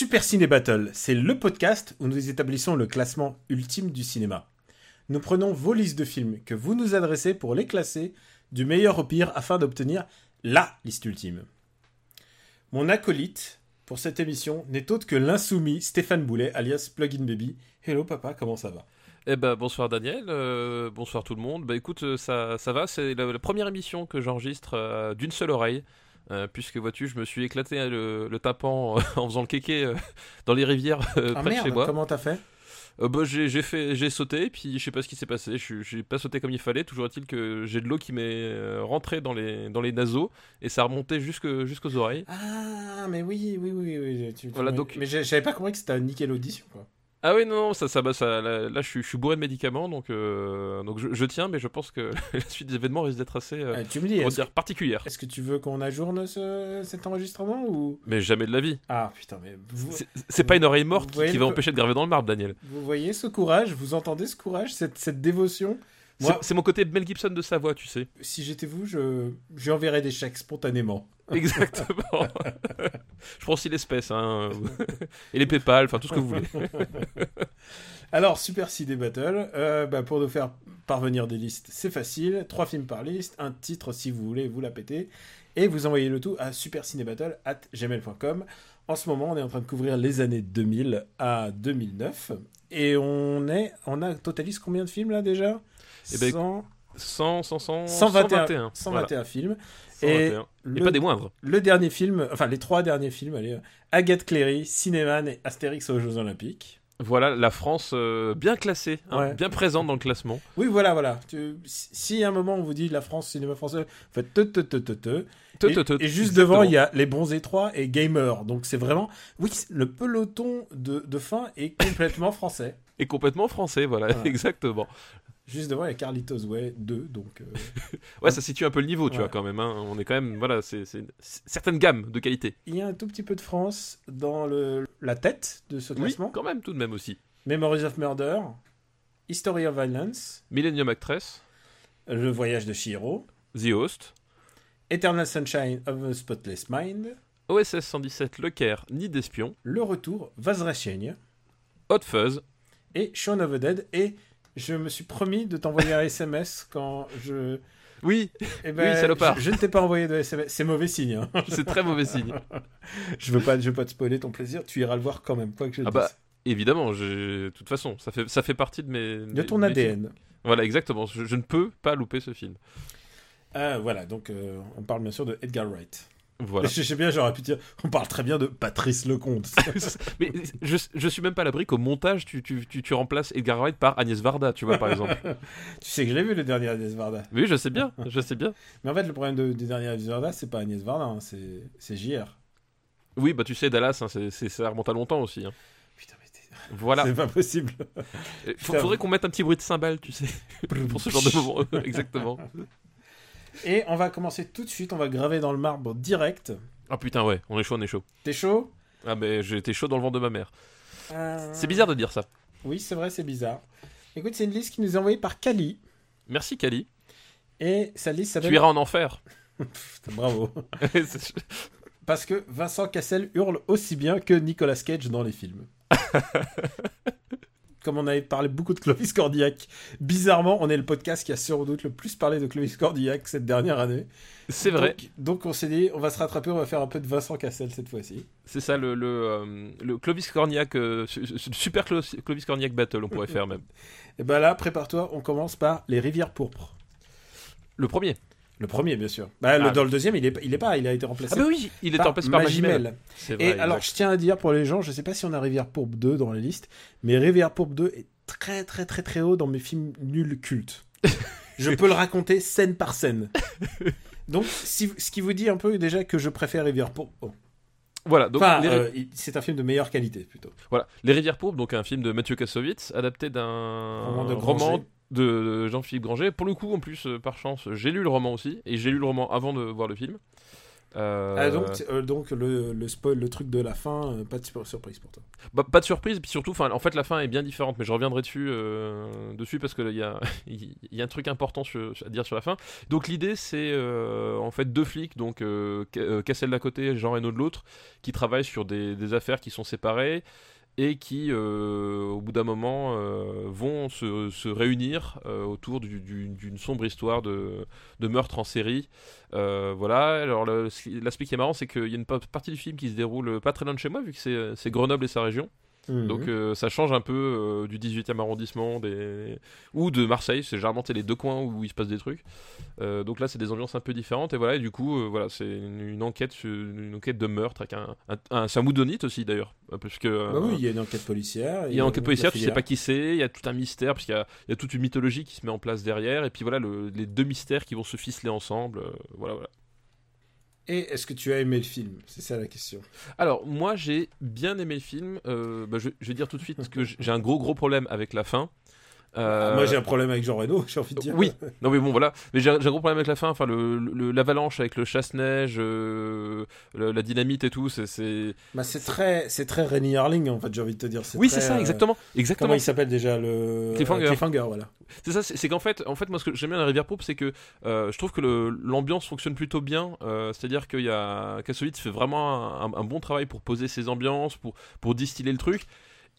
Super Ciné Battle, c'est le podcast où nous établissons le classement ultime du cinéma. Nous prenons vos listes de films que vous nous adressez pour les classer du meilleur au pire afin d'obtenir LA liste ultime. Mon acolyte pour cette émission n'est autre que l'insoumis Stéphane Boulet alias Plugin Baby. Hello papa, comment ça va? Eh ben bonsoir Daniel, euh, bonsoir tout le monde. Bah écoute, euh, ça, va, c'est la, la première émission que j'enregistre euh, d'une seule oreille. Euh, puisque vois-tu, je me suis éclaté hein, le, le tapant euh, en faisant le kéké euh, dans les rivières Ah près de chez moi. comment t'as fait? Bah, j'ai j'ai fait, j'ai sauté, puis je sais pas ce qui s'est passé. Je J'ai pas sauté comme il fallait. Toujours est-il que j'ai de l'eau qui m'est rentrée dans les dans les naseaux et ça a remonté jusque jusqu'aux oreilles. Ah mais oui, oui, oui, oui. tu- tu- Voilà, donc- Mais j'avais pas compris que c'était un niqué l'audition quoi. Ah oui non, non ça ça, ça là, là, je suis je suis bourré de médicaments donc euh, donc je, je tiens, mais je pense que la suite des événements risque d'être assez euh, Euh, tu me dis, est-ce dire particulière. est-ce que tu veux qu'on ajourne ce- cet enregistrement ou? Mais jamais de la vie. Ah putain, mais vous, C'est- pas une oreille morte qui, va empêcher de graver dans le marbre, Daniel. vous voyez ce courage, vous entendez ce courage, cette, cette dévotion? C'est mon côté Mel Gibson de sa voix, tu sais. Si j'étais vous, je j'enverrais des chèques spontanément. Exactement. je prends aussi l'espèce, hein. Et les PayPal, enfin tout ce que vous voulez. Alors, Super CD Battle, euh, bah, pour nous faire parvenir des listes, c'est facile. Trois films par liste, un titre si vous voulez, vous la pétez. Et vous envoyez le tout à supercinébattle at gmail.com. En ce moment, on est en train de couvrir les années 2000 à 2009. Et on est, on a totalise combien de films là déjà? Eh ben, 100 100, 100, 100, 121, 121. 121 films. Et 121. Et, le- pas des moindres. Le dernier film, enfin les trois derniers films, allez, euh, Agathe Cléry, Cinéman et Astérix aux Jeux Olympiques. Voilà, la France euh, bien classée, hein, Ouais. bien présente dans le classement. Oui, voilà, voilà. Tu- si à un moment on vous dit la France, cinéma français, faites te te te te te. Te, Et, te, te, et juste exactement. devant, il y a les bons étroits et Gamer. Donc c'est vraiment, oui, le peloton de, de fin est complètement français. Et complètement français, voilà, Voilà. exactement. Juste devant, il y a Carlitos Way 2, donc. Euh, ouais, ça situe un peu le niveau, tu vois, quand même. Hein. On est quand même, voilà, c'est certaines gammes de qualité. Il y a un tout petit peu de France dans le, la tête de ce classement. Oui, quand même, tout de même aussi. Memories of Murder, History of Violence, Millennium Actress, Le Voyage de Shiro, The Host, Eternal Sunshine of a Spotless Mind, OSS 117, Le Caire, Nid d'Espion, Le Retour, Vazrachenia, Hot Fuzz, et Shaun of the Dead et je me suis promis de t'envoyer un SMS quand je... Oui, Eh ben, Oui, salopard. Je, je ne t'ai pas envoyé de SMS. C'est mauvais signe. hein. c'est très mauvais signe. je veux pas, je veux pas te spoiler ton plaisir. Tu iras le voir quand même, quoi que je Ah bah. Évidemment, j'ai- de toute façon, ça fait, ça fait partie de mes. De mes- ton mes ADN. films. Voilà, exactement. Je, je ne peux pas louper ce film. Ah, voilà, donc euh, on parle bien sûr de Edgar Wright. Voilà. Je sais bien, j'aurais pu dire, on parle très bien de Patrice Lecomte. Mais je, je suis même pas à l'abri qu'au montage, tu, tu, tu, tu remplaces Edgar Wright par Agnès Varda, tu vois, par exemple. tu sais que je l'ai vu le dernier Agnès Varda. Oui, je sais bien, je sais bien. Mais en fait, le problème de- du dernier Agnès Varda, c'est pas Agnès Varda, hein, c'est JR. Oui, bah tu sais, Dallas, hein, ça remonte à longtemps aussi. hein. Putain, mais Voilà. c'est pas possible. Faudrait qu'on mette un petit bruit de cymbale, tu sais, pour ce genre de moment. Exactement. Et on va commencer tout de suite, on va graver dans le marbre direct. Ah putain, ouais, on est chaud, on est chaud. T'es chaud? Ah, mais j'étais chaud dans le ventre de ma mère. Euh, C'est bizarre de dire ça. Oui, c'est vrai, c'est bizarre. Écoute, c'est une liste qui nous est envoyée par Kali. Merci, Kali. Et sa liste s'appelle... Tu iras en enfer. Putain, Bravo. Parce que Vincent Cassel hurle aussi bien que Nicolas Cage dans les films. Comme on avait parlé beaucoup de Clovis Cordillac, bizarrement, on est le podcast qui a sans doute le plus parlé de Clovis Cordillac cette dernière année. c'est vrai. Donc, donc on s'est dit, on va se rattraper, on va faire un peu de Vincent Cassel cette fois-ci. C'est ça, le, le, euh, le Clovis Cornillac, euh, su- su- super Clo- Clovis Cornillac Battle, on pourrait faire même. Et ben là, prépare-toi, on commence par Les Rivières Pourpres. Le premier. Le premier, bien sûr. Bah, le- Ah. dans le deuxième, il est, il est pas, il a été remplacé. Ah bah oui, il est par remplacé par Magimel. Et alors, je tiens à dire pour les gens, je sais pas si on a Rivière Pourpre 2 dans la liste, mais Rivière Pourpre 2 est très très très très haut dans mes films nuls cultes. je peux le raconter scène par scène. Donc, si, ce qui vous dit un peu déjà que je préfère Rivière Pourpre. oh. Voilà, donc Enfin, euh, c'est un film de meilleure qualité plutôt. voilà. Les Rivières Pourpres, donc un film de Mathieu Kassovitz, adapté d'un Roman de roman. De, Jean-Philippe Granger. Pour le coup, en plus, euh, par chance, j'ai lu le roman aussi, et j'ai lu le roman avant de voir le film. Euh, Ah, donc, euh, donc le, le spoil, le truc de la fin, euh, pas de sur- surprise pour toi. Bah, pas de surprise, puis surtout, en fait, la fin est bien différente, mais je reviendrai dessus, dessus parce qu'il y a, il y a un truc important sur- à dire sur la fin. Donc l'idée, c'est en fait deux flics, donc Ca- Cassel d'un côté et Jean Reno de l'autre, qui travaillent sur des, des affaires qui sont séparées et qui, euh, au bout d'un moment, euh, vont se, réunir euh, autour du- du- d'une sombre histoire de, de meurtre en série. Voilà, alors l'aspect qui est marrant, c'est qu'il y a une pa- partie du film qui se déroule pas très loin de chez moi, vu que c'est Grenoble et sa région. Mhm. Donc euh, ça change un peu euh, du 18e arrondissement des... ou de Marseille, c'est généralement les deux coins où il se passe des trucs. Euh, donc là c'est des ambiances un peu différentes et voilà et du coup voilà c'est une, une enquête une enquête de meurtre avec un, un, un- c'est un moudonite aussi d'ailleurs parce que Bah oui, il y a une enquête policière. il y a une enquête policière, tu sais pas qui c'est, il y a tout un mystère, parce qu'il y y a toute une mythologie qui se met en place derrière, et puis voilà, le- les deux mystères qui vont se ficeler ensemble, voilà, voilà. Et est-ce que tu as aimé le film? C'est ça la question. Alors, moi, j'ai bien aimé le film, euh, bah, je, je vais dire tout de suite que j'ai un gros gros problème avec la fin. Euh, Moi j'ai un problème avec Jean Reno, j'ai envie de dire. Oui, non mais bon voilà, mais j'ai un gros problème avec la fin, enfin le le- l'avalanche avec le chasse-neige, euh, le- la dynamite et tout, c'est c'est Bah, c'est très, c'est très Rennie Harling en fait, j'ai envie de te dire. Oui, c'est ça euh, exactement, exactement. Comment il s'appelle déjà le Cliffhanger. Cliffhanger, voilà. C'est ça, c'est qu'en fait, en fait, moi, ce que j'aime bien dans la Rivière Pourpre, c'est que euh, je trouve que le- l'ambiance fonctionne plutôt bien. C'est-à-dire qu'il y a Kassovitz fait vraiment un, un bon travail pour poser ses ambiances, pour pour distiller le truc.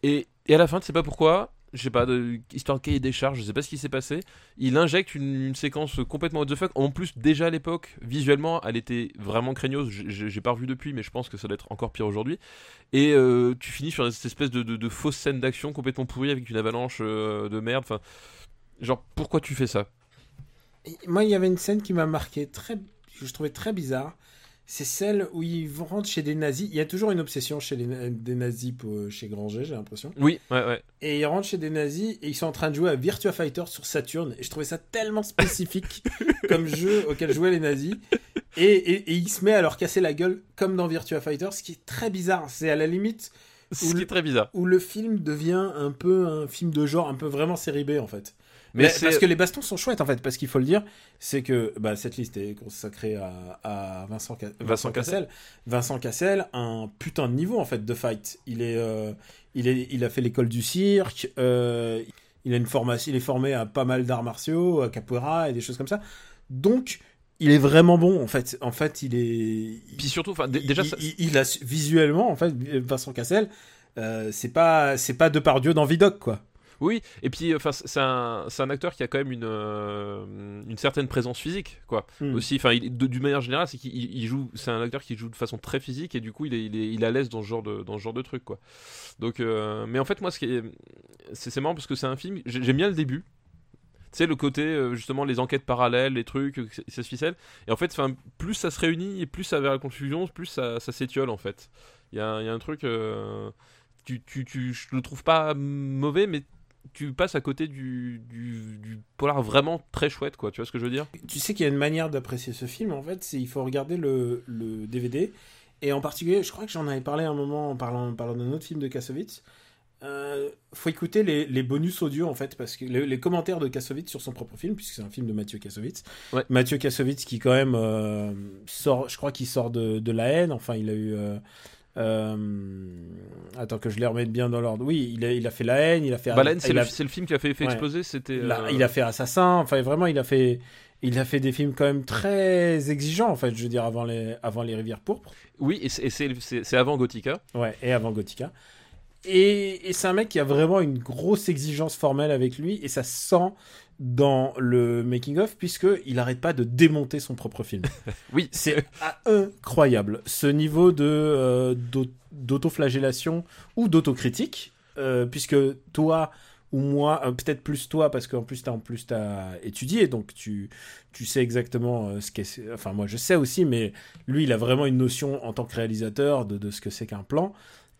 Et, et à la fin, tu sais pas pourquoi, je sais pas, histoire de cahier des charges, je sais pas ce qui s'est passé. Il injecte une, séquence complètement what the fuck. En plus, déjà à l'époque, visuellement, elle était vraiment craignos. J'ai- pas revu depuis, mais je pense que ça doit être encore pire aujourd'hui. Et euh, tu finis sur cette espèce de, fausse scène d'action complètement pourrie avec une avalanche euh, de merde. Enfin, genre, pourquoi tu fais ça? Moi, il y avait une scène qui m'a marqué, très, que je trouvais très bizarre. C'est celle où ils vont rentrer chez des nazis. Il y a toujours une obsession chez les des nazis pour- chez Granger, j'ai l'impression. Oui, ouais, ouais. Et ils rentrent chez des nazis et ils sont en train de jouer à Virtua Fighter sur Saturn. Et je trouvais ça tellement spécifique comme jeu auquel jouaient les nazis. Et, et, et il se met à leur casser la gueule comme dans Virtua Fighter, ce qui est très bizarre. C'est à la limite Ce qui est très bizarre. où le film devient un peu un film de genre, un peu vraiment série B en fait. Mais Mais parce que les bastons sont chouettes en fait, parce qu'il faut le dire, c'est que bah, cette liste est consacrée à, à Vincent, Ca- Vincent Cassel. Vincent Cassel, un putain de niveau en fait de fight. Il est, euh, il est, il a fait l'école du cirque. euh, il a une formation, il est formé à pas mal d'arts martiaux, à capoeira et des choses comme ça. Donc, il est vraiment bon en fait. En fait, il est. Puis surtout, enfin, dé- déjà, il, ça- il- il a su- visuellement en fait Vincent Cassel. euh, c'est pas c'est pas Depardieu dans Vidoc quoi. Oui, et puis enfin c'est un, c'est un acteur qui a quand même une, euh, une certaine présence physique, quoi. Hmm. Aussi, enfin, d'une manière générale, c'est qu'il il joue, c'est un acteur qui joue de façon très physique et du coup, il est, il est, il est à l'aise dans ce genre de, dans ce genre de truc, quoi. Donc, euh, mais en fait, moi, ce qui est, c'est, marrant parce que c'est un film, j'ai- j'aime bien le début. Tu sais, le côté, euh, justement, les enquêtes parallèles, les trucs, ça- se ficelle. Et en fait, enfin, plus ça se réunit et plus ça va à la confusion, plus ça, ça s'étiole, en fait. Il y a, y a un truc, euh, tu, tu, tu, je le trouve pas mauvais, mais tu passes à côté du, du, du polar vraiment très chouette, quoi. Tu vois ce que je veux dire? Tu sais qu'il y a une manière d'apprécier ce film, en fait, c'est il faut regarder le, le DVD. Et en particulier, je crois que j'en avais parlé à un moment en parlant, en parlant d'un autre film de Kassovitz. Euh, faut écouter les, les bonus audio, en fait, parce que les, les commentaires de Kassovitz sur son propre film, puisque c'est un film de Mathieu Kassovitz. Ouais. Mathieu Kassovitz qui, quand même, euh, sort, je crois qu'il sort de, de la haine. Enfin, il a eu. euh, euh, attends que je les remette bien dans l'ordre. Oui, il a, il a fait la haine, il a fait. Bah, la haine, c'est le, a- c'est le film qui a fait, fait Ouais. exploser. C'était. Euh, il a fait Assassin, enfin vraiment, il a fait, il a fait des films quand même très exigeants, en fait, je veux dire, avant les, avant les Rivières Pourpres. Oui, et c'est- avant Gothica. Ouais, et avant Gothica. Et, et c'est un mec qui a vraiment une grosse exigence formelle avec lui, et ça se sent dans le making-of, puisqu'il n'arrête pas de démonter son propre film. Oui, C'est incroyable. Ce niveau de euh, d'au- d'autoflagellation ou d'autocritique, euh, puisque toi ou moi, euh, peut-être plus toi, parce qu'en plus t'as en plus t'as étudié, donc tu tu sais exactement euh, ce qu'est. Enfin moi je sais aussi, mais lui il a vraiment une notion en tant que réalisateur de, de ce que c'est qu'un plan.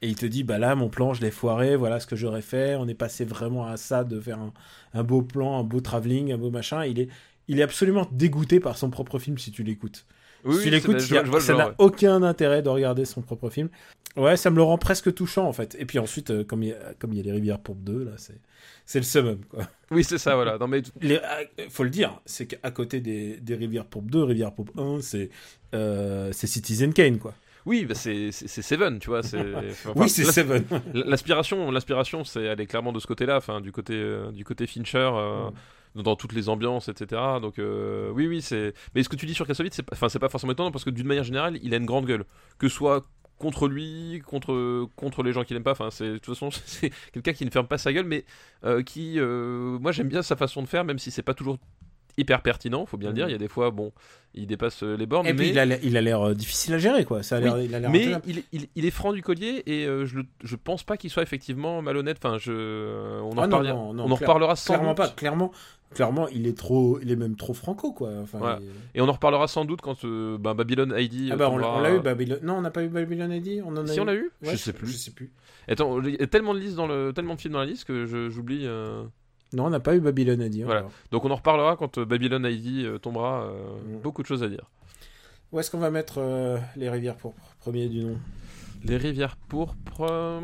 Et il te dit, bah là, mon plan, je l'ai foiré, voilà ce que j'aurais fait. On est passé vraiment à ça, de faire un, un beau plan, un beau travelling, un beau machin. Il est, il est absolument dégoûté par son propre film si tu l'écoutes. Oui, si tu l'écoutes, ça n'a ouais. aucun intérêt de regarder son propre film. Ouais, ça me le rend presque touchant en fait. Et puis ensuite, euh, comme il y a, comme il y a les rivières pour deux, là, c'est c'est le summum quoi. Oui, c'est ça, voilà. Non, mais Les, euh, faut le dire, c'est qu'à côté des, des rivières pour 2, rivières pour 1, c'est euh, c'est Citizen Kane quoi. Oui, bah, c'est Seven, tu vois. enfin, oui, c'est Seven. L'aspiration, l'aspiration, c'est elle est clairement de ce côté-là, enfin du côté euh, du côté Fincher. euh, dans toutes les ambiances, etc. Donc euh, oui, oui, c'est. Mais ce que tu dis sur Kassovitz, c'est pas, pas forcément étonnant parce que d'une manière générale, il a une grande gueule, que ce soit contre lui, contre contre les gens qui l'aiment pas. Enfin, c'est de toute façon, c'est quelqu'un qui ne ferme pas sa gueule, mais euh, qui, euh, moi, j'aime bien sa façon de faire, même si c'est pas toujours hyper pertinent, faut bien le dire. Il y a des fois, bon, il dépasse euh, les bornes, Et mais puis il a l'air- euh, difficile à gérer quoi. Ça a l'air, il a l'air mais il, il- il est franc du collier et euh, je, le- je pense pas qu'il soit effectivement malhonnête. Enfin, je, on en, Ah non, reparlera- non, non, on en reparlera sans clairement doute. pas. Clairement, clairement, il est trop, il est même trop franco quoi. Enfin, Voilà. il- Et on en reparlera sans doute quand euh, ben, Babylon ID. Ah bah on, l'a- tombera- on l'a eu Babylon. Non, on n'a pas eu Babylon ID. On en a Si eu. on l'a eu Ouais, Je sais plus. Je sais plus. Attends, il y a tellement de listes dans le, tellement de films dans la liste que je- j'oublie. Non, on n'a pas eu Babylon ID. Voilà. encore. Donc on en reparlera quand euh, Babylon ID euh, tombera. euh, Mm. Beaucoup de choses à dire. Où est-ce qu'on va mettre les rivières pour premier du nom? Les rivières pourpres. euh,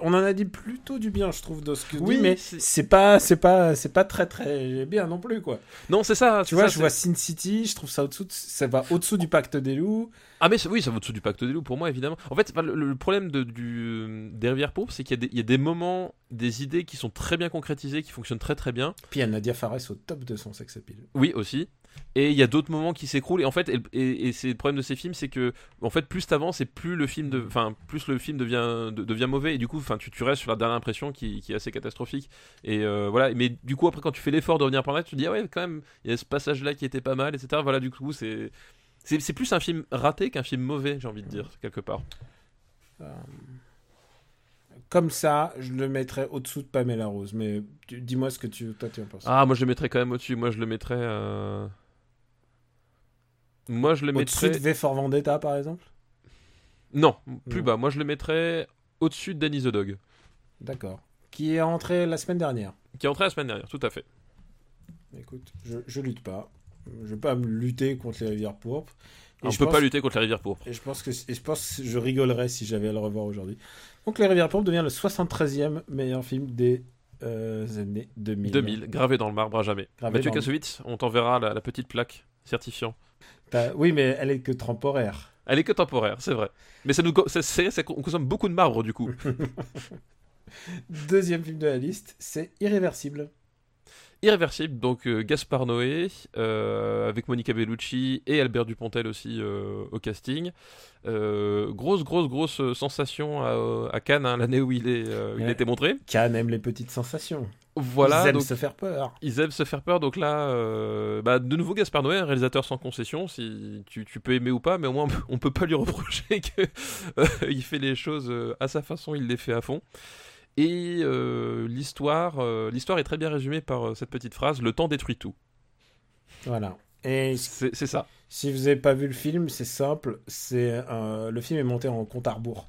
On en a dit plutôt du bien, je trouve, de ce que Oui, dit, mais c'est- pas, c'est pas, c'est pas très très bien non plus quoi. Non, c'est ça. Tu vois, ça, je vois Sin City, je trouve ça au-dessous, de- ça va au-dessous du Pacte des loups. Ah mais oui, ça va au-dessous du pacte des loups pour moi évidemment. En fait, le, le problème de, du, des rivières pourpres, c'est qu'il y, a des- il y a des moments, des idées qui sont très bien concrétisées, qui fonctionnent très très bien. Puis il y a Nadia Fares au top de son sex appeal. Oui aussi. Et il y a d'autres moments qui s'écroulent. Et en fait, et, et- et c'est le problème de ces films, c'est que en fait, plus t'avances et plus le film, de, enfin, plus le film devient de- devient mauvais. Et du coup, enfin, tu, tu restes sur la dernière impression qui, qui est assez catastrophique. Et euh, voilà. Mais du coup, après, quand tu fais l'effort de revenir par là, tu te dis ah ouais, quand même, il y a ce passage-là qui était pas mal, etc. Voilà. Du coup, c'est c'est plus un film raté qu'un film mauvais, j'ai envie de dire quelque part. Comme ça, je le mettrais au-dessous de Pamela Rose. Mais dis-moi ce que tu, toi, tu en penses. Ah, moi je le mettrais quand même au-dessus. Moi je le mettrais. euh, Moi je le au-dessus mettrais. de V for Vendetta, par exemple? Non, plus Non. bas. Moi je le mettrais au-dessus de Danny the Dog, D'accord. Qui est rentré la semaine dernière. qui est entré la semaine dernière, tout à fait. Écoute, je, je lutte pas. Je vais pas me lutter contre les rivières pourpres. Et On je peut pense- pas lutter contre la rivière pourpre. Et je pense que et je pense que je rigolerais si j'avais à le revoir aujourd'hui. Donc Les Rivières Pourpres devient le 73e meilleur film des euh, années 2000. 2000, gravé dans le marbre à jamais. Gravé Mathieu Kassovitz, on t'enverra la, la petite plaque certifiant. T'as- Oui, mais elle est que temporaire. Elle est que temporaire, c'est vrai. Mais ça nous, c'est- c'est qu'on consomme beaucoup de marbre du coup. Deuxième film de la liste, c'est Irréversible. Irréversible, donc euh, Gaspard Noé, euh, avec Monica Bellucci et Albert Dupontel aussi euh, au casting. Euh, grosse, grosse, grosse sensation à, à Cannes, hein, l'année où il, est, il a été montré. Cannes aime les petites sensations. Voilà, Ils aiment donc, se faire peur. ils aiment se faire peur. Donc là, bah, de nouveau Gaspard Noé, réalisateur sans concession, si tu, tu peux aimer ou pas, mais au moins on peut pas lui reprocher qu'il fait les choses à sa façon, il les fait à fond. Et euh, l'histoire, euh, l'histoire est très bien résumée par euh, cette petite phrase le temps détruit tout. Voilà. Et C'est ça. si vous n'avez pas vu le film, c'est simple. C'est le film est monté en compte à rebours.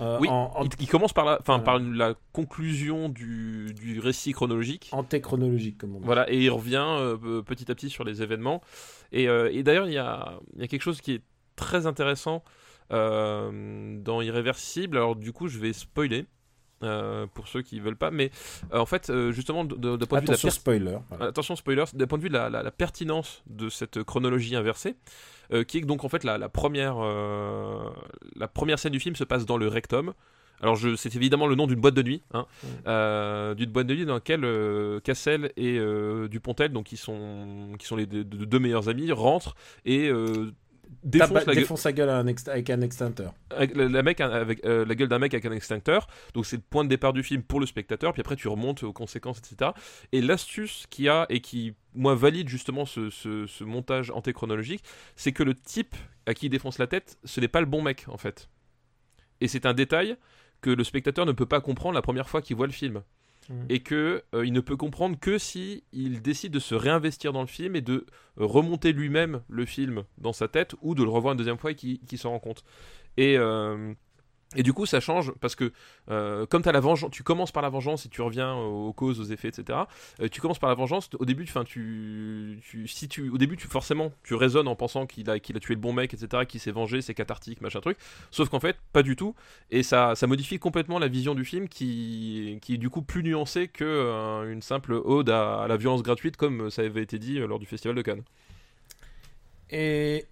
Euh, Oui, en, en Il, il commence par la, enfin, Voilà. par la conclusion du, du récit chronologique. antéchronologique, comme on dit. Voilà, et il revient euh, petit à petit sur les événements. Et, euh, et d'ailleurs, il y a, il y a quelque chose qui est très intéressant dans Irréversible. Alors, du coup, je vais spoiler euh, pour ceux qui veulent pas. Mais euh, en fait, euh, justement, de, de- d'un point de vue de la spoiler. Voilà. Attention spoilers, d'un point de vue de la, la- la pertinence de cette chronologie inversée, qui est que donc en fait la, la première, la première scène du film se passe dans le rectum. Alors c'est évidemment le nom d'une boîte de nuit, hein, Mm. d'une boîte de nuit dans laquelle Cassel et Dupontel, donc qui sont, qui sont les deux meilleurs amis, rentrent et Tape- la gueule. défonce sa gueule à un ext- avec un extincteur. Avec la, la mec avec euh, la gueule d'un mec avec un extincteur. Donc c'est le point de départ du film pour le spectateur. Puis après tu remontes aux conséquences, etc. Et l'astuce qu'il y a et qui moi valide justement ce, ce- ce montage antéchronologique, c'est que le type à qui il défonce la tête, ce n'est pas le bon mec en fait. Et c'est un détail que le spectateur ne peut pas comprendre la première fois qu'il voit le film. Mhm. Et que euh, il ne peut comprendre que si il décide de se réinvestir dans le film et de euh, remonter lui-même le film dans sa tête ou de le revoir une deuxième fois et qu'il qu'il s'en rend compte. Et, euh, Et du coup, ça change parce que euh, comme as la vengeance, tu commences par la vengeance et tu reviens aux causes, aux effets, etc. Euh, tu commences par la vengeance. Au début, tu, si tu, au début, tu forcément, tu raisonnes en pensant qu'il a, qu'il a tué le bon mec, etc. Qu'il s'est vengé, c'est cathartique, machin truc. Sauf qu'en fait, pas du tout. Et ça, ça modifie complètement la vision du film, qui, qui est du coup plus nuancée que euh, une simple ode à, à, la violence gratuite, comme ça avait été dit lors du festival de Cannes. Et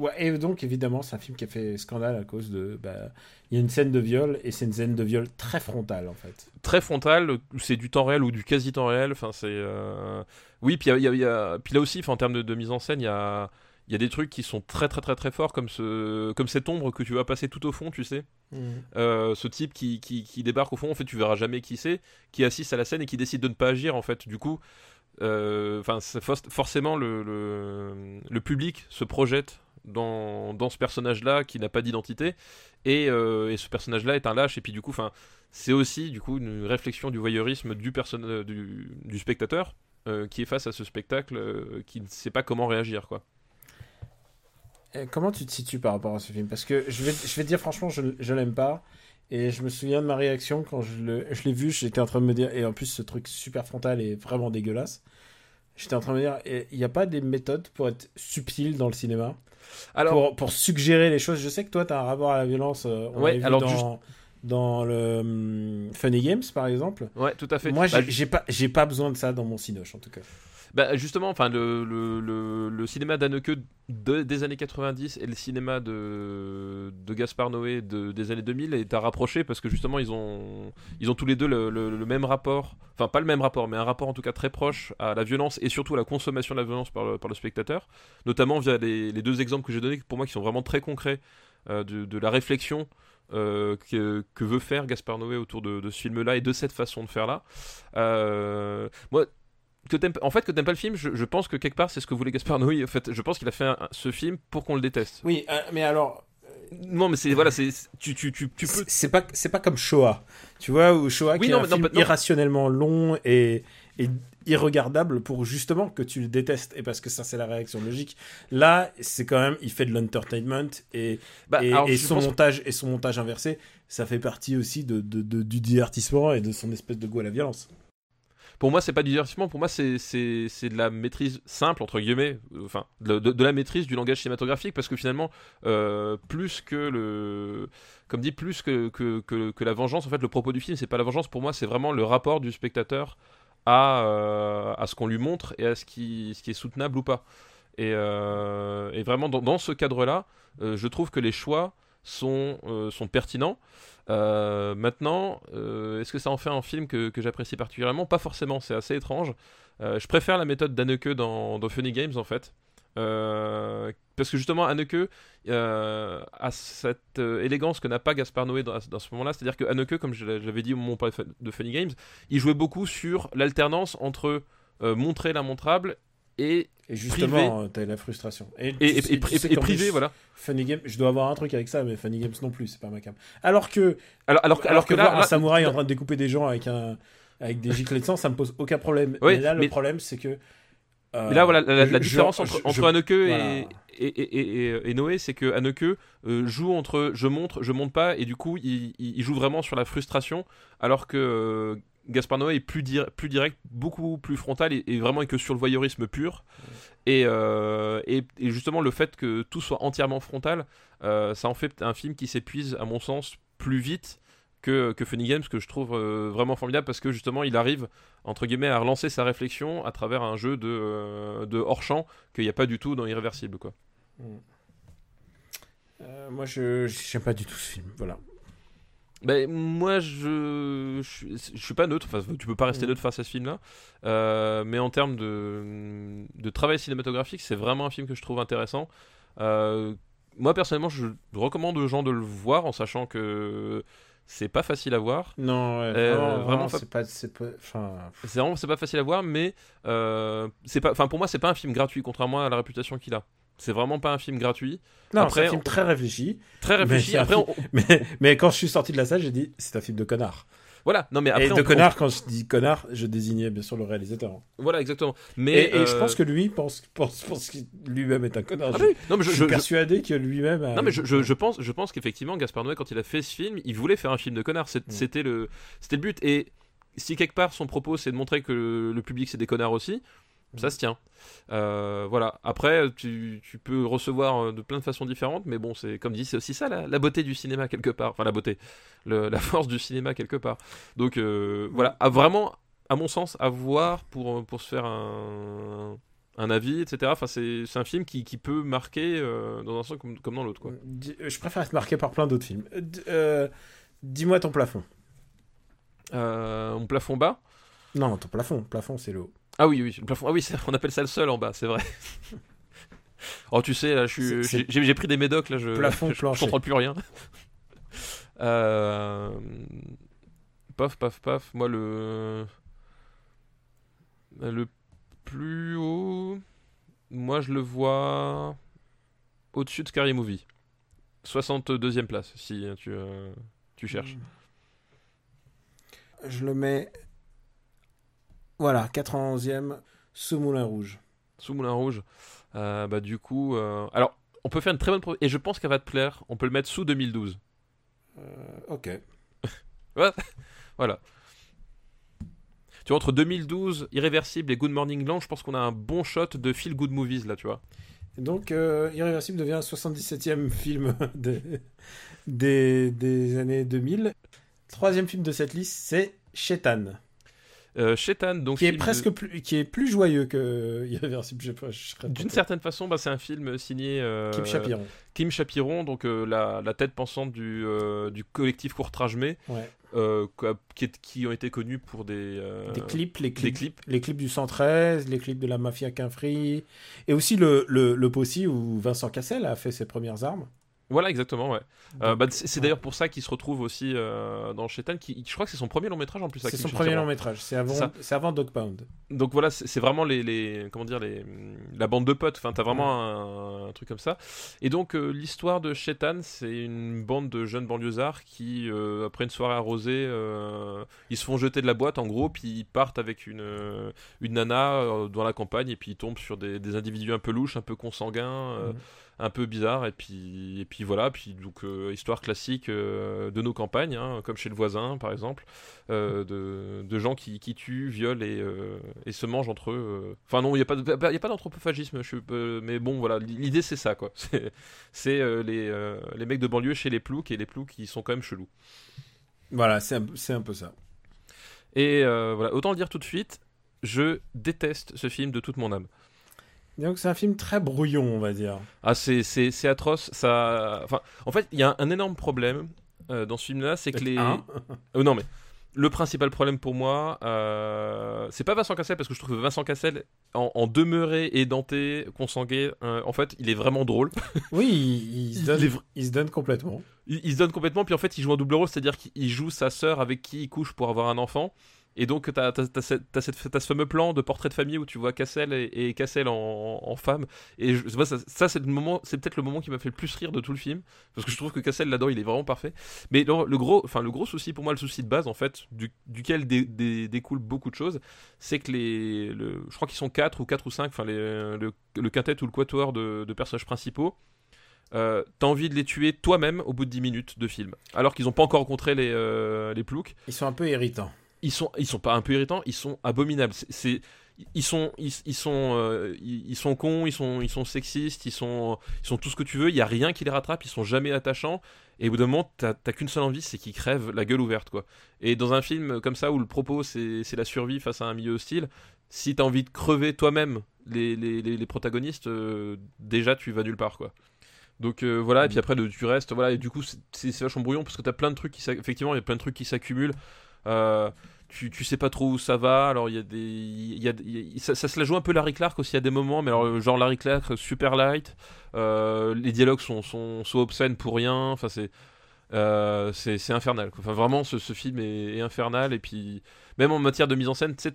Ouais, et donc évidemment, c'est un film qui a fait scandale à cause de. Bah, il y a une scène de viol et c'est une scène de viol très frontale en fait. Très frontale, c'est du temps réel ou du quasi temps réel. Enfin, c'est. Euh... Oui, puis, y a, y a, puis là aussi, en termes de, de, mise en scène, il y a. Il y a des trucs qui sont très très très très forts comme ce comme cette ombre que tu vas passer tout au fond tu sais mmh. euh, ce type qui, qui, qui, débarque au fond en fait tu verras jamais qui c'est qui assiste à la scène et qui décide de ne pas agir en fait du coup enfin forcément le, le, le, public se projette dans, ce personnage-là qui n'a pas d'identité et, euh, et, ce personnage-là est un lâche et puis du coup, c'est aussi du coup une réflexion du voyeurisme du, person du, du spectateur euh, qui est face à ce spectacle euh, qui ne sait pas comment réagir quoi. Comment tu te situes par rapport à ce film? Parce que je vais, je vais te dire franchement, je, je l'aime pas. Et je me souviens de ma réaction quand je l'ai vu, j'étais en train de me dire, et en plus ce truc super frontal est vraiment dégueulasse. J'étais en train de me dire, il n'y a pas des méthodes pour être subtil dans le cinéma alors, pour, pour, suggérer les choses. Je sais que toi, tu as un rapport à la violence. Euh, on ouais, alors dans, dans le um, Funny Games, par exemple. Ouais, tout à fait. Moi, j'ai bah, pas, pas besoin de ça dans mon cinoche, en tout cas. Bah justement, enfin le, le, le, cinéma d'Anneke de, des années 90 et le cinéma de, de Gaspard Noé de, des années 2000 est à rapprocher parce que justement ils ont, ils ont tous les deux le, même rapport, enfin pas le même rapport, mais un rapport en tout cas très proche à la violence et surtout à la consommation de la violence par le, par spectateur, notamment via les, deux exemples que j'ai donnés pour moi qui sont vraiment très concrets euh, de, de, la réflexion euh, que, que, veut faire Gaspard Noé autour de, de ce film-là et de cette façon de faire là. Euh, moi, que en fait que t'aimes pas le film je, je, pense que quelque part c'est ce que voulait Gaspard Noé. En fait je pense qu'il a fait un, ce film pour qu'on le déteste. Oui euh, mais alors non mais c'est voilà c'est tu, tu, tu, tu peux c'est pas c'est pas comme Shoah. Tu vois ou Shoah oui, qui non, est un non, film non, irrationnellement long et, et irregardable pour justement que tu le détestes. Et parce que ça c'est la réaction logique. Là c'est quand même il fait de l'entertainment et, bah, et, et son montage et son montage inversé ça fait partie aussi de, de, de, du divertissement et de son espèce de goût à la violence pour moi, c'est pas du divertissement, pour moi, c'est de la maîtrise simple, entre guillemets, enfin, de, de, la maîtrise du langage cinématographique, parce que finalement, euh, plus que le. Comme dit, plus que, que, que, que, la vengeance, en fait, le propos du film, c'est pas la vengeance, pour moi, c'est vraiment le rapport du spectateur à, euh, à ce qu'on lui montre et à ce qui, ce qui est soutenable ou pas. Et, euh, et vraiment, dans, dans ce cadre-là, je trouve que les choix sont, euh, sont pertinents. Euh, maintenant, euh, est-ce que ça en fait un film que, j'apprécie particulièrement? Pas forcément, c'est assez étrange. je préfère la méthode d'Anneke dans, Funny Games en fait. parce que justement, Anneke a cette élégance que n'a pas Gaspard Noé dans, dans ce moment-là. C'est-à-dire que Anneke, comme je l'avais dit au moment de Funny Games, il jouait beaucoup sur l'alternance entre montrer l'immontrable et, et justement, t'as la frustration. Et, et, et, et privé, voilà. Funny Games, je dois avoir un truc avec ça, mais Funny Games non plus, c'est pas ma cam. Alors que, alors, alors, alors, que, que là, voir un samouraï en train de découper des gens avec un avec des giclets de sang, ça me pose aucun problème. Oui, mais là, mais... le problème, c'est que. Euh, mais là, voilà, la, la, la différence je, entre, entre Anneke voilà. et, et, et, Noé, c'est que Anneke euh, joue entre je montre, je monte pas, et du coup, il, il, joue vraiment sur la frustration, alors que euh, Gaspard Noé est plus, dir plus direct, beaucoup plus frontal et, et, vraiment que sur le voyeurisme pur. Et, euh, et, et, justement, le fait que tout soit entièrement frontal, euh, ça en fait un film qui s'épuise, à mon sens, plus vite que, que Funny Games, que je trouve euh, vraiment formidable parce que justement, il arrive, entre guillemets, à relancer sa réflexion à travers un jeu de, de hors-champ qu'il n'y a pas du tout dans Irréversible. Quoi. Mm. moi, je n'aime pas du tout ce film. Voilà. Ben, moi, je, je, je, suis pas neutre. Enfin, tu peux pas rester neutre face à ce film-là. Euh, mais en termes de, de travail cinématographique, c'est vraiment un film que je trouve intéressant. Euh, moi, personnellement, je recommande aux gens de le voir en sachant que c'est pas facile à voir. Non, ouais, euh, vraiment, vraiment c'est pas, c'est pas, enfin... c'est vraiment, c'est pas facile à voir, mais c'est pas, enfin, pour moi, c'est pas un film gratuit, contrairement à la réputation qu'il a. C'est vraiment pas un film gratuit. Non, c'est un film on- très réfléchi. Très réfléchi. un Après, on- Mais, mais quand je suis sorti de la salle, j'ai dit c'est un film de connard. voilà. Non, mais après, et on- de on- connard, quand je dis connard, je désignais bien sûr le réalisateur. Voilà, exactement. Et, Mais et je euh, pense que lui pense, pense, pense qu'il lui-même est un connard. Ah je, oui. Non, mais je, suis je- persuadé que lui-même. A... Non mais je, pense, je pense qu'effectivement Gaspard Noé quand il a fait ce film, il voulait faire un film de connard. C'était le, c'était le but. Et si quelque part son propos c'est de montrer que le public c'est des connards aussi, ça se tient. Euh, voilà. Après tu, tu peux recevoir euh, de plein de façons différentes, mais bon c'est comme dit c'est aussi ça la, la beauté du cinéma quelque part. Enfin la beauté, le- la force du cinéma quelque part. Donc euh, voilà, à vraiment à mon sens à voir pour pour se faire un un avis, etc. Enfin, c'est un film qui, qui peut marquer euh, dans un sens comme, comme dans l'autre. quoi. Je préfère être marqué par plein d'autres films. Dis-moi ton plafond. Mon plafond bas? Non, ton plafond. Plafond, c'est le haut. Ah oui, oui, le plafond. Ah oui, on appelle ça le sol en bas, c'est vrai. oh, tu sais, là, j'ai pris des médocs, là, je, Plafond, je, je contrôle plus rien. euh... Paf, paf, paf. Moi, le. Le plus haut. Moi, je le vois au-dessus de Scary Movie. 62ème place, si tu, euh, tu cherches. Je le mets. Voilà, 91e, sous Moulin Rouge. Sous Moulin Rouge. Euh, bah, du coup. euh, Alors, on peut faire une très bonne. Et je pense qu'elle va te plaire. On peut le mettre sous 2012. Euh, ok. Voilà. Tu vois, entre 2012, Irréversible et Good Morning Land, je pense qu'on a un bon shot de feel good movies là, tu vois. Et donc, euh, Irréversible devient 77e film des, des, des années 2000. Troisième film de cette liste, c'est Shetan, Euh, Shetan, donc. qui est de- presque plus, qui est plus joyeux que D'une certaine façon, bah, c'est un film signé. euh, Kim Chapiron. Kim Chapiron, donc euh, la, la tête pensante du, euh, du collectif Courtrage Ouais. euh, qui, est- qui ont été connus pour des. euh, Des clips, les Des clips, les clips du 113, les clips de la mafia Quinfri, et aussi le, le, le Possi où Vincent Cassel a fait ses premières armes. Voilà, exactement, ouais. Euh, bah, c'est ouais. d'ailleurs pour ça qu'il se retrouve aussi euh, dans Shetan, qui, je crois que c'est son premier long métrage en plus. C'est son premier long métrage. C'est avant, avant Dog Pound. Donc voilà, c'est vraiment les, les- comment dire les la bande de potes. Enfin, t'as vraiment un, un truc comme ça. Et donc euh, l'histoire de Shetan, c'est une bande de jeunes banlieusards qui, après une soirée arrosée, ils se font jeter de la boîte en gros, puis ils partent avec une une nana dans la campagne et puis ils tombent sur des, des individus un peu louches, un peu consanguins. Mhm. Un peu bizarres et puis et puis voilà puis donc euh, histoire classique euh, de nos campagnes hein, comme chez le voisin par exemple euh, de, de gens qui, qui tuent, violent et, et se mangent entre eux. Enfin non, il n'y a pas, de- il y a pas d'anthropophagisme, je mais bon voilà, l'idée c'est ça quoi. C'est, les, les mecs de banlieue chez les ploucs et les ploucs qui sont quand même chelous. Voilà, c'est un, un peu ça. Et voilà, autant le dire tout de suite, je déteste ce film de toute mon âme. Donc c'est un film très brouillon, on va dire. Ah c'est, c'est, c'est atroce, ça... Enfin, en fait, il y a un, un énorme problème euh, dans ce film-là, c'est que les... Un. Euh, non mais le principal problème pour moi, euh, c'est pas Vincent Cassel parce que je trouve que Vincent Cassel en, en demeuré édenté, consangué, euh, en fait, il est vraiment drôle. Oui, il, il se Il donne, est il se donne complètement. Il, il se donne complètement, puis en fait, il joue un double rôle, c'est-à-dire qu'il joue sa sœur avec qui il couche pour avoir un enfant. Et donc, t'as as, t'as cette- t'as ce fameux plan de portrait de famille où tu vois Cassel et, Cassel en, femme. Et je, ça, ça, c'est peut-être le moment qui m'a fait le plus rire de tout le film, parce que je trouve que Cassel là-dedans, il est vraiment parfait. Mais le, gros, le gros souci pour moi, le souci de base en fait, du- duquel dé- dé- découle beaucoup de choses, c'est que les, le, je crois qu'ils sont 4 ou 4 ou 5, enfin, le, le quintet ou le quatuor de, de personnages principaux. Euh, t'as envie de les tuer toi-même au bout de 10 minutes de film, alors qu'ils n'ont pas encore rencontré les, euh, les ploucs Ils sont un peu irritants. Ils sont ils sont pas un peu irritants ils sont abominables. C'est ils sont ils, sont euh, ils, sont cons ils sont ils sont sexistes ils sont ils sont tout ce que tu veux. Il y a rien qui les rattrape ils sont jamais attachants. Et au bout d'un moment t'as qu'une seule envie c'est qu'ils crèvent la gueule ouverte quoi. Et dans un film comme ça où le propos c'est la survie face à un milieu hostile si t'as envie de crever toi-même les, les, les, protagonistes euh, déjà tu vas nulle part quoi. Donc euh, voilà, et puis après le, tu restes, voilà, et du coup c'est- vachement brouillon parce que t'as plein de trucs qui, effectivement, il y a plein de trucs qui s'accumulent. Euh, tu, sais pas trop où ça va, alors il y a des, y y a- ça, se la joue un peu Larry Clark aussi à des moments, mais alors genre Larry Clark super light, euh, les dialogues sont, sont, obscènes pour rien, enfin c'est, euh, c'est, infernal. Enfin vraiment ce, ce film est, est infernal. Et puis même en matière de mise en scène, tu sais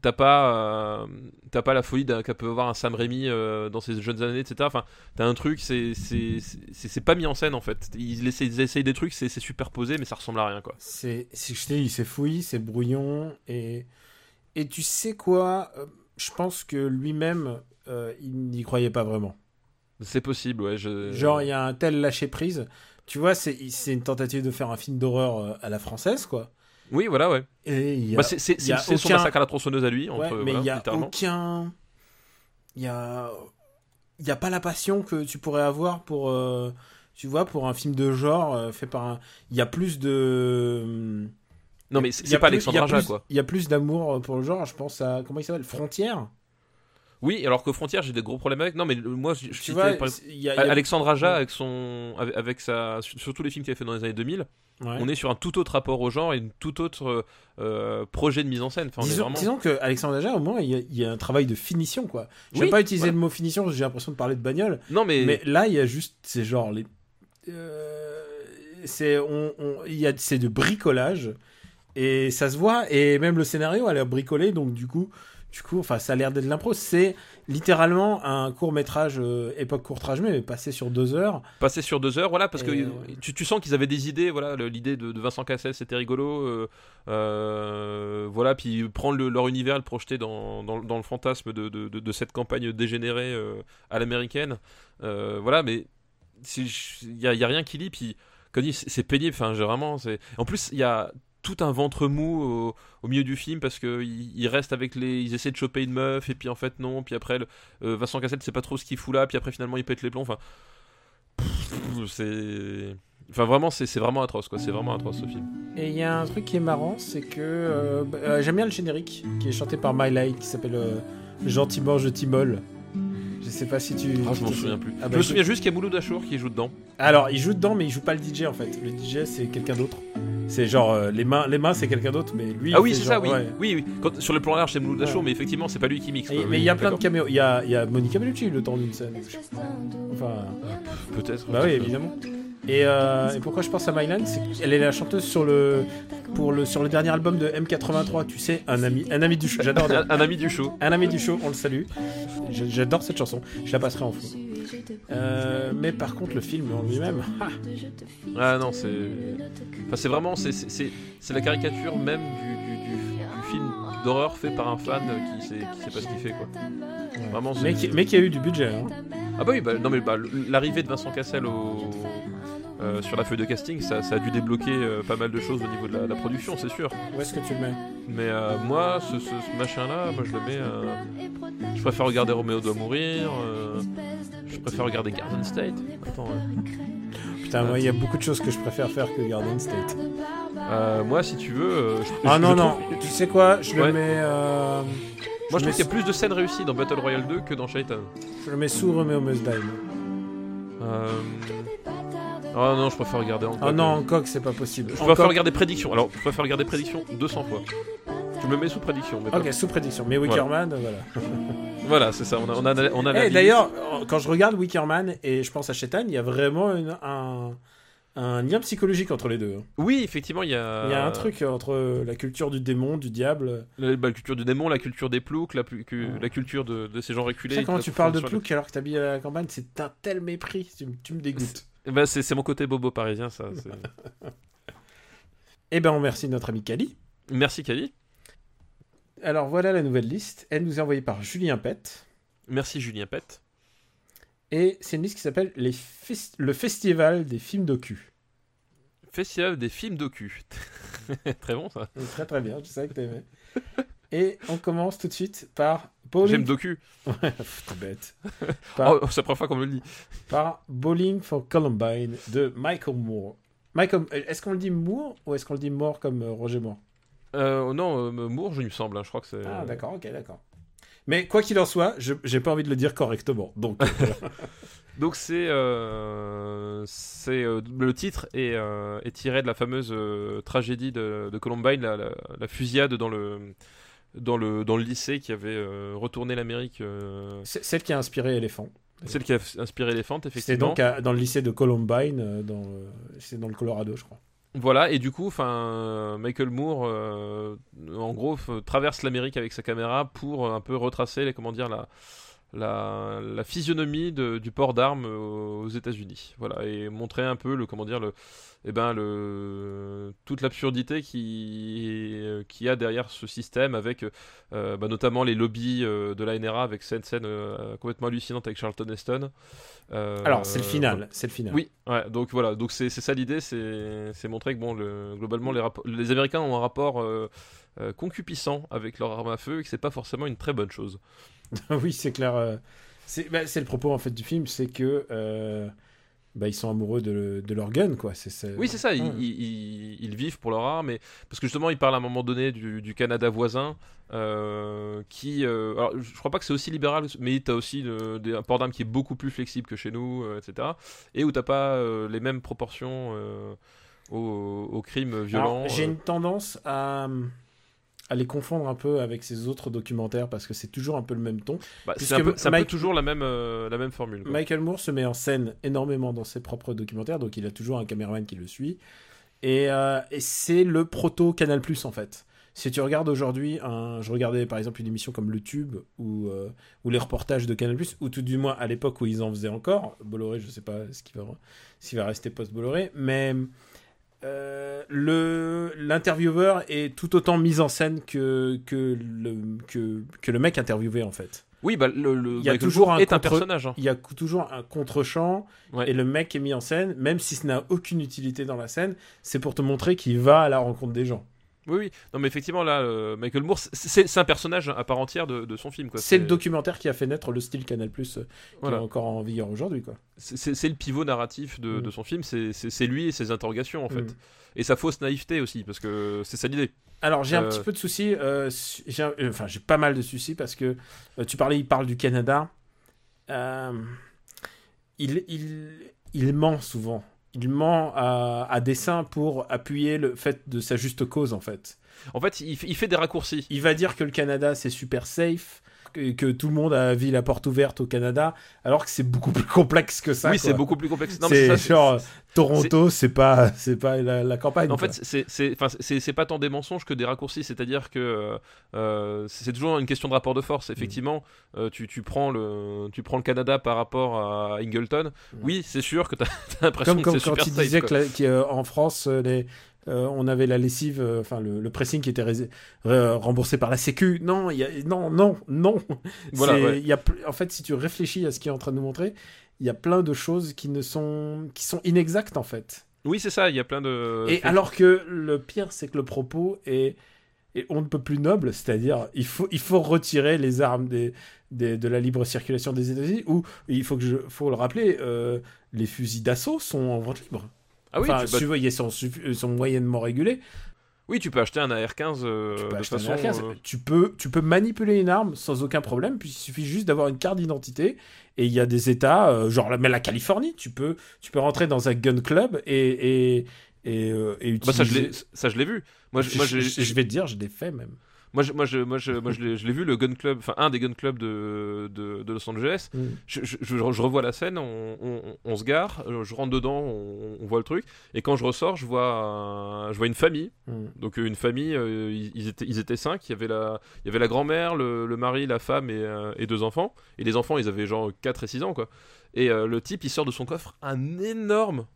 t'as pas, euh, t'as pas la folie qu'a peut avoir un Sam Raimi euh, dans ses jeunes années, etc. Enfin, t'as un truc, c'est, c'est, pas mis en scène en fait. Ils essaient, ils essayent des trucs, c'est, c'est superposé, mais ça ressemble à rien quoi. C'est, c'est- fouillis, c'est brouillon, et, et tu sais quoi, euh, je pense que lui-même, euh, il n'y croyait pas vraiment. C'est possible, ouais. Je... Genre, il y a un tel lâcher prise. Tu vois, c'est, c'est une tentative de faire un film d'horreur à la française, quoi. Oui, voilà, ouais. A, Bah, c'est, a c'est son aucun- massacre à la tronçonneuse à lui, entre, Ouais, mais voilà, il y a littéralement. aucun. Il y a. Il y a pas la passion que tu pourrais avoir pour. euh, Tu vois, pour un film de genre euh, fait par un. Il y a plus de. Non, mais c'est, a pas Alexandre a Aja, quoi. Il y a plus d'amour pour le genre, je pense à. Comment il s'appelle Frontière Oui, alors que Frontière, j'ai des gros problèmes avec. Non, mais moi, je, Tu citais, vois, par- il y a. il y a- Alexandre Aja avec son avec, sa sur, sur tous les films qu'il a fait dans les années 2000 Ouais. on est sur un tout autre rapport au genre et une tout autre euh, euh, projet de mise en scène enfin Disons, vraiment disons que Alexandre Aja, au moins, il y, a, il y a un travail de finition, quoi. Je vais Oui, pas utiliser voilà. le mot finition, parce que j'ai l'impression de parler de bagnole. non mais, Mais là, il y a juste, c'est genre les, euh, c'est, on, on- il y a, c'est de bricolage et ça se voit et même le scénario a l'air bricolé, donc du coup, du coup, enfin, ça a l'air d'être de l'impro. C'est littéralement un court métrage époque courtrage mais passé sur deux heures. passer sur deux heures voilà parce que euh, tu, tu sens qu'ils avaient des idées voilà l'idée de, de Vincent Cassel c'était rigolo euh, euh, voilà puis prendre le- leur univers le projeter dans, dans, dans le fantasme de, de, cette campagne dégénérée euh, à l'américaine Euh, voilà mais il y a, rien qui lit puis comme dit c'est pénible enfin vraiment c'est en plus il y a tout un ventre mou au, milieu du film parce que ils restent avec les ils essaient de choper une meuf et puis en fait non. Puis après le- euh, Vincent Cassel sait pas trop ce qu'il fout là. Puis après finalement il pète les plombs. Enfin c'est enfin vraiment c'est vraiment atroce quoi. C'est vraiment atroce ce film. Et il y a un truc qui est marrant, c'est que euh, bah, euh, j'aime bien le générique qui est chanté par My Light, qui s'appelle euh, Gentiment je t'imole. Je sais pas si tu. Ah, je m'en souviens plus Ah, je bah, me je- souviens juste qu'il y a Mouloud Achour qui joue dedans Alors, il joue dedans, mais il joue pas le DJ en fait. Le DJ, c'est quelqu'un d'autre. C'est genre euh, les mains, les mains, c'est quelqu'un d'autre, mais lui. ah oui c'est ça oui ouais. oui oui Quand- sur le plan large c'est Mouloud Achour Ouais. mais effectivement c'est pas lui qui mixe Et- mais Oui, il y a plein de caméos. Il y a, il y a Monica Bellucci le temps d'une scène. Enfin, peut-être bah oui, évidemment. Et, euh, et pourquoi je pense à Mylan, c'est qu'elle est la chanteuse sur le pour le sur le dernier album de M83. Tu sais, un ami, un ami du show. J'adore. un, un ami du show Un ami du show, on le salue. J'adore cette chanson. Je la passerai en fond. Euh, mais par contre, le film en lui-même. ah, Ah non, c'est. Enfin, c'est vraiment. c'est- la caricature même du, du, du- du film d'horreur fait par un fan qui sait, qui sait pas ce qu'il fait, quoi. Vraiment, mais, qui, mais qui a eu du budget. hein. Ah bah oui, bah, non mais bah, l'arrivée de Vincent Cassel au. Euh, sur la feuille de casting, ça, ça a dû débloquer euh, pas mal de choses au niveau de la, la production, c'est sûr. Où est-ce que tu le mets? Mais euh, moi, ce, ce- ce machin-là, moi je le mets. je préfère regarder Roméo doit mourir. je préfère regarder Garden State. Attends. Putain, moi, il y a beaucoup de choses que je préfère faire que Garden State. Moi, si tu veux. je- Ah je non, non, tu sais quoi? Je le mets. Moi, je trouve qu'il y a plus de scènes réussies dans Battle Royale 2 que dans Shaitan. Je le mets sous Romeo Must Die. Euh... Oh non, je préfère regarder encore. Oh non, Hancock, c'est pas possible. Je préfère regarder Prédiction. Alors, je préfère regarder Prédiction 200 fois. Tu me mets sous Prédiction. Mais pas- Ok, sous prédiction. Mais Wickerman, voilà. Voilà, c'est ça. On a, on a, on a la Eh, liste. D'ailleurs, quand je regarde Wickerman et je pense à Shetan, il y a vraiment une- un, un lien psychologique entre les deux. hein. Oui, effectivement, il y a. Il y a un truc entre la culture du démon, du diable. La, bah, la culture du démon, la culture des ploucs, la, pu- que- la culture de, de ces gens Tu reculés. sais, qui tu parles de plouc alors que t'habilles à la campagne, c'est un tel mépris. Tu, me- tu me dégoûtes. le- Bah, c'est mon côté bobo parisien, ça. Eh ben, on remercie notre ami Kali. Merci, Kali. Alors voilà la nouvelle liste. Elle nous est envoyée par Julien Pett. Merci, Julien Pett. Et c'est une liste qui s'appelle le Festival des films docu. Festival des films docu. Très bon, ça. Très très bien, je savais que t'aimais. Et on commence tout de suite par Bowling... J'aime docu. Pff, T'es bête. Par, Oh, c'est la première fois qu'on me le dit. par Bowling for Columbine de Michael Moore. Michael, euh, est-ce qu'on le dit Moore ou est-ce qu'on le dit Moore comme euh, Roger Moore? Euh, non, euh, Moore, je me semble. hein, je crois que c'est. Ah d'accord, ok, d'accord. Mais quoi qu'il en soit, je j'ai pas envie de le dire correctement. Donc, Donc c'est euh, c'est euh, le titre est, euh, est tiré de la fameuse tragédie de, de Columbine, la, la- la fusillade dans le dans le dans le lycée qui avait euh, retourné l'Amérique, euh, c'est celle qui a inspiré Elephant. celle qui a inspiré Elephant C'est effectivement. donc à- dans le lycée de Columbine, euh, dans, c'est dans le Colorado, je crois. Voilà, et du coup, Michael Moore, euh, en gros, traverse l'Amérique avec sa caméra pour un peu retracer, les, comment dire, la, la, la physionomie de- du port d'armes aux aux États-Unis. Voilà, et montrer un peu le, comment dire, le, eh ben, le, toute l'absurdité qui, qui y a derrière ce système, avec euh, bah, notamment les lobbies euh, de la NRA, avec cette scène euh, complètement hallucinante avec Charlton Heston. Euh, Alors, c'est le final. C'est le final. Oui, ouais, donc voilà, donc c'est ça l'idée, c'est c'est montrer que bon, le, globalement les, les Américains ont un rapport euh, euh, concupissant avec leur arme à feu et que c'est pas forcément une très bonne chose. oui, c'est clair. euh, C'est bah, c'est le propos en fait du film, c'est que euh, bah, ils sont amoureux de, de leur gun, quoi. Oui, c'est ça, ils, Ouais. ils- ils- ils vivent pour leur arme, et, parce que justement, ils parlent à un moment donné du, du Canada voisin, euh, qui... euh, alors, je crois pas que c'est aussi libéral, mais t'as aussi le- des- un port d'armes qui est beaucoup plus flexible que chez nous, euh, etc. Et où t'as pas les mêmes proportions aux, aux crimes violents. J'ai une tendance à, à les confondre un peu avec ces autres documentaires parce que c'est toujours un peu le même ton. Bah, c'est un peu, un toujours la même, euh, la même formule. quoi. Michael Moore se met en scène énormément dans ses propres documentaires, donc il a toujours un caméraman qui le suit. Et, euh, et c'est le proto Canal Plus en fait. Si tu regardes aujourd'hui, je regardais par exemple une émission comme Le Tube ou, euh, ou les reportages de Canal Plus, ou tout du moins à l'époque où ils en faisaient encore. Bolloré, je sais pas ce qui va, s'il va rester post-Bolloré, mais euh, le l'intervieweur est tout autant mis en scène que, que, le, que, que le mec interviewé en fait. Oui, bah, le, le Il y a toujours un est un contre- personnage. hein. Il y a toujours un contre-champ Ouais. et le mec est mis en scène, même si ce n'a aucune utilité dans la scène, c'est pour te montrer qu'il va à la rencontre des gens. Oui, oui. Non, mais effectivement, là, euh, Michael Moore, c'est- un personnage à part entière de, de son film. C'est le documentaire qui a fait naître le style Canal Plus qui Voilà. est encore en vigueur aujourd'hui. C'est le pivot narratif de, Mm. de son film, c'est lui et ses interrogations, en fait. Mm. Et sa fausse naïveté aussi, parce que c'est ça l'idée. Alors j'ai un Euh, petit peu de soucis, euh, j'ai euh, enfin j'ai pas mal de soucis parce que euh, tu parlais, il parle du Canada. Euh, il, il, il ment souvent. Il ment à, à dessein pour appuyer le fait de sa juste cause en fait. En fait, il, fait- il fait des raccourcis. Il va dire que le Canada c'est super safe, que, que tout le monde a vu la porte ouverte au Canada, alors que c'est beaucoup plus complexe que ça. oui, c'est beaucoup plus complexe. Non, mais C'est c'est- genre Toronto, c'est pas, c'est pas la, la campagne. En quoi. fait, c'est- c'est c'est- c'est pas tant des mensonges que des raccourcis, c'est-à-dire que euh, euh, c'est toujours une question de rapport de Mm. force. Effectivement, euh, tu, tu prends le, tu prends le Canada par rapport à Ingleton. Oui, c'est sûr que t'as as, l'impression Mm. Comme, que comme c'est quand super il disait qu'en France, euh, les, euh, on avait la lessive, euh, enfin le, le pressing qui était remboursé par la Sécu. Non, il y a, non, non, non. Voilà, ouais. y a, en fait, si tu réfléchis à ce qu'il est en train de nous montrer, il y a plein de choses qui ne sont, qui sont inexactes en fait. Oui, c'est ça. Il y a plein de. Et alors que le pire, c'est que le propos est, on ne peut plus noble, c'est-à-dire il faut, il faut retirer les armes des, des- de la libre circulation des États-Unis, ou il faut que je, faut le rappeler, euh, les fusils d'assaut sont en vente libre. Ah oui, enfin, tu, suivant- ils sont, ils sont moyennement régulés. oui, tu peux acheter un AR-15 euh, Tu peux, de façon. AR-15. euh, tu, peux, tu peux manipuler une arme sans aucun problème, puis il suffit juste d'avoir une carte d'identité. Et il y a des États, euh, genre la, mais la Californie, tu peux, tu peux rentrer dans un gun club et, et, et, euh, Bah, ça, je utiliser. l'ai- ça, je l'ai vu. Moi, je, moi, je, j'ai- je vais te dire, je l'ai fait même. Moi, je, moi, je, moi, je, moi, je l'ai- je l'ai vu, le gun club, enfin, un des gun clubs de, de, de Los Angeles. Mm. Je, je, revois la scène, on, on, on se gare, euh, je rentre dedans, on, on voit le truc. Et quand je ressors, je vois, un- je vois une famille. Mm. Donc, euh, une famille, euh, ils, étaient, ils étaient cinq. Il y avait la, il y avait la grand-mère, le, le mari, la femme et, euh, et deux enfants. Et les enfants, ils avaient genre 4 et 6 ans, quoi. Et euh, le type, il sort de son coffre un énorme.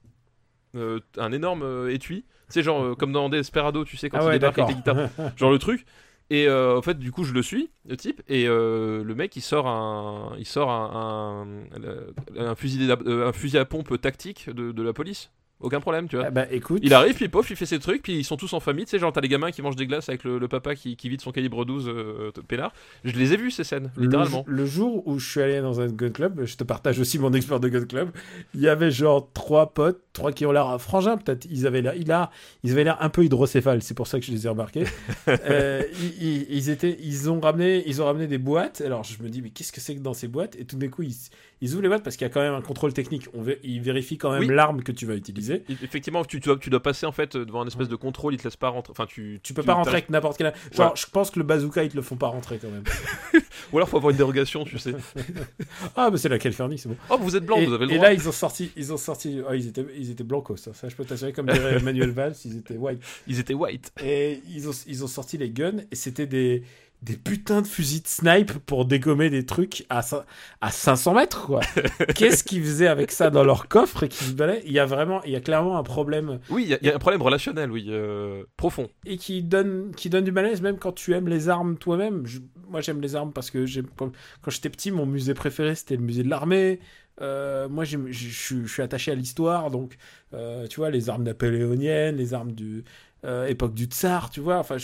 euh, un énorme euh, étui, tu sais, genre euh, comme dans Desperado, tu sais, quand Ah il ouais, débarque avec les guitares genre le truc et euh, en fait du coup je le suis le type et euh, le mec il sort un il sort un, euh, fusil à pompe tactique de la police aucun problème tu vois Ah bah écoute, il arrive puis pof il fait ses trucs puis ils sont tous en famille tu sais genre t'as les gamins qui mangent des glaces avec le, le papa qui, qui vide son calibre 12 euh, peinard je les ai vus ces scènes le, littéralement le jour où je suis allé dans un gun club, je te partage aussi mon expert de gun club. Il y avait genre trois potes, trois qui ont l'air frangins peut-être. Ils avaient l'air, il ils avaient l'air un peu hydrocéphales. C'est pour ça que je les ai remarqués. Euh, ils, ils- ils étaient, ils ont ramené, ils ont ramené des boîtes. Alors je me dis mais qu'est-ce que c'est que dans ces boîtes? Et tout d'un coup ils, ils ouvrent les boîtes parce qu'il y a quand même un contrôle technique. On ils vérifient quand même Oui. l'arme que tu vas utiliser. Effectivement, tu, tu, dois, tu dois passer en fait devant un espèce de contrôle, ils te laissent pas rentrer. Enfin, tu, Tu peux pas rentrer avec n'importe quel. Genre, je pense que le bazooka, ils te le font pas rentrer quand même. Ou alors faut avoir une dérogation, tu sais. ah, mais c'est la Californie, c'est bon. Oh, vous êtes blanc, et, vous avez le et droit. là, ils ont sorti, ils ont sorti, oh, ils étaient, ils étaient blancos, ça, ça je peux t'assurer, comme dirait Manuel Valls, ils étaient white. Ils étaient white. Et ils ont, ils ont sorti les guns, et c'était des, des putains de fusils de snipe pour dégommer des trucs à, à 500 mètres, quoi. Qu'est-ce qu'ils faisaient avec ça dans leur coffre et qui se balaient? Il y a vraiment, il y a clairement un problème Oui, il y, a- il y a un problème relationnel, oui, euh, profond. et qui donne, qui donne du malaise même quand tu aimes les armes toi-même. Moi, j'aime les armes parce que quand j'étais petit, mon musée préféré c'était le musée de l'armée. Euh, moi, je suis- attaché à l'histoire, donc euh, tu vois les armes napoléoniennes, les armes du euh, époque du tsar, tu vois. Enfin,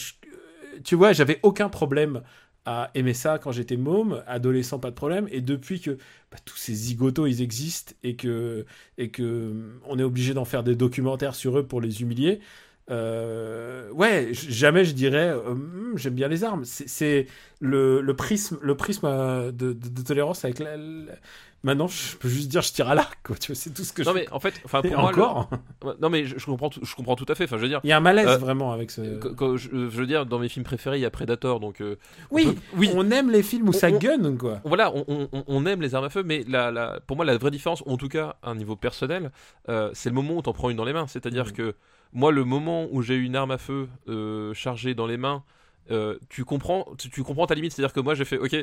tu vois, j'avais aucun problème à aimer ça quand j'étais môme, adolescent, pas de problème. Et depuis que bah, tous ces zigotos ils existent et que et que on est obligé d'en faire des documentaires sur eux pour les humilier. euh, ouais, jamais je dirais euh, Hum, j'aime bien les armes. C'est- le, prisme, le prisme euh, de tolérance avec la, la- Maintenant, je peux juste dire je tire à l'arc, quoi. Tu vois, c'est tout ce que Non je. mais en fait, enfin Et pour moi, le- encore, non mais je, je comprends, tout, je comprends tout à fait. Enfin, je veux dire, il y a un malaise Euh, vraiment avec ce. quand- quand je, veux dire, dans mes films préférés, il y a Predator, donc euh, oui, on peut- oui. on aime les films où ça On- gun, quoi. Voilà, on, aime les armes à feu, mais la, la- pour moi, la vraie différence, en tout cas à un niveau personnel, euh, c'est le moment où t'en prends une dans les mains. C'est-à-dire Mhm. que moi, le moment où j'ai eu une arme à feu chargée dans les mains, euh, tu comprends, tu, tu comprends ta limite. C'est-à-dire que moi, j'ai fait, ok,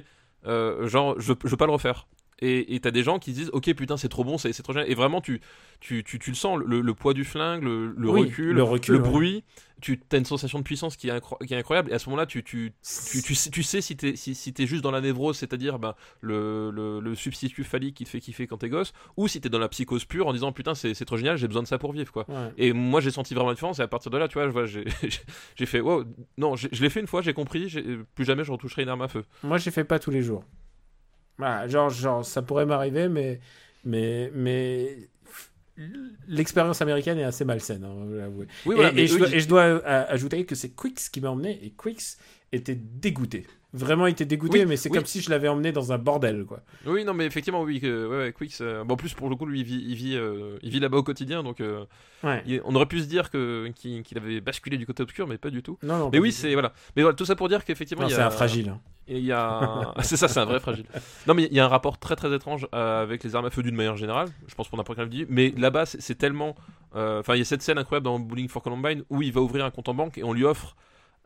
euh, genre, je, je veux pas le refaire. Et t'as des gens qui se disent, ok, putain, c'est trop bon, c'est c'est trop génial. Et vraiment, tu, tu, tu, tu le sens, le, le poids du flingue, le, le Oui, recul, le recul, ouais. bruit. Tu as une sensation de puissance qui est, incro- qui est incroyable. Et à ce moment-là, tu, tu, tu, tu, sais, tu sais si t'es si, si juste dans la névrose, c'est-à-dire ben, le, le, le substitut phallique qui te fait kiffer quand t'es gosse, ou si t'es dans la psychose pure en disant putain c'est c'est trop génial, j'ai besoin de ça pour vivre quoi. Ouais. Et moi j'ai senti vraiment la différence et à partir de là tu vois, j'ai j'ai fait wow, non j'ai- je l'ai fait une fois, j'ai compris, j'ai- plus jamais je retoucherai une arme à feu. Moi, je fais pas tous les jours. Voilà, genre, genre, ça pourrait m'arriver, mais, mais, mais l'expérience américaine est assez malsaine, hein, je. Oui et, voilà, et mais je, dois, ils- et je dois, euh, ajouter que c'est Quix qui m'a emmené, et Quix était dégoûté. Vraiment, il était dégoûté, Oui, mais c'est oui. comme si je l'avais emmené dans un bordel, quoi. Oui, non, mais effectivement, oui, que, ouais, ouais, Quix. euh, bon, en plus, pour le coup, lui, il vit, il vit, euh, vit là-bas au quotidien, donc euh, Ouais. il- on aurait pu se dire que qu'il avait basculé du côté obscur, mais pas du tout. Non, non. Mais pas oui, c'est voilà. Mais voilà, tout ça pour dire qu'effectivement, c'est a un fragile. hein. Il y a, c'est ça, c'est un vrai fragile. Non, mais il y a un rapport très très étrange euh, avec les armes à feu d'une manière générale. Je pense pour n'importe quel dit. Mais là-bas, c'est tellement. Enfin, il y a cette scène incroyable dans Bowling for Columbine où il va ouvrir un compte en banque et on lui offre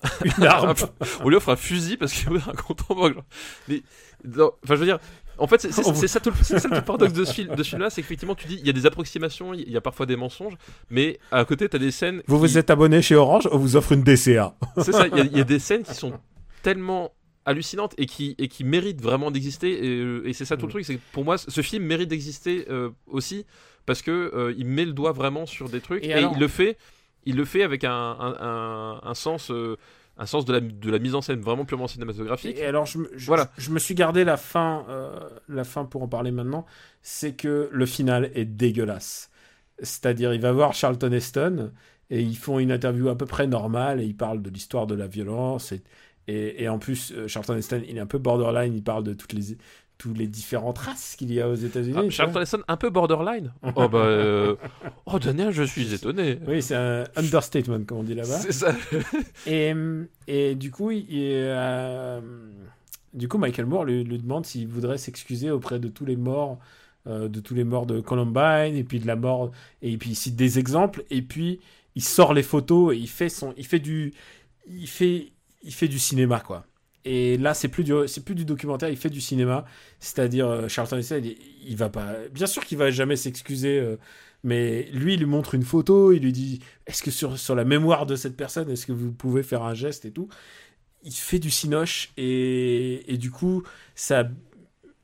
Une arme. on lui offre un fusil parce qu'il banque. genre. Mais, non, enfin, je veux dire, en fait, c'est c'est ça le, c'est ça tout le paradoxe de ce film, de ce film-là, c'est qu'effectivement, tu dis, il y a des approximations, il y a parfois des mensonges, mais à côté, t'as des scènes. Vous qui- vous êtes abonné chez Orange, on vous offre une DCA. C'est ça, il y a- il y, a des scènes qui sont tellement hallucinantes et qui, et qui méritent vraiment d'exister. Et, euh, et c'est ça tout Mm. le truc, c'est que pour moi, ce film mérite d'exister euh, aussi parce que euh, il met le doigt vraiment sur des trucs Et et, alors- il le fait, il le fait avec un, un, un- un sens. euh, un sens de la, de la mise en scène vraiment purement cinématographique. Et alors, je, me- je- Voilà. je, me suis gardé la fin, euh, la fin pour en parler maintenant. C'est que le final est dégueulasse. C'est-à-dire, il va voir Charlton Heston et ils font une interview à peu près normale et ils parlent de l'histoire de la violence. Et, et, et en plus, euh, Charlton Heston, il est un peu borderline. Il parle de toutes les, toutes les différentes races qu'il y a aux États-Unis. Ah. Charlton Heston, un peu borderline. oh bah, euh, oh Daniel, je suis étonné. Oui, c'est un understatement, comme on dit là-bas. C'est ça. Et, et du coup, il, euh, du coup, Michael Moore lui, lui demande s'il voudrait s'excuser auprès de tous les morts, euh, de tous les morts de Columbine, et puis de la mort, et puis il cite des exemples, et puis il sort les photos et il fait son, il fait du, il fait, il fait du cinéma quoi. Et là, c'est plus du, documentaire, il fait du cinéma. C'est-à-dire, euh, Charlton Heston, il, il va pas, bien sûr qu'il va jamais s'excuser. euh, mais lui, il lui montre une photo, il lui dit Est-ce que sur, la mémoire de cette personne, est-ce que vous pouvez faire un geste et tout Il fait du cinoche et, du coup,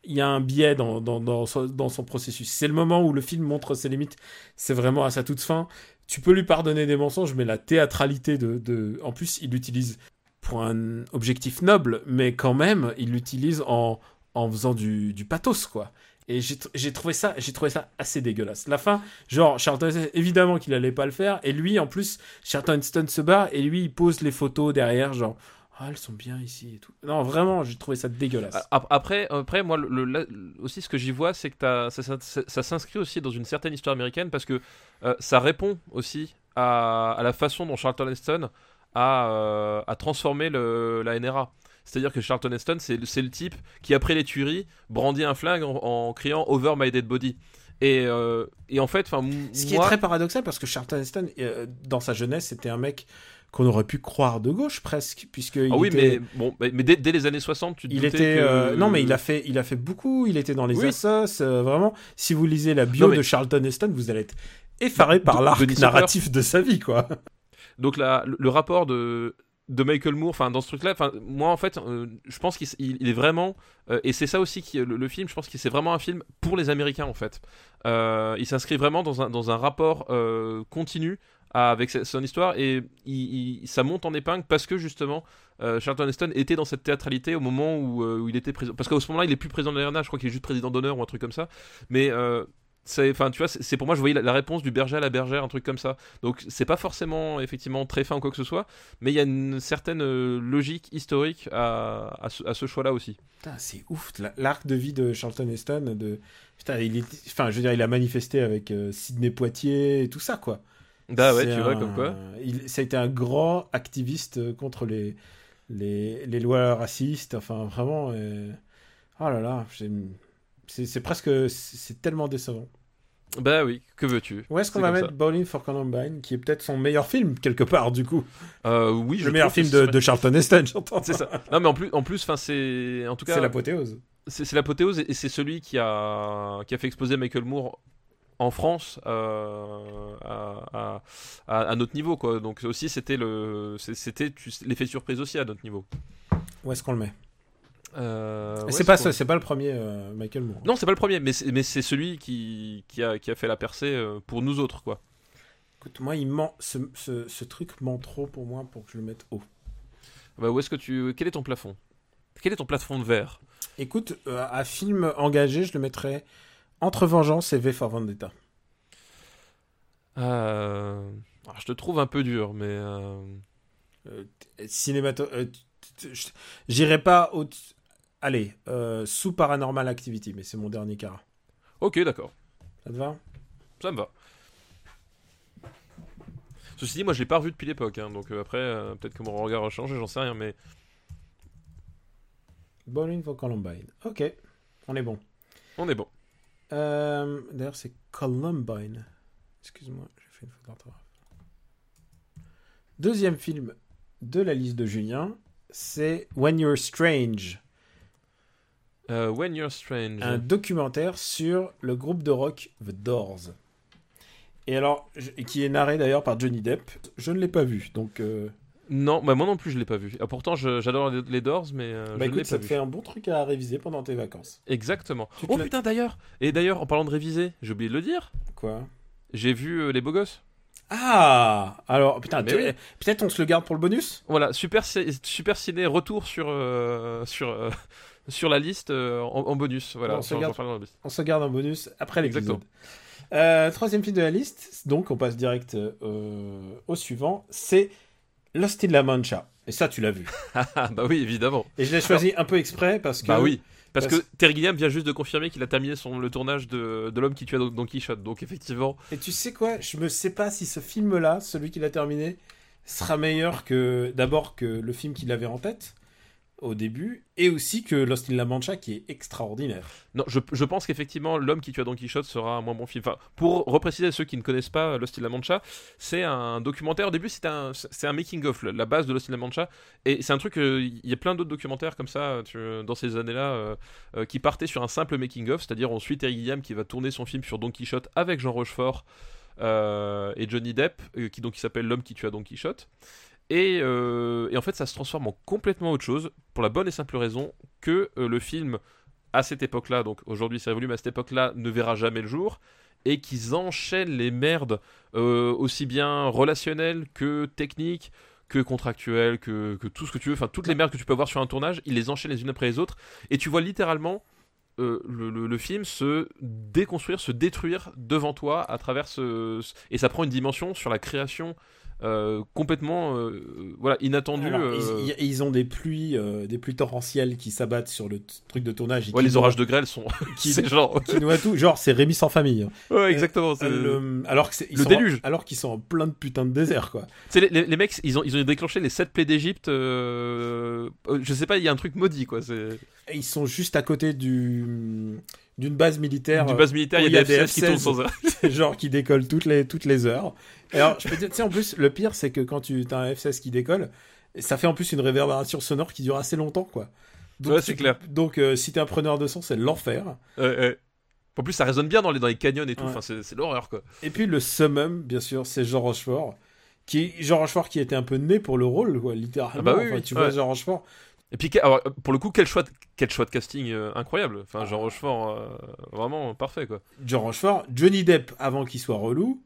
il y a un biais dans, son, processus. C'est le moment où le film montre ses limites, c'est vraiment à sa toute fin. Tu peux lui pardonner des mensonges, mais la théâtralité de. de... En plus, il l'utilise pour un objectif noble, mais quand même, il l'utilise en, en faisant du, du pathos, quoi. Et j'ai tr- j'ai trouvé ça, j'ai trouvé ça assez dégueulasse. La fin, genre Charlton évidemment qu'il allait pas le faire, et lui en plus, Charlton Heston se barre et lui il pose les photos derrière, genre Ah, elles sont bien ici et tout. Non, vraiment, j'ai trouvé ça dégueulasse. Ap- Après, après moi, aussi, ce que j'y vois, c'est que t'as- ça, ça- ça- ça s'inscrit aussi dans une certaine histoire américaine parce que euh, ça répond aussi à, à la façon dont Charlton Heston euh, a transformé le- la NRA. C'est-à-dire que Charlton Heston, c'est le- type qui, après les tueries, brandit un flingue en, en criant Over my dead body. Et, euh, et en fait, enfin, Ce qui moi, est très paradoxal parce que Charlton Heston, euh, dans sa jeunesse, c'était un mec qu'on aurait pu croire de gauche presque, puisque ah oui, était, mais bon, mais mais dès, dès les années 60, tu te il était, que- euh, non mais il a fait, il a fait beaucoup. Il était dans les Oui. assos, vraiment. Si vous lisez la bio Non, mais- de Charlton Heston, vous allez être effaré par l'arc narratif de sa vie, quoi. Donc là, le, rapport de, de Michael Moore, enfin dans ce truc-là, enfin moi en fait, euh, je pense qu'il est vraiment, euh, et c'est ça aussi qui le, film. Je pense que c'est vraiment un film pour les Américains en fait. Euh, il s'inscrit vraiment dans un dans un rapport continu avec son histoire et il, ça monte en épingle parce que justement Charlton Heston était dans cette théâtralité au moment où, où il était président. Parce qu'à ce moment-là, il est plus président de l'ARNA, je crois qu'il est juste président d'honneur ou un truc comme ça. Mais enfin, tu vois, c'est pour moi, je voyais la, la réponse du berger à la bergère, un truc comme ça. Donc, c'est pas forcément effectivement très fin ou quoi que ce soit, mais il y a une certaine euh, logique historique à, à ce, à ce choix-là aussi. C'est ouf, la- l'arc de vie de Charlton Heston. De... Putain, il est... enfin, je veux dire, il a manifesté avec euh, Sidney Poitier et tout ça, quoi. Bah ouais, tu vois, comme quoi. Il... Ça a été un grand activiste euh, contre les, les... les lois racistes. Enfin, vraiment. euh, Oh là là, j'ai- c'est presque. C'est tellement décevant. Bah oui, que veux-tu? Où est-ce qu'on va mettre Bowling for Columbine, qui est peut-être son meilleur film, quelque part, du coup? Euh, Oui, je Le meilleur film de, de Charlton Heston, j'entends. C'est ça. Non, mais en plus, en plus, c'est en tout cas, C'est l'apothéose. c'est l'apothéose et c'est celui qui a qui a fait exploser Michael Moore en France euh, à, à, à- notre niveau quoi donc aussi c'était le l'effet surprise aussi à notre niveau Où est-ce qu'on le met? Euh, ouais, C'est pas c'est pas le premier euh, Michael Moore. non c'est pas le premier mais c'est mais c'est celui qui, qui a qui a fait la percée euh, pour nous autres quoi Écoute, moi, il ment, ce, ce, ce truc ment trop pour moi pour que je le mette haut. bah où est-ce que tu quel est ton plafond? Quel est ton plafond de verre? Écoute, euh, à film engagé, je le mettrais entre Vengeance et V for Vendetta. Alors, je te trouve un peu dur mais cinémato... J'irai pas au... Allez, euh, sous Paranormal Activity, mais c'est mon dernier cas. ok d'accord Ça te va? Ça me va Ceci dit, moi je l'ai pas revu depuis l'époque, hein, donc euh, après euh, peut-être que mon regard a changé, j'en sais rien, mais Bowling for Columbine. Ok, on est bon. on est bon. Euh, D'ailleurs, c'est Columbine. Excuse-moi, j'ai fait une faute d'orthographe. Deuxième film de la liste de Julien, c'est When You're Strange, Euh, When You're Strange. un documentaire sur le groupe de rock The Doors. Et alors, je- qui est narré d'ailleurs par Johnny Depp. Je ne l'ai pas vu, donc euh, Non, bah moi non plus je l'ai pas vu. Ah, pourtant j'adore les, les Doors, mais euh, bah je ne l'ai écoute, pas ça te fait un bon truc à réviser pendant tes vacances. Exactement. Tu Oh putain d'ailleurs Et d'ailleurs, en parlant de réviser, j'ai oublié de le dire, Quoi? J'ai vu euh, Les Beaux Gosses. Ah Alors, putain, Mais tu- oui. peut-être on se le garde pour le bonus? Voilà, super, super ciné, retour sur, sur, sur la liste euh, en, en bonus. Voilà, on se garde. On se garde en bonus après l'épisode. Euh, troisième film de la liste, donc on passe direct euh, au suivant, c'est Lost in La Mancha. Et ça, tu l'as vu. Ah bah oui, évidemment. Et je l'ai choisi un peu exprès parce que. Bah oui. Parce, parce- que Terry Gilliam vient juste de confirmer qu'il a terminé son, le tournage de, de L'homme qui Don Don Quichotte. Donc effectivement, Et tu sais quoi Je me sais pas si ce film-là, celui qu'il a terminé, sera meilleur que d'abord que le film qu'il avait en tête au début, et aussi que Lost in La Mancha qui est extraordinaire. non, je, pense qu'effectivement L'homme qui tua Don Quichotte sera un moins bon film. Enfin, pour repréciser à ceux qui ne connaissent pas Lost in La Mancha, c'est un documentaire. Au début, c'est un, c'est un making-of, la- base de Lost in La Mancha. Et c'est un truc, euh, il y a plein d'autres documentaires comme ça dans ces années-là euh, euh, qui partaient sur un simple making-of, c'est-à-dire on suit Terry Gilliam qui va tourner son film sur Don Quichotte avec Jean Rochefort et Johnny Depp, qui donc s'appelle L'homme qui tua Don Quichotte. Et, euh, et en fait, ça se transforme en complètement autre chose, pour la bonne et simple raison que euh, le film, à cette époque-là, donc aujourd'hui c'est révolu, mais à cette époque-là, ne verra jamais le jour, et qu'ils enchaînent les merdes, euh, aussi bien relationnelles que techniques, que contractuelles, que, tout ce que tu veux, enfin toutes les merdes que tu peux avoir sur un tournage, ils les enchaînent les unes après les autres, et tu vois littéralement le, film se déconstruire, se détruire devant toi à travers ce- Et ça prend une dimension sur la création euh, complètement euh, voilà inattendu. Alors, euh, ils, ont des pluies, euh, des pluies torrentielles qui s'abattent sur le truc de tournage. et ouais, qui les noient- orages de grêle sont. qui- c'est genre. qui noient tout. Genre, c'est Rémi sans famille. Ouais, exactement. c'est- Le- alors que c'est le sont- déluge. Alors qu'ils sont en plein de putain de désert, quoi. Sais, les, les- les mecs, ils ont, ils ont déclenché les 7 plaies d'Égypte. je sais pas, il y a un truc maudit, quoi. C'est Et ils sont juste à côté du d'une base militaire. du base militaire, il y a des F-16 qui tournent F-16. sans. C'est genre qui décolle toutes les, toutes les heures. Et alors, je peux dire, tu sais, en plus, le pire, c'est que quand tu as un F-16 qui décolle, ça fait en plus une réverbération sonore qui dure assez longtemps, quoi. Donc, Ouais, c'est clair. Donc, euh, si t'es un preneur de son, c'est l'enfer. En plus, ça résonne bien dans les, dans les canyons et tout. Ouais. Enfin, c'est l'horreur, quoi. Et puis, le summum, bien sûr, c'est Jean Rochefort. Qui, Jean Rochefort qui était un peu né pour le rôle, quoi, littéralement. Ah bah oui, Enfin, tu ouais. vois Jean Rochefort. Et puis, alors, pour le coup, quel choix de, quel choix de casting euh, incroyable. Enfin, Ah. Jean Rochefort, euh, vraiment parfait, quoi. Jean Rochefort, Johnny Depp avant qu'il soit relou.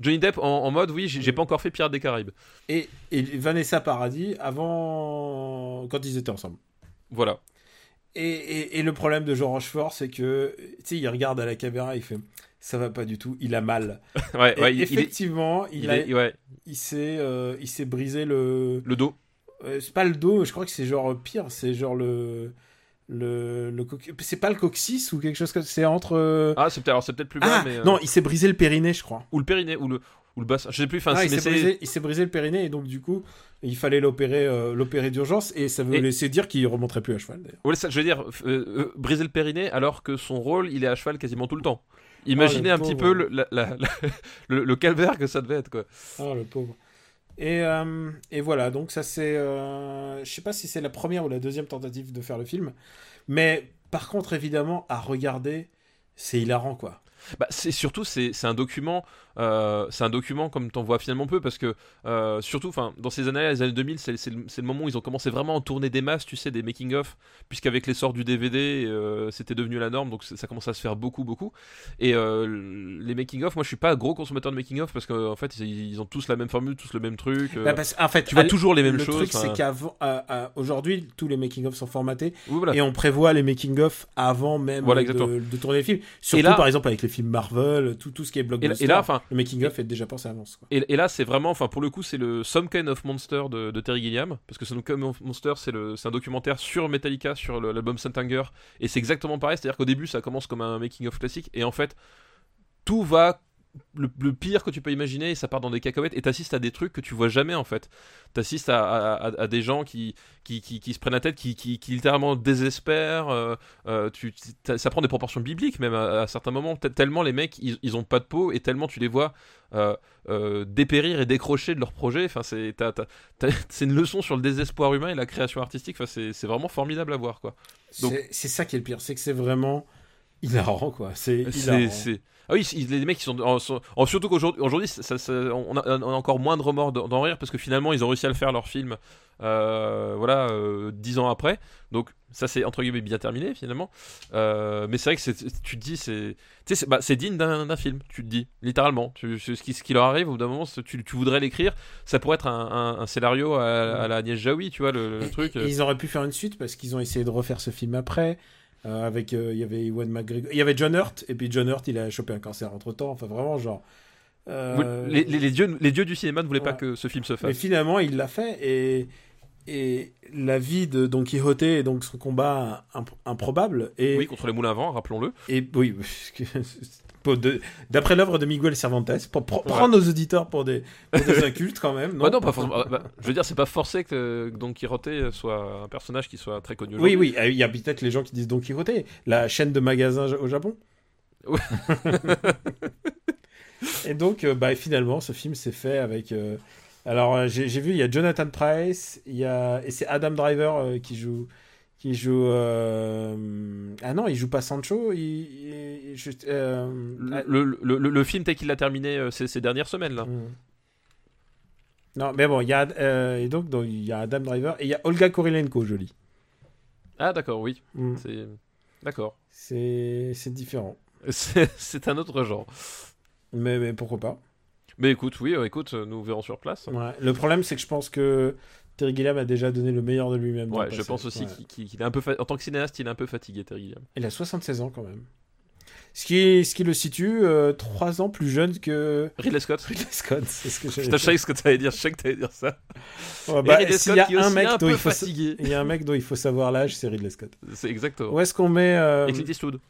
Johnny Depp en, en mode, oui, j'ai pas encore fait Pirates des Caraïbes. Et, et Vanessa Paradis avant. quand ils étaient ensemble. Voilà. Et, et- et le problème de Jean Rochefort, c'est que, tu sais, il regarde à la caméra, il fait ça va pas du tout, il a mal. ouais, ouais, il, effectivement, il, il ouais, euh, il s'est brisé le. le dos. Euh, c'est pas le dos, je crois que c'est genre pire, c'est genre le. Le, le c'est pas le coccyx ou quelque chose comme c'est entre euh, Ah, c'est peut-être c'est peut-être plus bas, ah mais. euh, non il s'est brisé le périnée je crois Ou le périnée, ou le, ou le bassin. Je sais plus, enfin, Ah, il s'est brisé, il s'est brisé le périnée et donc du coup il fallait l'opérer euh, l'opérer d'urgence et ça veut Et- laisser dire qu'il remonterait plus à cheval d'ailleurs Ouais, ça, je veux dire, euh, euh, briser le périnée alors que son rôle, il est à cheval quasiment tout le temps. Imaginez Oh, le un petit peu le, la- la- la- le, le calvaire que ça devait être, quoi. Ah, le pauvre. Et, euh, et voilà, donc ça c'est... euh, je sais pas si c'est la première ou la deuxième tentative de faire le film, mais par contre évidemment à regarder, c'est hilarant quoi. Bah, c'est surtout c'est un document euh, c'est un document comme t'en vois finalement peu parce que euh, surtout enfin dans ces années les années 2000 c'est le, c'est le moment où ils ont commencé vraiment à tourner des masses tu sais des making of puisqu'avec l'essor du DVD euh, c'était devenu la norme donc ça commence à se faire beaucoup beaucoup et les making of moi je suis pas gros consommateur de making of parce qu'en en fait ils, ils ont tous la même formule tous le même truc Bah, parce, en fait, tu vois toujours les mêmes le choses truc enfin, c'est qu'avant, aujourd'hui tous les making of sont formatés oui, voilà. et on prévoit les making of avant même Voilà, de, tourner les films. Surtout là- par exemple avec les films Marvel, tout, tout ce qui est blockbuster. et là enfin le making of est déjà pensé à l'avance. Et, là, c'est vraiment, enfin, pour le coup, c'est le Some Kind of Monster de, Terry Gilliam, parce que Some Kind of Monster, c'est un documentaire sur Metallica, sur l'album Saint-Anger, et c'est exactement pareil, c'est-à-dire qu'au début, ça commence comme un making-of classique, et en fait, tout va le, le pire que tu peux imaginer, et ça part dans des cacahuètes, et t'assistes à des trucs que tu vois jamais, en fait. T'assistes à, à, à- à des gens qui, qui, qui, qui se prennent la tête, qui, qui, qui littéralement désespèrent, euh, euh, tu, ça prend des proportions bibliques, même à, certains moments, Te- tellement les mecs, ils, ils ont pas de peau, et tellement tu les vois... euh, dépérir et décrocher de leur projet. Enfin, c'est une leçon sur le désespoir humain et la création artistique. Enfin, c'est vraiment formidable à voir, quoi. Donc- C'est ça qui est le pire, c'est que c'est vraiment hilarant quoi. C'est- ah oui, les mecs qui sont, en- sont- en- surtout qu'aujourd'hui, aujourd'hui, ça- ça- ça- on, a, on a encore moins de remords d'en rire parce que finalement, ils ont réussi à le faire leur film. euh, voilà, euh, dix ans après. Donc ça c'est entre guillemets bien terminé finalement. Euh, mais c'est vrai que c'est- tu te dis c'est, bah, c'est digne d'un d'un film. Tu te dis littéralement. Tu, ce, qui, ce qui leur arrive au bout d'un moment, tu, tu voudrais l'écrire. Ça pourrait être un, un- un scénario à, à la Agnès Jaoui, tu vois le, le Et- truc. et ils auraient pu faire une suite parce qu'ils ont essayé de refaire ce film après. Euh, avec euh, il y avait McGregor, il y avait John Hurt et puis John Hurt il a chopé un cancer entre temps. Enfin vraiment genre. euh, Les, les- les dieux, les dieux du cinéma ne voulaient pas que ce film se Mais fasse. finalement il l'a fait et et la vie de Don Quixote et donc son combat imp- improbable et Oui, contre les moulins à vent, rappelons-le. et oui d'après l'œuvre de Miguel Cervantes pour pr- prendre nos auditeurs pour des, pour des incultes quand même. Bah non, pas forcément. bah, je veux dire, c'est pas forcé que Don Quixote soit un personnage qui soit très connu. Oui, oui, euh, il y a peut-être les gens qui disent Don Quixote, la chaîne de magasins au Japon. Ouais. et donc, euh, bah, finalement, ce film s'est fait avec. euh, Alors, euh, j'ai j'ai vu, il y a Jonathan Price, il y a et c'est Adam Driver euh, qui joue. Qui joue. euh, Ah non, il joue pas Sancho. Il, il- il- juste, euh, ah, Le, le, le- le film tel qu'il l'a terminé euh, ces, ces dernières semaines là. hmm. Non, mais bon, il y a et donc, il y a Adam Driver et il y a Olga Kurilenko, jolie. Ah d'accord, oui. Hmm. C'est d'accord. C'est différent, C'est un autre genre. mais, mais pourquoi pas. Mais écoute, oui, écoute, nous verrons sur place. Ouais. Le problème, c'est que je pense que Terry Gilliam a déjà donné le meilleur de lui-même. Ouais, je pense aussi Ouais. qu'il est un peu fa- en tant que cinéaste, il est un peu fatigué, Terry Gilliam. Il a 76 ans quand même. Ce qui, ce qui le situe euh, trois ans plus jeune que Ridley Scott. Ridley Scott. C'est ce que je savais ce que t'allais dire, je sais que t'allais dire ça. Ouais, bah, Ridley s'il Scott y a qui un mec un dont peu il faut, fatigué. il y a un mec dont il faut savoir l'âge, c'est Ridley Scott. C'est exactement. Où est-ce qu'on met euh, Et Clint Eastwood.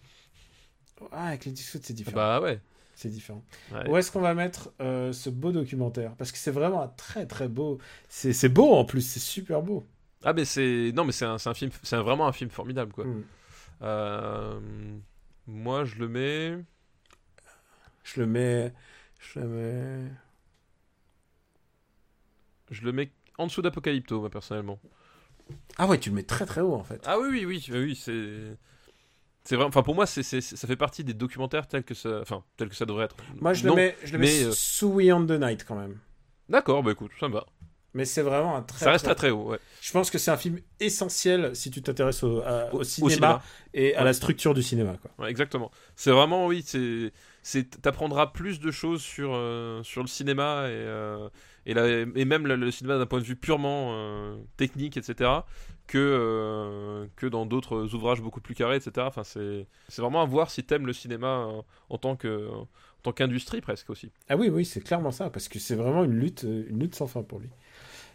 Ah, Clint Eastwood, c'est différent. Bah ouais. C'est différent. Ouais. Où est-ce qu'on va mettre euh, ce beau documentaire? Parce que c'est vraiment un très très beau. C'est beau en plus, c'est super beau. Ah mais c'est non mais c'est un, un film, c'est vraiment un film formidable quoi. Mm. Euh, Moi je le mets. Je le mets. Je le mets. Je le mets en dessous d'Apocalypto, moi, personnellement. Ah ouais, tu le mets très très haut en fait. Ah oui, oui, oui, oui, c'est. C'est vrai, enfin pour moi, c'est, c'est- ça fait partie des documentaires tels que ça, enfin tels que ça devrait être. Moi, je Non, le mets, je le mets mais, euh, sous We on the Night quand même. D'accord, bah écoute, ça me va. Mais c'est vraiment un très. ça reste très très haut, ouais. Je pense que c'est un film essentiel si tu t'intéresses au, à- au Au- au cinéma, et à Ouais. la structure du cinéma. Quoi. Ouais, exactement. C'est vraiment, oui, c'est, t'apprendras plus de choses sur euh, sur le cinéma et euh, et, la- et même le, le cinéma d'un point de vue purement euh, technique, etc. que que dans d'autres ouvrages beaucoup plus carrés, etc. Enfin, c'est c'est vraiment à voir si t'aimes le cinéma en tant que en tant qu'industrie presque aussi. Ah oui, oui, c'est clairement ça, parce que c'est vraiment une lutte, une lutte sans fin pour lui.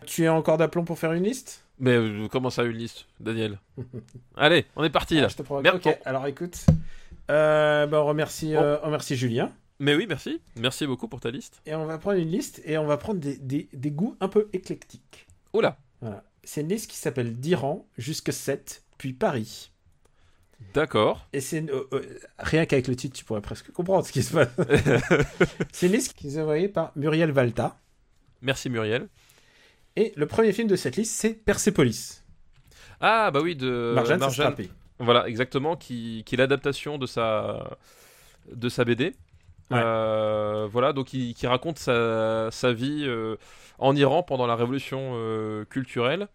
Tu es encore d'aplomb pour faire une liste? Mais comment ça une liste, Daniel? Allez, on est parti là. Ah, Je te. Merde. Ok, alors écoute. Euh, bah, on, remercie, euh, on remercie Julien. Mais oui, merci. Merci beaucoup pour ta liste. Et on va prendre une liste et on va prendre des, des, des goûts un peu éclectiques. Oh là, Voilà. C'est une liste qui s'appelle d'Iran jusque 7, puis Paris. d'accord. Et c'est euh, euh, rien qu'avec le titre, tu pourrais presque comprendre ce qui se passe. c'est une liste qui est envoyée par Muriel Valta. Merci Muriel. Et le premier film de cette liste, c'est Persepolis. Ah bah oui, de Marjane Marjane. Voilà, exactement, qui, qui est l'adaptation de sa, de sa BD. Ouais. Euh, voilà, donc qui, qui raconte sa, sa vie euh, en Iran pendant la révolution euh, culturelle.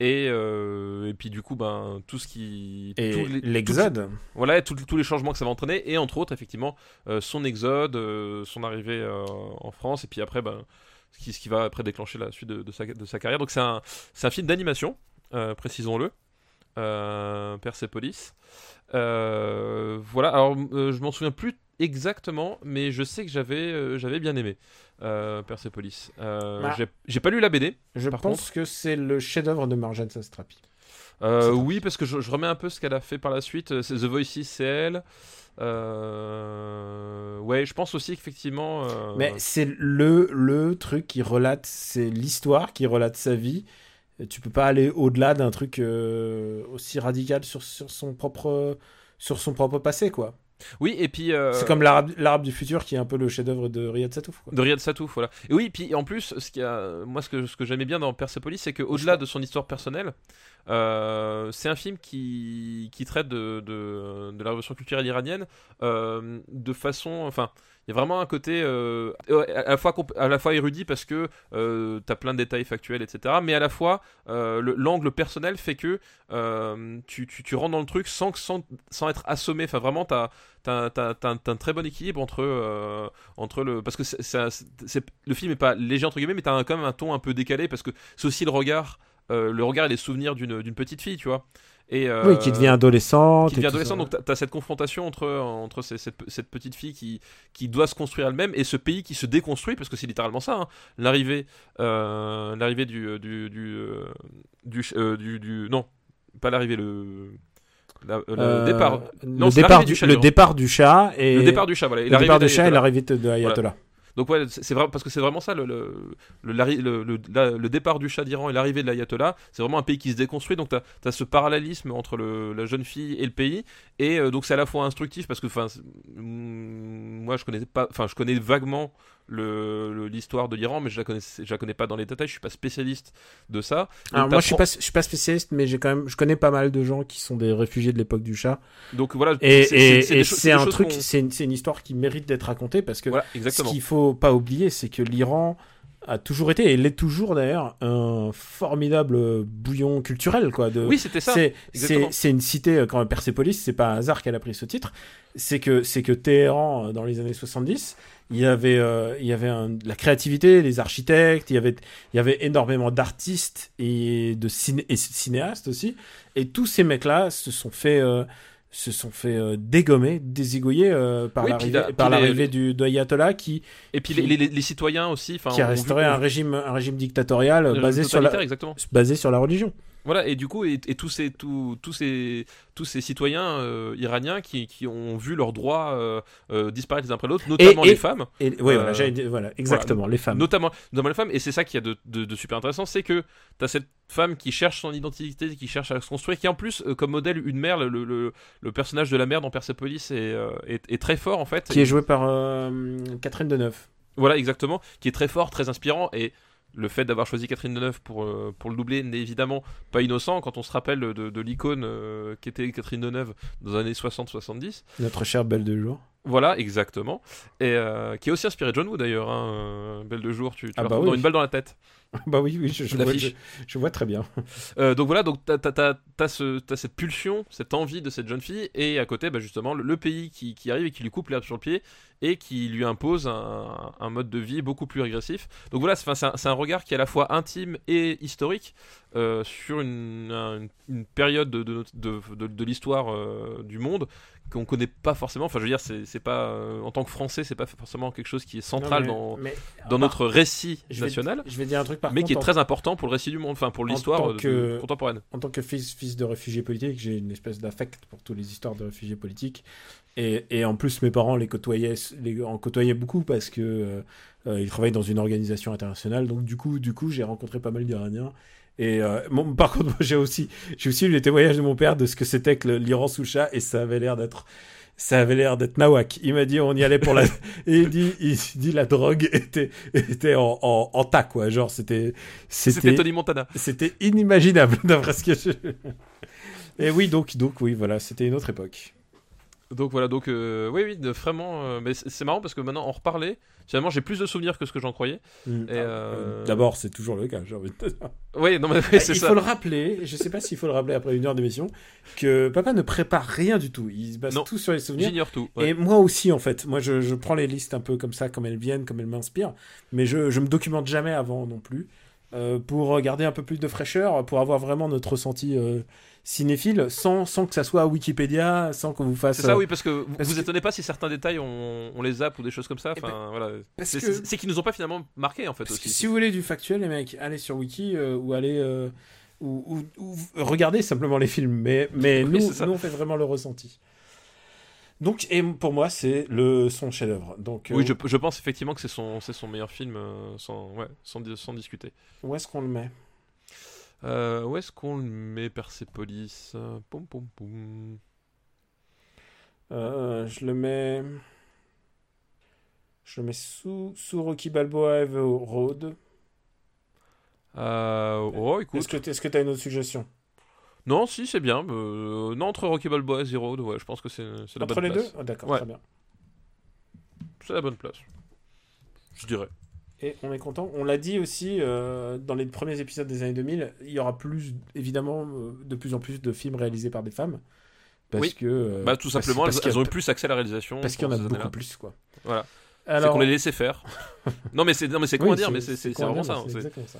Et, et puis du coup, ben, tout ce qui... Et tous les- l'Exode. Voilà, et tous les changements que ça va entraîner, et entre autres, effectivement, son exode, son arrivée en France, et puis après, ben, ce, qui, ce qui va après déclencher la suite de, de sa, de sa carrière. Donc c'est un, c'est un film d'animation, précisons-le, Persepolis. Euh, voilà, alors euh, je m'en souviens plus exactement, mais je sais que j'avais euh, j'avais bien aimé euh, Persepolis. Euh, Bah. j'ai- pas lu la BD. Je Par pense que c'est le chef-d'œuvre de Marjane. Euh, C'est- oui, parce que je, je remets un peu ce qu'elle a fait par la suite. Euh, C'est The Voices, c'est elle. Euh, Ouais, je pense aussi qu'effectivement. euh, Mais c'est le, le truc qui relate, c'est l'histoire qui relate sa vie. Et Tu peux pas aller au-delà d'un truc euh, aussi radical sur, sur, son propre, sur son propre passé, quoi. Oui, et puis. euh, C'est comme l'arabe du futur qui est un peu le chef-d'œuvre de Riyad Satouf, quoi. De Riyad Satouf, voilà. Et oui, puis en plus, ce qui a, moi, ce que, ce que j'aimais bien dans Persepolis, c'est qu'au-delà de son histoire personnelle, euh, c'est un film qui, qui traite de, de, de la révolution culturelle iranienne euh, de façon. Enfin, il y a vraiment un côté euh, à, la fois, à la fois érudit parce que euh, tu as plein de détails factuels, etc. Mais à la fois, euh, le- l'angle personnel fait que euh, tu, tu, tu rentres dans le truc sans, sans, sans être assommé. Enfin, vraiment, tu as, un très bon équilibre entre. entre le parce que un- c'est- le film est pas léger entre guillemets mais t'as un- quand même un ton un peu décalé parce que c'est aussi le regard le regard et les souvenirs d'une petite fille tu vois et euh, Oui, qui devient adolescente. qui devient adolescente donc t'as, t'as cette confrontation entre entre ces- cette, cette petite fille qui qui doit se construire elle-même et ce pays qui se déconstruit parce que c'est littéralement ça hein. l'arrivée euh, l'arrivée du du du euh, du, euh, du- du- non pas l'arrivée le la- le Euh, départ le, Non, c'est départ du, du chat le départ du chat et le départ du chat voilà et le l'arrivée départ du d'Ayatollah. chat et l'arrivée de, de Ayatollah. Donc ouais, c'est parce que c'est vraiment ça le départ du Shah d'Iran et l'arrivée de l'ayatollah. C'est vraiment un pays qui se déconstruit. Donc t'as as ce parallélisme entre la jeune fille et le pays. Et euh, donc c'est à la fois instructif parce que mm, moi je connais pas, je connais vaguement l'histoire de l'Iran, mais je la connais je la connais pas dans les détails. Je suis pas spécialiste de ça. Donc, Alors moi je suis pas je suis pas spécialiste mais j'ai quand même je connais pas mal de gens qui sont des réfugiés de l'époque du chat Donc voilà. et c'est- un truc c'est une, une histoire qui mérite d'être racontée parce que Voilà, ce qu'il faut pas oublier c'est que l'Iran a toujours été et l'est toujours d'ailleurs un formidable bouillon culturel quoi de Oui, c'était ça. c'est une cité euh, quand même Persépolis c'est pas un hasard qu'elle a pris ce titre c'est que c'est que Téhéran euh, dans les années 70 il y avait euh, il y avait un- la créativité les architectes il y avait il y avait énormément d'artistes et de ciné- et cinéastes aussi et tous ces mecs là se sont fait euh, se sont fait euh, dégommer, désiguiller euh, par Oui, l'arrivée par l'arrivée du de Ayatollah qui Et puis Qui- les, les- les citoyens aussi, qui a ont un régime un régime dictatorial un basé régime sur la totalitaire, exactement. basé sur la religion. Voilà, et du coup, et, et tous ces tous, tous ces tous ces citoyens euh, iraniens qui, qui ont vu leurs droits euh, euh, disparaître les uns après l'autre, notamment et- les femmes, Et oui, Euh, voilà, exactement, les femmes. notamment notamment les femmes, et c'est ça qui a de, de, de super intéressant, c'est que t'as cette femme qui cherche son identité, qui cherche à se construire, qui en plus comme modèle une mère, le, le, le personnage de la mère dans Persepolis est, est, est très fort en fait. qui est joué par Catherine Deneuve. Voilà, exactement, qui est très fort, très inspirant, et le fait d'avoir choisi Catherine Deneuve pour, euh, pour le doubler n'est évidemment pas innocent quand on se rappelle de, l'icône euh, qu'était Catherine Deneuve dans les années 60-70. Notre chère belle de jour. Voilà, exactement. Et euh, qui est aussi inspiré de John Woo d'ailleurs. Hein, euh, Belle de jour, tu, tu Ah bah retrouves dans oui. une balle dans la tête. bah oui, oui, je, je vois, je- je vois très bien. Euh, donc voilà, donc t'as, ce- t'as cette pulsion, cette envie de cette jeune fille, et à côté, bah, justement, le, le pays qui, qui arrive et qui lui coupe l'herbe sur le pied, et qui lui impose un, un mode de vie beaucoup plus régressif. Donc voilà, c'est, un, regard qui est à la fois intime et historique euh, sur une, un- une période de, de, notre- de, de- de l'histoire du monde qu'on connaît pas forcément. Enfin, je veux dire, c'est, pas euh, en tant que Français, c'est pas forcément quelque chose qui est central Non, mais- dans, mais- dans notre récit je vais- national. Je vais dire un truc par mais contre. qui est très important pour le récit du monde, enfin pour l'histoire euh, contemporaine. en tant que fils, fils de réfugié politique, j'ai une espèce d'affect pour toutes les histoires de réfugiés politiques. Et, et en plus, mes parents les côtoyaient, les, en côtoyaient beaucoup parce que euh, euh, ils travaillent dans une organisation internationale. Donc du coup, du coup, j'ai rencontré pas mal d'Iraniens. Et euh, mon- par contre, moi, j'ai aussi, j'ai aussi eu les témoignages de mon père de ce que c'était que l'Iran sous chat, et ça avait l'air d'être, ça avait l'air d'être nawak. Il m'a dit on y allait pour la, et il dit, il dit la drogue était, était en, en, en tas quoi. Genre c'était, C'était Tony Montana. c'était inimaginable d'après ce que je... Et oui, donc, donc oui, voilà, c'était une autre époque. Donc voilà, donc euh, oui, oui, de- vraiment. euh, mais c'est marrant parce que maintenant, en reparler, finalement, j'ai plus de souvenirs que ce que j'en croyais. Mm. Et, euh, D'abord, c'est toujours le cas, j'ai envie de te dire. Oui, non, mais oui, c'est Il ça. faut le rappeler, je sais pas s'il faut le rappeler après une heure d'émission, que papa ne prépare rien du tout. Il se base Non. tout sur les souvenirs. J'ignore tout. ouais. Et moi aussi, en fait. Moi, je, je prends les listes un peu comme ça, comme elles viennent, comme elles m'inspirent. Mais je, je me documente jamais avant non plus. pour garder un peu plus de fraîcheur, pour avoir vraiment notre ressenti cinéphile, sans, sans que ça soit Wikipédia, sans qu'on vous fasse. C'est ça, euh, oui, parce que vous parce vous que- étonnez pas si certains détails on, on les zappe ou des choses comme ça. Eh Enfin, voilà. parce C'est que- qu'ils nous ont pas finalement marqué en fait Parce que aussi. si vous voulez du factuel, les mecs, allez sur Wiki euh, ou allez euh, ou, ou- ou regardez simplement les films. Mais, mais Oui, nous, nous, on fait vraiment le ressenti. Donc, et pour moi, c'est le son chef-d'œuvre. Donc, euh, Oui, je, je pense effectivement que c'est son, c'est son meilleur film euh, sans, ouais, sans, sans discuter. où est-ce qu'on le met? Euh, où est-ce qu'on le met, Persepolis? Euh. Euh, Je le mets. Je le mets sous, sous Rocky Balboa Heavy Road. Euh, oh, écoute. Est-ce que est-ce que t'as une autre suggestion? Non, si, c'est bien. Euh, non, entre Rocky Balboa et Zero, ouais, je pense que c'est la Entre bonne les place. deux Ah, D'accord, Ouais. très bien. C'est la bonne place. Je dirais. Et on est content. On l'a dit aussi euh, dans les premiers épisodes des années 2000, il y aura plus, évidemment, euh, de plus en plus de films réalisés par des femmes. Parce Oui. que. euh, Bah, tout parce- simplement, parce elles, a- elles ont eu plus accès à la réalisation. Parce qu'il y en a beaucoup plus, quoi. Voilà. C'est Alors, qu'on les laissait faire. non, mais c'est c'est oui, à dire, mais c'est c'est- c'est vraiment dire, ça. C'est c'est- exactement ça.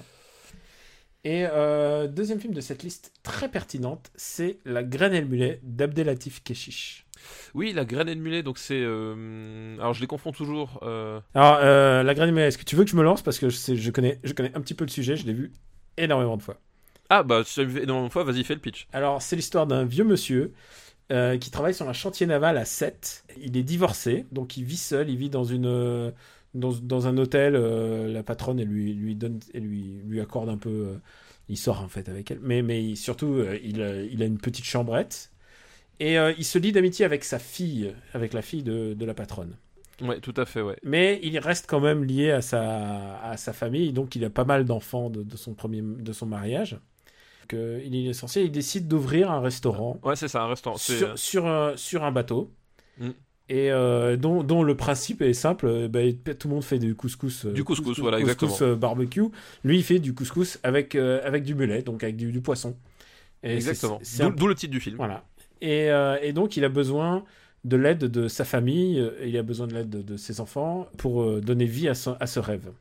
Et euh, deuxième film de cette liste très pertinente, c'est La graine et le mulet d'Abdelatif Keshish. Oui, la graine et le mulet, donc c'est. euh, Alors, je les confonds toujours. euh, Alors, euh, La graine et le mulet, est-ce que tu veux que je me lance? Parce que je, sais, je, connais, je connais un petit peu le sujet, je l'ai vu énormément de fois. Ah, bah, si tu vu énormément de fois, vas-y, fais le pitch. Alors, c'est l'histoire d'un vieux monsieur qui travaille sur un chantier naval à Sète. Il est divorcé, donc il vit seul, il vit dans une dans, dans un hôtel. euh, la patronne, elle lui lui donne, elle lui lui accorde un peu. euh, il sort en fait avec elle, mais mais il- surtout euh, il il a une petite chambrette et euh, il se lie d'amitié avec sa fille, avec la fille de, de la patronne. Ouais, tout à fait, ouais. Mais il reste quand même lié à sa, à sa famille, donc il a pas mal d'enfants de, de son premier, de son mariage. Donc, euh, il est essentiel, il décide d'ouvrir un restaurant Ouais, c'est ça, un restaurant. Sur, euh, sur, un, sur un bateau. Mm. Et euh, dont, dont le principe est simple, bah, tout le monde fait du couscous. Du couscous, voilà, couscous, exactement. barbecue. Lui, il fait du couscous avec, avec du mulet, donc avec du, du poisson. Et Exactement. un- d'où le titre du film. voilà. Et, euh, et donc, il a besoin de l'aide de sa famille, euh, il a besoin de l'aide de, ses enfants pour euh, donner vie à, ce rêve.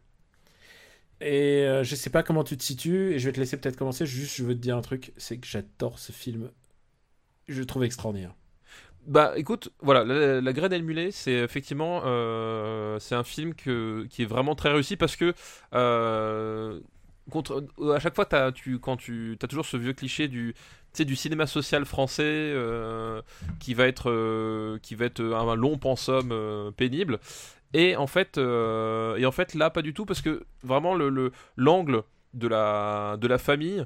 Et euh, je sais pas comment tu te situes, et je vais te laisser peut-être commencer. Juste, je veux te dire un truc c'est que j'adore ce film. Je le trouve extraordinaire. Bah écoute, voilà, La, la graine mulet, c'est effectivement c'est un film qui est vraiment très réussi parce que à chaque fois, tu, quand tu as toujours ce vieux cliché du, sais, du cinéma social français euh, qui va être, euh, qui va être un, long pensum euh, pénible. Et en fait, euh, et en fait là, pas du tout parce que vraiment le- l'angle de la de la famille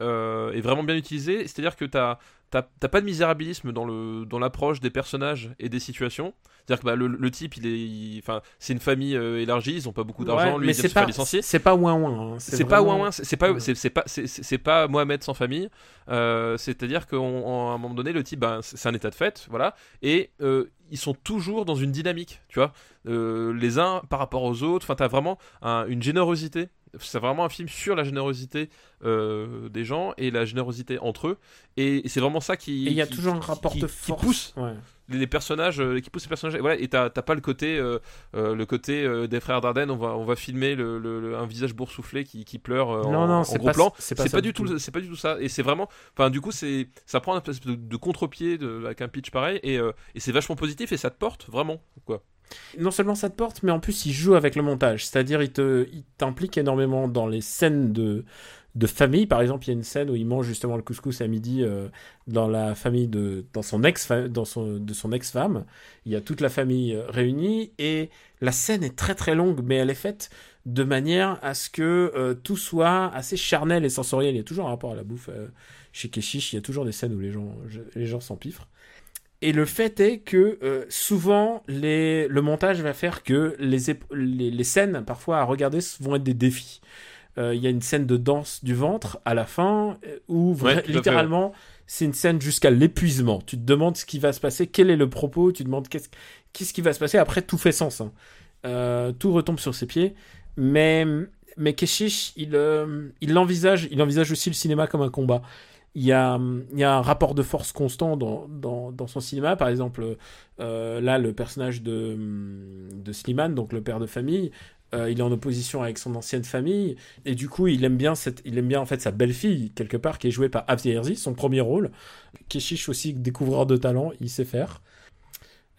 euh, est vraiment bien utilisé. C'est-à-dire que t'as t'as pas de misérabilisme dans le dans l'approche des personnages et des situations. C'est-à-dire que bah, le, le type, il est, enfin, c'est une famille euh, élargie, ils ont pas beaucoup d'argent, Ouais, lui mais il vient se faire licencier. c'est pas ouin ouin. hein. C'est pas ouin ouin, c'est pas, c'est pas, c'est- pas Mohamed sans famille. Euh, C'est-à-dire qu'à un moment donné, le type, ben, c'est un état de fait, voilà, et euh, ils sont toujours dans une dynamique, tu vois, les uns par rapport aux autres. Enfin, t'as vraiment un- une générosité. C'est vraiment un film sur la générosité euh, des gens et la générosité entre eux. Et c'est vraiment ça qui. Et il y a qui- toujours un qui- rapport qui- de qui force. pousse Ouais. les, les personnages euh, qui poussent les personnages et voilà et t'as pas le côté euh, euh, le côté euh, des frères Dardenne on va on va filmer le, le- le- un visage boursouflé qui, qui pleure euh, Non, en, non, en gros pas- plan c'est pas du tout c'est pas du tout ça et c'est vraiment enfin du coup c'est ça prend un espèce de, de contre-pied avec un pitch pareil et, euh, et c'est vachement positif et ça te porte vraiment quoi Non seulement ça te porte, mais en plus il joue avec le montage. C'est-à-dire il t'implique énormément dans les scènes de de famille. Par exemple, il y a une scène où il mange justement le couscous à midi euh, dans la famille de dans son ex dans son de son ex-femme. Il y a toute la famille euh, réunie et la scène est très très longue, mais elle est faite de manière à ce que euh, tout soit assez charnel et sensoriel. Il y a toujours un rapport à la bouffe chez Keshish. Il y a toujours des scènes où les gens les gens s'empiffrent. Et le fait est que euh, souvent, les, le montage va faire que les, les, les scènes, parfois à regarder, vont être des défis. Euh, Il y a une scène de danse du ventre à la fin euh, où Ouais, littéralement c'est une scène jusqu'à l'épuisement. Tu te demandes ce qui va se passer, quel est le propos, tu te demandes qu'est-ce qui va se passer. Après, tout fait sens. hein. Euh, tout retombe sur ses pieds. Mais, mais Keshish, il, euh, il, envisage, il envisage aussi le cinéma comme un combat. Il y a, il y a un rapport de force constant dans, son cinéma. Par exemple, euh, là, le personnage de, de Slimane, donc le père de famille, euh, il est en opposition avec son ancienne famille. Et du coup, il aime bien, sa belle-fille, quelque part, qui est jouée par Avdi Herzi, son premier rôle. Keshish aussi, découvreur de talent, il sait faire.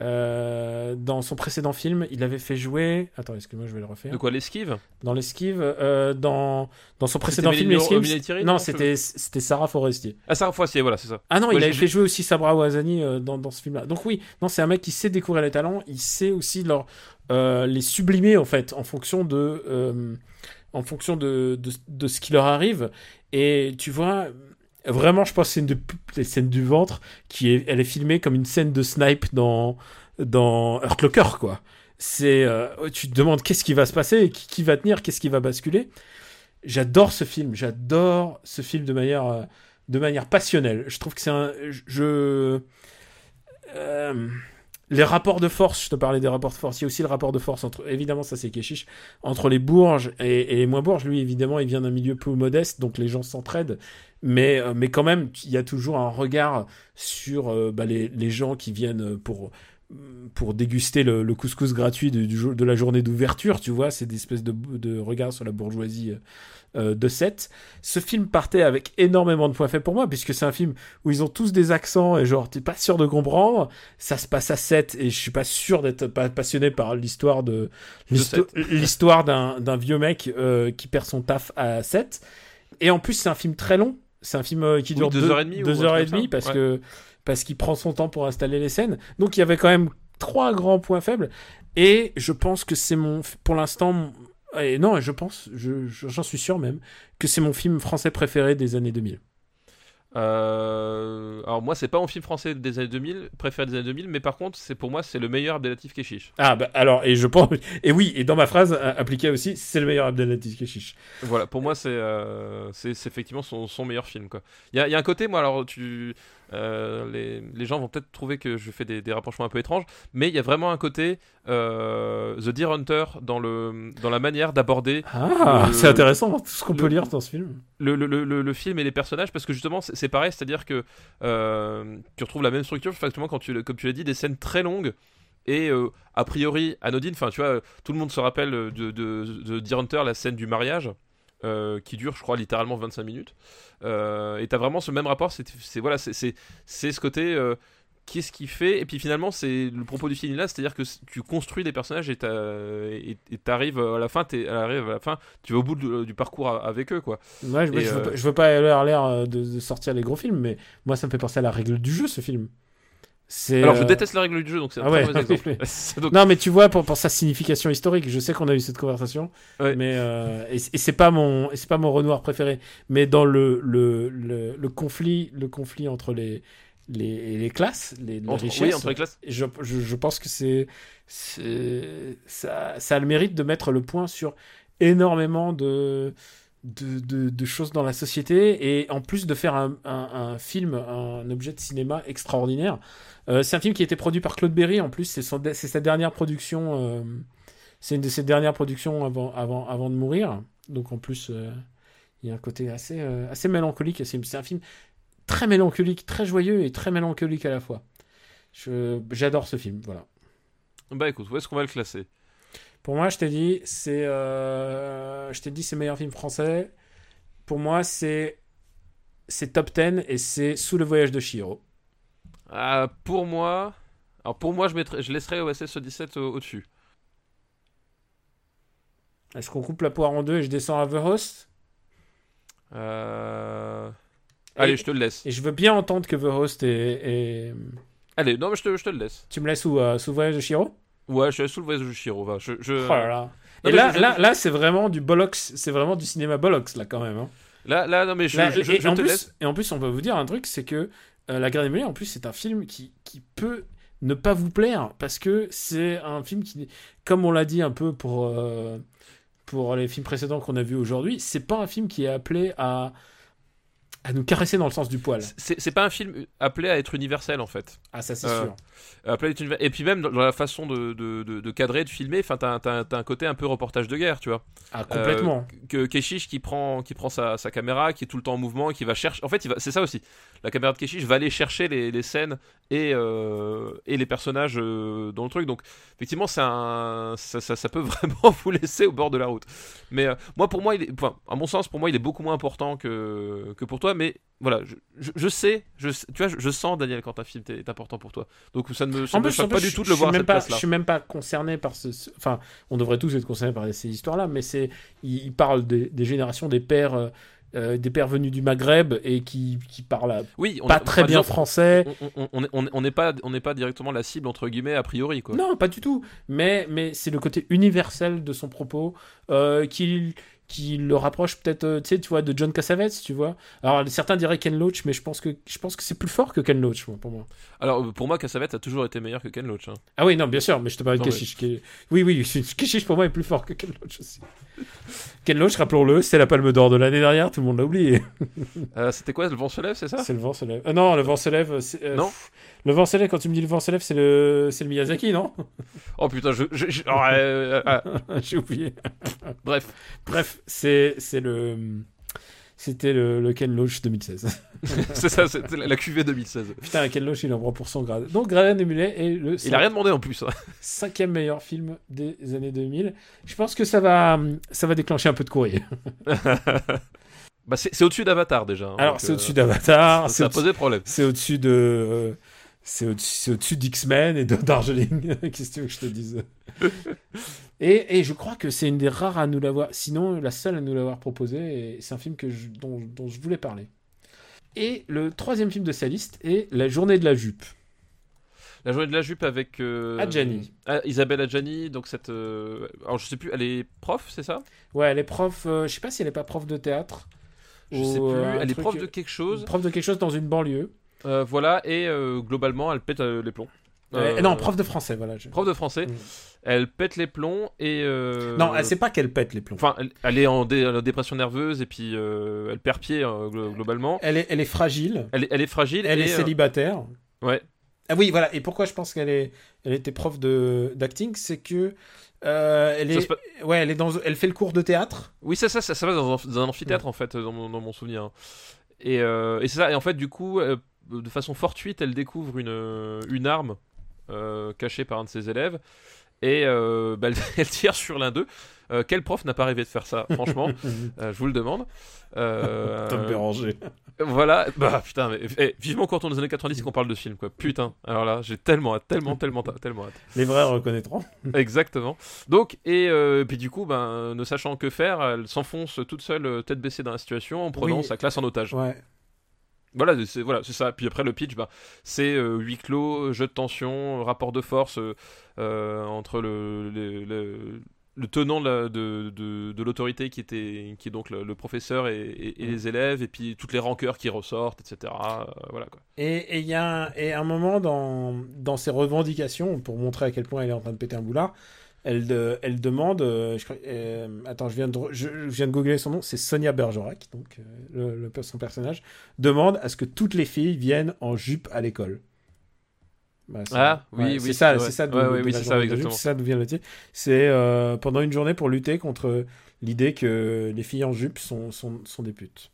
Euh, dans son précédent film, il avait fait jouer. Attends, excuse-moi, je vais le refaire. de quoi l'esquive? Dans l'esquive, euh, dans, dans son précédent film, l'esquive. Non, c'était c'était Sarah Forestier. ah Sarah Foissier voilà c'est ça Ah non, Ouais, il avait fait jouer aussi Sabra Ouazani euh, dans, dans ce film-là. Donc oui, non, c'est un mec qui sait découvrir les talents, il sait aussi leur, les sublimer en fait, en fonction de, en fonction de, de, de ce qui leur arrive. Et tu vois, vraiment, je pense que c'est une de les scènes du ventre qui est, elle est filmée comme une scène de snipe dans dans Hurt Locker quoi. C'est, euh, tu te demandes qu'est-ce qui va se passer, qui, qui va tenir, qu'est-ce qui va basculer. J'adore ce film, j'adore ce film de manière euh, de manière passionnelle. Je trouve que c'est un. Je. euh, les rapports de force, je te parlais des rapports de force, il y a aussi le rapport de force entre, évidemment, ça c'est Keshish, entre les bourges et, les moins bourges. Lui, évidemment, il vient d'un milieu plus modeste, donc les gens s'entraident. Mais, euh, mais quand même, il y a toujours un regard sur euh, bah, les gens qui viennent pour, pour déguster le, le couscous gratuit du de la journée d'ouverture, tu vois, c'est des espèces de, de regards sur la bourgeoisie euh, de 7. Ce film partait avec énormément de points faibles pour moi, puisque c'est un film où ils ont tous des accents et genre, t'es pas sûr de comprendre. Ça se passe à 7 et je suis pas sûr d'être pas passionné par l'histoire de, l'histo- l'histoire d'un, vieux mec euh, qui perd son taf à 7. Et en plus, c'est un film très long. C'est un film euh, qui Oui, dure deux deux heures et demie ou deux un heures et demie parce Ouais. que parce qu'il prend son temps pour installer les scènes. Donc il y avait quand même trois grands points faibles. Et je pense que c'est mon, pour l'instant, et non, je pense, je- je- j'en suis sûr même, que c'est mon film français préféré des années 2000. Euh, alors moi c'est pas mon film français des années 2000 préféré des années 2000 mais par contre c'est pour moi c'est le meilleur Abdelatif Keshish Ah bah alors, et je pense, et oui, et dans ma phrase euh, appliquée aussi, c'est le meilleur Abdelaziz Keshish. Voilà, pour moi, c'est euh, c'est effectivement son, son meilleur film. quoi. Il y a, il y a un côté, moi, alors, tu, euh, les, les gens vont peut-être trouver que je fais des, des rapprochements un peu étranges, mais il y a vraiment un côté euh, The Deer Hunter dans, le, dans la manière d'aborder Ah, Le- c'est intéressant, tout ce qu'on peut lire dans ce film. le, le, le, le film et les personnages, parce que justement, c'est c'est pareil, c'est-à-dire que euh, tu retrouves la même structure, effectivement, quand tu, comme tu l'as dit, des scènes très longues. Et euh, a priori anodine, enfin tu vois, tout le monde se rappelle de, de, de Deer Hunter, la scène du mariage, euh, qui dure, je crois, littéralement 25 minutes. Euh, et t'as vraiment ce même rapport, c'est voilà, c'est- ce côté. euh, qu'est-ce qu'il fait? Et puis finalement, c'est le propos du film là, c'est-à-dire que tu construis des personnages et t'arrives à la fin, t'es- à la fin, tu vas au bout de- du parcours avec eux, quoi. Ouais, je, veux euh, pas, je veux pas avoir l'air euh, de, de sortir les gros films, mais moi ça me fait penser à la règle du jeu ce film. Alors, je euh, déteste la règle du jeu, donc c'est un Ah très ouais, mauvais exemple. oui. C'est donc- Non, mais tu vois, pour, pour sa signification historique, je sais qu'on a eu cette conversation, Ouais. mais euh, et, et c'est pas mon c'est pas mon Renoir préféré, mais dans le le, le, le conflit le conflit entre les les, les classes, les, les entre, richesses, oui, entre les classes. je, je, je pense que c'est c'est ça, ça a le mérite de mettre le point sur énormément de de, choses dans la société et en plus de faire un, film, un objet de cinéma extraordinaire. Euh, c'est un film qui a été produit par Claude Berry en plus, c'est sa dernière production, euh, c'est une de ses dernières productions avant, avant, avant de mourir. Donc en plus, euh, il y a un côté assez, assez mélancolique. C'est un film très mélancolique, très joyeux et très mélancolique à la fois. J'adore ce film, voilà. Bah écoute, où est-ce qu'on va le classer? Pour moi, je t'ai dit, c'est, euh, je t'ai dit, c'est meilleur film français. Pour moi, c'est, c'est top 10 et c'est Sous le voyage de Chihiro. Ah, Pour moi, alors pour moi, je, mettrais, je laisserais OSS 17 au- au-dessus. Est-ce qu'on coupe la poire en deux et je descends à The Host? Euh... Allez, je te le laisse. Et je veux bien entendre que The Host est, est- Allez, non, mais je te, je te le laisse. Tu me laisses où euh, Sous le voyage de Chihiro? Ouais, je suis sous le voyage de Shiro, va. Je, je... Oh là là. Non, Et mais là, je- là, là, c'est vraiment du bollocks, c'est vraiment du cinéma bollocks là quand même. hein. Là, là, non, mais je, Là, je, je- et, je en te plus, laisse. et en plus, on peut vous dire un truc, c'est que euh, La Guerre des en plus, c'est un film qui, qui peut ne pas vous plaire parce que c'est un film qui, comme on l'a dit un peu pour, euh, pour les films précédents qu'on a vus aujourd'hui, c'est pas un film qui est appelé à, à nous caresser dans le sens du poil. C'est pas un film appelé à être universel, en fait. Ah, ça, c'est Euh, sûr. Appelé à être univer- Et puis même dans la façon de, de, de, de cadrer, de filmer, enfin, t'as t'as un côté un peu reportage de guerre, tu vois. Ah, complètement. que Keshish qui prend qui prend sa, sa caméra qui est tout le temps en mouvement qui va chercher en fait c'est ça aussi la caméra de Keshish va aller chercher les, les scènes et euh, et les personnages euh, dans le truc donc effectivement un ça, ça, ça peut vraiment vous laisser au bord de la route mais euh, moi pour moi il est enfin à mon sens pour moi il est beaucoup moins important que que pour toi mais voilà je, je, je sais je tu vois je, je sens Daniel quand un film est, important pour toi donc ça ne me, ça En me plus, pas du tout de le voir à cette pas, Je suis même pas concerné par ce. ce- Enfin, on devrait tous être concernés par ces histoires-là, mais c'est. Il, il parle des, des générations des pères, euh, des pères venus du Maghreb et qui, qui parlent oui on pas très bien français. on- on- on on on n'est pas n'est directement la cible entre guillemets a priori quoi Non, pas du tout. Mais, mais c'est le côté universel de son propos euh, qui, qui le rapproche peut-être, euh, tu sais, tu vois, de John Cassavetes, tu vois. Alors certains diraient Ken Loach, mais je pense que je pense que c'est plus fort que Ken Loach pour moi. Alors euh, pour moi, Cassavetes a toujours été meilleur que Ken Loach. hein. Ah oui, non, bien sûr, mais je te parle de Keshish. qui Oui, oui, Keshish pour moi est plus fort que Ken Loach aussi. Ken Loach, rappelons-le, c'est la Palme d'Or de l'année dernière, tout le monde l'a oublié. Euh, C'était quoi le vent se lève, c'est ça? C'est le vent se lève. Ah non, le vent se lève. c'est, euh, Non. pff, Le vent se lève, quand tu me dis le vent se lève, c'est le, c'est le Miyazaki, non? Oh putain, je. oh, euh, euh, euh, J'ai oublié. bref, Bref, c'est, c'est le. C'était le, le Ken Loach 2016. c'est ça, c'était la QV 2016. Putain, Ken Loach, il en prend pour son grade. Donc, Gradin Emulet est le Il a rien demandé en plus. hein. cinquième meilleur film des années 2000. Je pense que ça va, ça va déclencher un peu de courrier. Bah, c'est c'est au-dessus d'Avatar déjà. hein, Alors, c'est euh, au-dessus d'Avatar, c'est Ça a au-dessus posé problème. C'est au-dessus de. euh, c'est au-dessus, d'X-Men et de Darjeeling. Qu'est-ce que tu veux que je te dise? Et, et je crois que c'est une des rares à nous l'avoir. Sinon, la seule à nous l'avoir proposé. C'est un film que je- dont, dont je voulais parler. Et le troisième film de sa liste est La journée de la jupe. La journée de la jupe avec. euh, Adjani. ah, Isabelle Adjani, donc cette. euh, Alors je sais plus, elle est prof, c'est ça? Ouais, elle est prof. euh, je sais pas si elle est pas prof de théâtre. Je ou, sais plus. elle est prof de quelque chose. Prof de quelque chose dans une banlieue. Euh, voilà, et euh, globalement, elle pète euh, les plombs. Euh, Euh, non, prof de français, voilà. je- prof de français. Mm. Elle pète les plombs et. euh, Non, elle- c'est pas qu'elle pète les plombs. Enfin, elle, elle est en, dé- en dépression nerveuse et puis euh, elle perd pied euh, glo- globalement. Elle est, elle est fragile. Elle est, elle est fragile. Elle et, est euh, célibataire. ouais. Ah oui, voilà. Et pourquoi je pense qu'elle est, elle était prof de d'acting, c'est que euh, elle Ça est, se ouais, elle est dans, elle fait le cours de théâtre. Oui, c'est ça, ça, ça va dans un, dans un amphithéâtre en fait, dans mon, dans mon souvenir. Et, euh, et c'est ça. Et en fait, du coup, euh, de façon fortuite, elle découvre une, euh, une arme euh, cachée par un de ses élèves et euh, bah, elle, elle tire sur l'un d'eux. Euh, quel prof n'a pas rêvé de faire ça Franchement, je vous le demande. Tom Béranger. Voilà, bah putain, mais eh, vivement quand on est dans les années 90 qu'on parle de film, quoi. Putain, alors là, j'ai tellement hâte, tellement, tellement, tellement hâte. Les vrais reconnaîtront. Exactement. Donc, et puis du coup, ben, ne sachant que faire, elle s'enfonce toute seule, tête baissée dans la situation, en prenant Oui. sa classe en otage. Ouais. Voilà, c'est voilà, ça. Puis après le pitch, bah, c'est euh, huis clos, jeu de tension, rapport de force euh, euh, entre le, le, le- le tenant de, de, de- de l'autorité qui était qui est donc le, professeur et, et- et les élèves, et puis toutes les rancœurs qui ressortent, etc. Euh, voilà quoi. Et et il y a un, et un moment dans, dans ses revendications, pour montrer à quel point elle est en train de péter un boulard, elle, de- elle demande, euh, je euh, attends, je viens de, re- je, je viens de googler son nom, c'est Sonia Bergerac, donc euh, le, le- son personnage, demande à ce que toutes les filles viennent en jupe à l'école. Bah, Ah, oui, ouais, oui, c'est ça, c'est ça, Ouais, oui, ça, exactement. c'est ça d'où vient le titre. C'est euh, pendant une journée pour lutter contre l'idée que les filles en jupe sont, sont, sont des putes.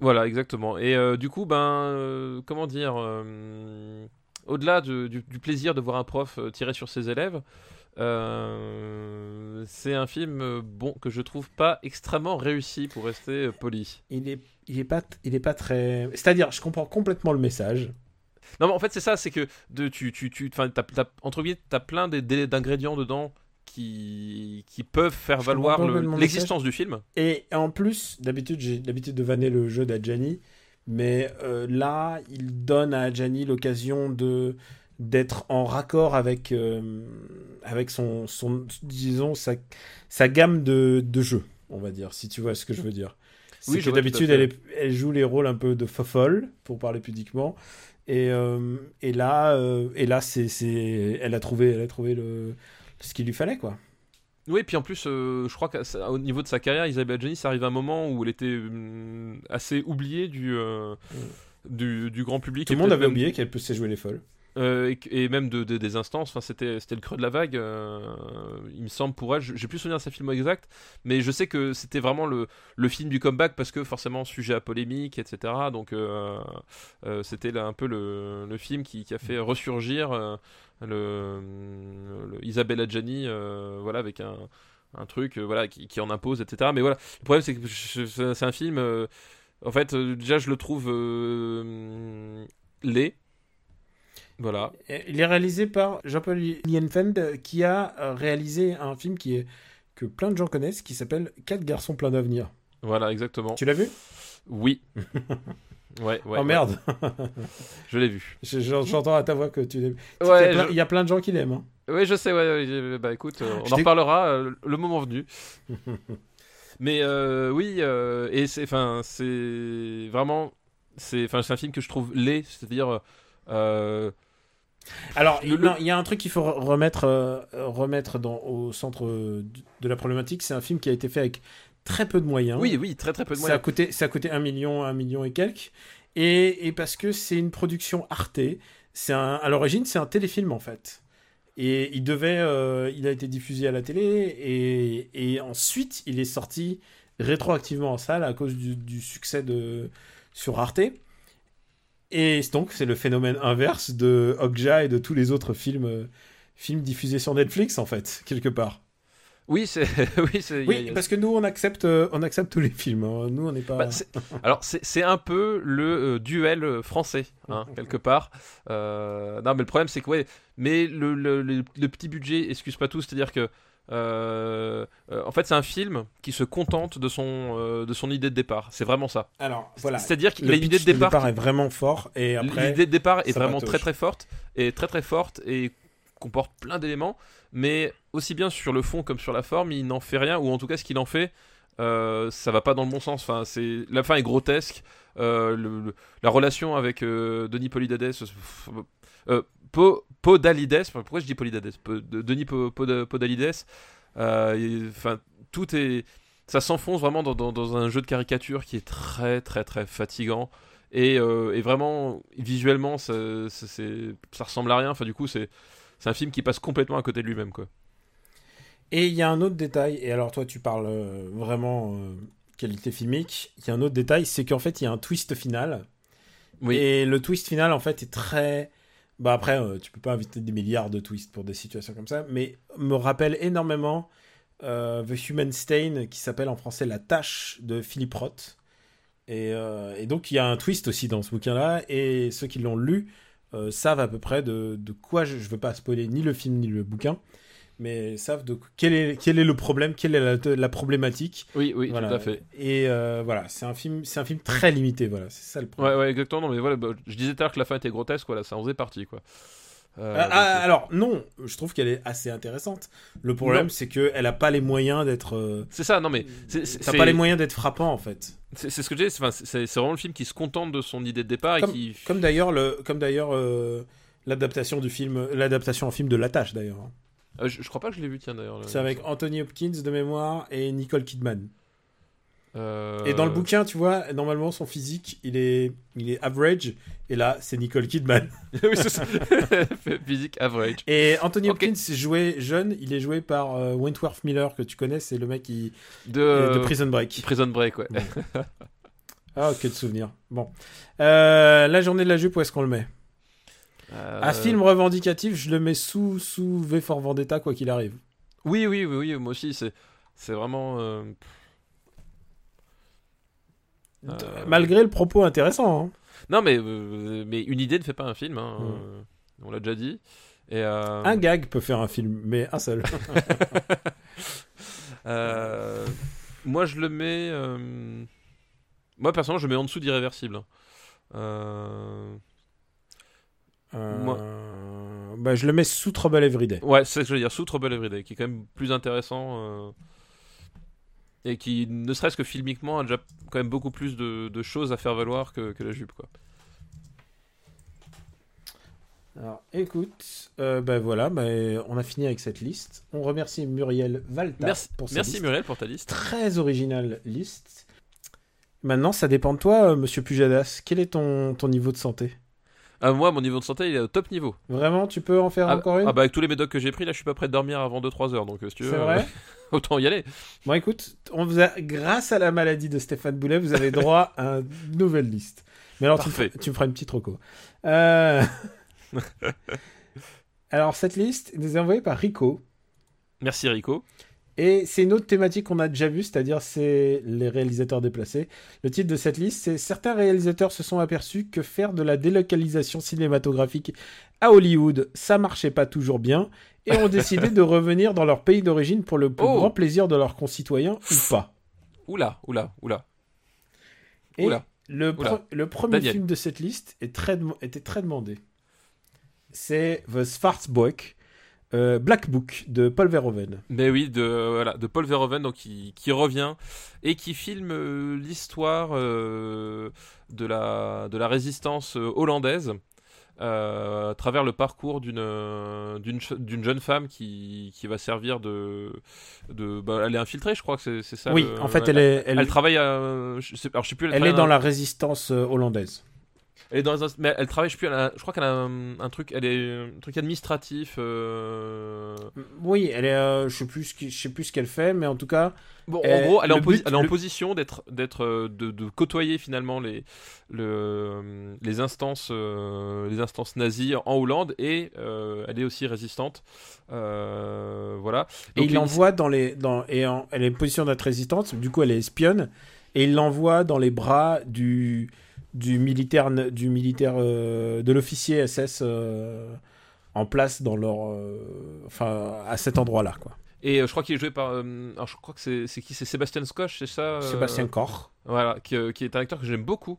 Voilà, exactement. Et euh, du coup, ben, euh, comment dire, euh, au-delà de- du, du plaisir de voir un prof euh, tirer sur ses élèves, euh, c'est un film euh, bon que je trouve pas extrêmement réussi pour rester euh, poli. Il est, il est pas, il est pas très. C'est-à-dire, je comprends complètement le message. Non, mais en fait, c'est ça, c'est que de, tu, tu, tu, enfin, t'as, t'as- entre guillemets, t'as plein d'ingrédients dedans qui, qui peuvent faire Je valoir le- l'existence du film. Et en plus, d'habitude, j'ai l'habitude de vanner le jeu d'Adjani, mais euh, là, il donne à Adjani l'occasion de d'être en raccord avec euh, avec son, son disons sa, sa gamme de, de jeux, on va dire, si tu vois ce que je veux dire. C'est Oui, que d'habitude, elle, elle joue les rôles un peu de fofolle, pour parler pudiquement. Et, euh, et là, euh, et là c'est, c'est, elle a trouvé, elle a trouvé le, ce qu'il lui fallait, quoi. Oui, puis en plus, euh, je crois qu'au niveau de sa carrière, Isabelle Adjani, ça arrive à un moment où elle était hum, assez oubliée du, euh, du, du grand public. Tout et le monde avait oublié qu'elle peut jouer les folles. Euh, et, même de, de- des instances, enfin c'était le creux de la vague, euh, il me semble pour elle. Je- J'ai plus souvenir de sa film exact, mais je sais que c'était vraiment le, le film du comeback parce que forcément sujet à polémique, etc. Donc euh, c'était un peu le, le film qui, a fait ressurgir le, le Isabelle Adjani, euh, voilà avec un un truc voilà qui, en impose etc mais voilà le problème c'est que c'est un film en fait déjà je le trouve laid voilà Il est réalisé par Jean-Paul Lienfeld qui a euh, réalisé un film qui est que plein de gens connaissent qui s'appelle Quatre garçons pleins d'avenir. Voilà, exactement. Tu l'as vu? Oui. ouais, ouais. Oh ouais. merde, Je l'ai vu. Je- je- j'entends à ta voix que tu l'aimes. il, y a Ouais, plein, je- il y a plein de gens qui l'aiment. hein. ouais, je sais, ouais, bah écoute, euh, on Je en reparlera euh, le moment venu. Mais euh, oui, euh, et c'est, enfin, c'est vraiment, c'est, enfin, c'est un film que je trouve laid, c'est-à-dire, euh, Alors, Le- non, il y a un truc qu'il faut re- remettre, euh, remettre dans, au centre de la problématique. C'est un film qui a été fait avec très peu de moyens. oui, oui, très très peu de Ça a moyens. coûté, ça a coûté un million, un million et quelques. Et, et parce que c'est une production Arte, c'est à l'origine, c'est un téléfilm en fait. Et il devait, euh, il a été diffusé à la télé et, et ensuite il est sorti rétroactivement en salle à cause du, du succès de sur Arte. Et donc c'est le phénomène inverse de Okja et de tous les autres films, euh, films diffusés sur Netflix en fait quelque part. Oui, c'est, oui, Oui, a- parce que nous on accepte, euh, on accepte tous les films. hein. Nous on n'est pas. Bah, alors c'est un peu le euh, duel euh, français hein, quelque part. Euh, non mais le problème c'est que ouais, mais le, le, le- le petit budget excuse pas tout, c'est-à-dire que euh, euh, en fait c'est un film qui se contente de son de son idée de départ. C'est vraiment ça. Alors voilà. C'est-à-dire qu'il a une idée de départ. est vraiment fort et après L'idée de départ est vraiment très très forte et très très forte et comporte plein d'éléments, mais aussi bien sur le fond comme sur la forme, il n'en fait rien ou en tout cas ce qu'il en fait, euh, ça va pas dans le bon sens. Enfin, c'est la fin est grotesque. euh, la relation avec euh, Denis Polydades, euh, Po- Podalides, pourquoi je dis Polydades? Po- de- Denis Po- Pod- Podalides, enfin tout est, ça s'enfonce vraiment dans, un jeu de caricature qui est très très très fatigant. Et, et vraiment, visuellement, ça, ça- ça ressemble à rien. Enfin, du coup, c'est c'est un film qui passe complètement à côté de lui-même, quoi. Et il y a un autre détail, et alors toi tu parles euh, vraiment euh, qualité filmique, il y a un autre détail, c'est qu'en fait il y a un twist final. Oui. Et le twist final en fait est très... Bah après, euh, tu peux pas inviter des milliards de twists pour des situations comme ça, mais me rappelle énormément euh, The Human Stain, qui s'appelle en français La Tâche de Philippe Roth. Et, et donc il y a un twist aussi dans ce bouquin-là, et ceux qui l'ont lu euh, savent à peu près de, de quoi, je ne veux pas spoiler ni le film ni le bouquin, mais savent de quel est, quel est le problème, quelle est la, la problématique. Oui, oui, Voilà. tout à fait. Et euh, voilà, c'est un film, c'est un film très limité, voilà, c'est ça le problème. Ouais, ouais, exactement. Non, mais voilà, bah, je disais tout à l'heure que la fin était grotesque, voilà, ça en faisait partie, quoi. Euh, Ah, donc, ah, alors non, je trouve qu'elle est assez intéressante. Le problème, c'est que elle a pas les moyens d'être. euh, c'est ça, non mais T'as pas les moyens d'être frappant en fait. c'est- ce que c'est enfin, c'est- vraiment le film qui se contente de son idée de départ et Comme, qui comme d'ailleurs le, comme d'ailleurs euh, l'adaptation du film, l'adaptation en film de La Tâche d'ailleurs. Euh, je, je crois pas que je l'ai vu, tiens d'ailleurs. le- C'est avec Anthony Hopkins de mémoire et Nicole Kidman. Euh, Et dans le bouquin, tu vois, normalement son physique, il est, il est average. Et là, c'est Nicole Kidman. oui, c'est ça. Physique average. Et Anthony. Hopkins joué jeune, il est joué par euh, Wentworth Miller que tu connais, c'est le mec qui De, de Prison Break. Prison Break, ouais. Ah, que de souvenirs. Bon. Euh, la journée de la jupe, où est-ce qu'on le met? Un film revendicatif, je le mets sous, sous V for Vendetta, quoi qu'il arrive. Oui, oui, oui, oui, moi aussi, c'est, c'est vraiment. Euh, Malgré le propos intéressant. hein. Non, mais, euh, mais une idée ne fait pas un film, hein, Mm. euh, on l'a déjà dit. Et, euh, Un gag peut faire un film, mais un seul. moi, je le mets. Moi, personnellement, je le mets en dessous d'Irréversible. hein. Euh, Euh, Moi- bah, je le mets sous Trouble Everyday. Ouais, c'est ce que je veux dire, sous Trouble Everyday, qui est quand même plus intéressant. euh, Et qui, ne serait-ce que filmiquement, a déjà quand même beaucoup plus de, de choses à faire valoir que, que la jupe, quoi. Alors, écoute, euh, bah voilà, bah, on a fini avec cette liste. On remercie Muriel Valta Merci, pour sa merci liste. Muriel pour ta liste. Très originale liste. Maintenant, ça dépend de toi, euh, monsieur Pujadas. Quel est ton, ton niveau de santé? Ah, moi, mon niveau de santé, il est au top niveau. Vraiment, tu peux en faire Ah, encore une ah bah avec tous les médocs que j'ai pris, là, je suis pas prêt de dormir avant 2-3 heures, donc euh, si tu veux, C'est euh, vrai autant y aller. Bon, écoute, on vous a, grâce à la maladie de Stéphane Boulet, vous avez droit à une nouvelle liste. Mais alors, tu me, Parfait. feras- tu me feras une petite reco. Euh, alors, cette liste nous est envoyée par Rico. Merci Rico. Et c'est une autre thématique qu'on a déjà vue, c'est-à-dire c'est les réalisateurs déplacés. Le titre de cette liste, c'est Certains réalisateurs se sont aperçus que faire de la délocalisation cinématographique à Hollywood, ça marchait pas toujours bien, et ont décidé de revenir dans leur pays d'origine pour le plus Oh. grand plaisir de leurs concitoyens ou pas. Oula, oula, oula. Et Oula. Le, Oula. pre- le premier Daniel. film de cette liste est très dem- était très demandé. C'est The Schwarzbook, euh, Black Book de Paul Verhoeven. Mais oui, de, voilà, de Paul Verhoeven donc, qui, qui revient et qui filme euh, l'histoire euh, de, la, de la résistance hollandaise à travers le parcours d'une d'une ch- d'une jeune femme qui, qui va servir de... de bah, elle est infiltrée, je crois que c'est ça. oui, le- en fait, elle est, elle, Elle travaille à... Je sais, alors, je sais plus, elle est travaille dans la résistance hollandaise. Elle est dans un- mais elle travaille, je sais plus, elle a- je crois qu'elle a un, un truc, elle est un truc administratif. euh, Oui, elle est, euh, je sais plus ce qui- je sais plus ce qu'elle fait, mais en tout cas, Bon, Euh, en gros, elle est, en, but- elle est position d'être, d'être, euh, de, de côtoyer finalement les, le, les instances, euh, les instances nazies en Hollande et elle est aussi résistante. Voilà. et il l'envoie dans les, dans, et en- elle est en position d'être résistante, du coup elle est espionne, et il l'envoie dans les bras du, du militaire, du militaire, euh, de l'officier SS euh, en place dans leur, euh, enfin, à cet endroit-là, quoi. Et je crois qu'il est joué par, alors je crois que c'est, qui, c'est Sébastien Scotch, c'est ça. Sébastien Koch. Voilà, qui, qui est un acteur que j'aime beaucoup.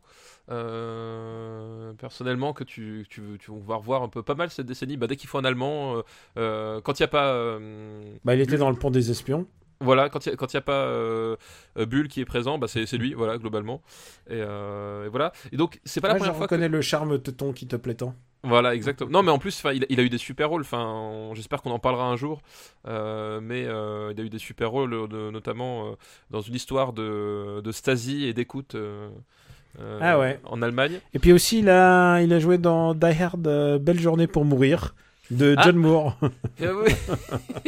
euh, personnellement, que tu, tu, tu vas revoir un peu pas mal cette décennie. Bah, dès qu'il faut un Allemand, euh, quand il n'y a pas. euh, Bah, il était dans le pont des espions. Voilà, quand il n'y a, quand il y a pas euh, euh, Bull qui est présent, bah c'est lui, voilà, globalement. Et, euh, et voilà. Et donc, c'est pas la Ah, je première fois que... reconnais le charme teuton qui te plaît tant. Voilà, exactement. Non, mais en plus, il, a- il a eu des super rôles. Enfin, j'espère qu'on en parlera un jour. Euh, mais euh, il a eu des super rôles, de- notamment euh, dans une histoire de, de Stasi et d'écoute Ah ouais. en Allemagne. Et puis aussi, il a, il a joué dans Die Hard, Belle journée pour mourir, de Ah. John Moore. Oui.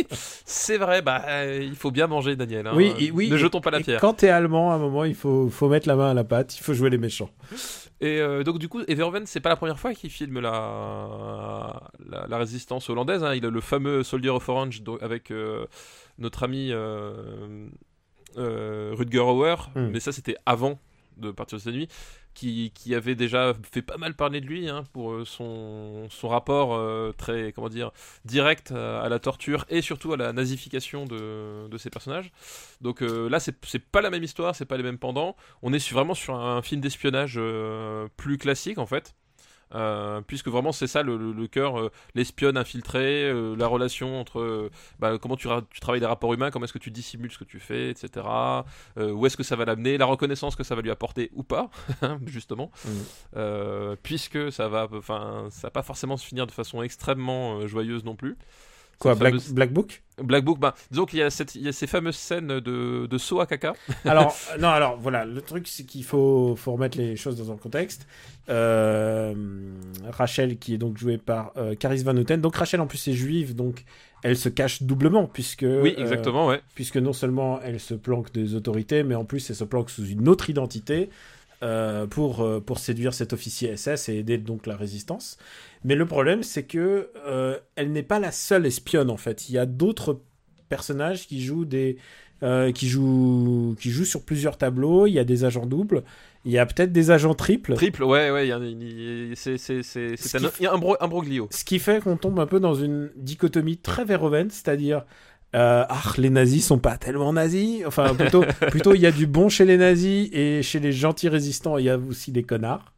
c'est vrai, bah, euh, il faut bien manger, Daniel. hein. Oui, et- oui, ne et- jetons pas la pierre. quand t'es allemand, à un moment, il faut, faut mettre la main à la pâte, il faut jouer les méchants. Et euh, donc du coup, Everven, c'est pas la première fois qu'il filme la, la, la résistance hollandaise. hein. Il a le fameux Soldier of Orange avec euh, notre ami Rutger Hauer, Hmm. mais ça c'était avant de partir de cette nuit, qui, avait déjà fait pas mal parler de lui hein, pour euh, son, son rapport euh, très, comment dire, direct à, à la torture et surtout à la nazification de, de ses personnages. Donc euh, là, c'est pas la même histoire, c'est pas les mêmes pendants. On est vraiment sur un film d'espionnage euh, plus classique en fait. Euh, puisque vraiment c'est ça le, le- le cœur, euh, l'espionne infiltrée, euh, la relation entre bah, comment tu, ra- tu travailles des rapports humains, comment est-ce que tu dissimules ce que tu fais, etc. Où est-ce que ça va l'amener, la reconnaissance que ça va lui apporter ou pas, justement, Mm. Puisque ça va, enfin, ça va pas forcément se finir de façon extrêmement joyeuse non plus. Quoi, Black, fameuse- Black Book? Black Book, bah, disons qu'il y, a cette- il y a ces fameuses scènes de, de saut à caca. Alors, non, alors voilà, le truc c'est qu'il faut, faut remettre les choses dans un contexte. Euh, Rachel, qui est donc jouée par euh, Caris Van Houten. Donc Rachel en plus est juive, donc elle se cache doublement, puisque, oui, euh, exactement, ouais. puisque non seulement elle se planque des autorités, mais en plus elle se planque sous une autre identité euh, pour, euh, pour séduire cet officier SS et aider donc la résistance. Mais le problème, c'est que euh, elle n'est pas la seule espionne en fait. Il y a d'autres personnages qui jouent des euh, qui jouent qui jouent sur plusieurs tableaux. Il y a des agents doubles. Il y a peut-être des agents triples. Triple, ouais, ouais, c'est c'est- c'est- c'est Ce un, a un bro- un broglio. Ce qui fait qu'on tombe un peu dans une dichotomie très Verhoeven, c'est-à-dire euh, ah les nazis sont pas tellement nazis. Enfin plutôt plutôt il y a du bon chez les nazis et chez les gentils résistants il y a aussi des connards.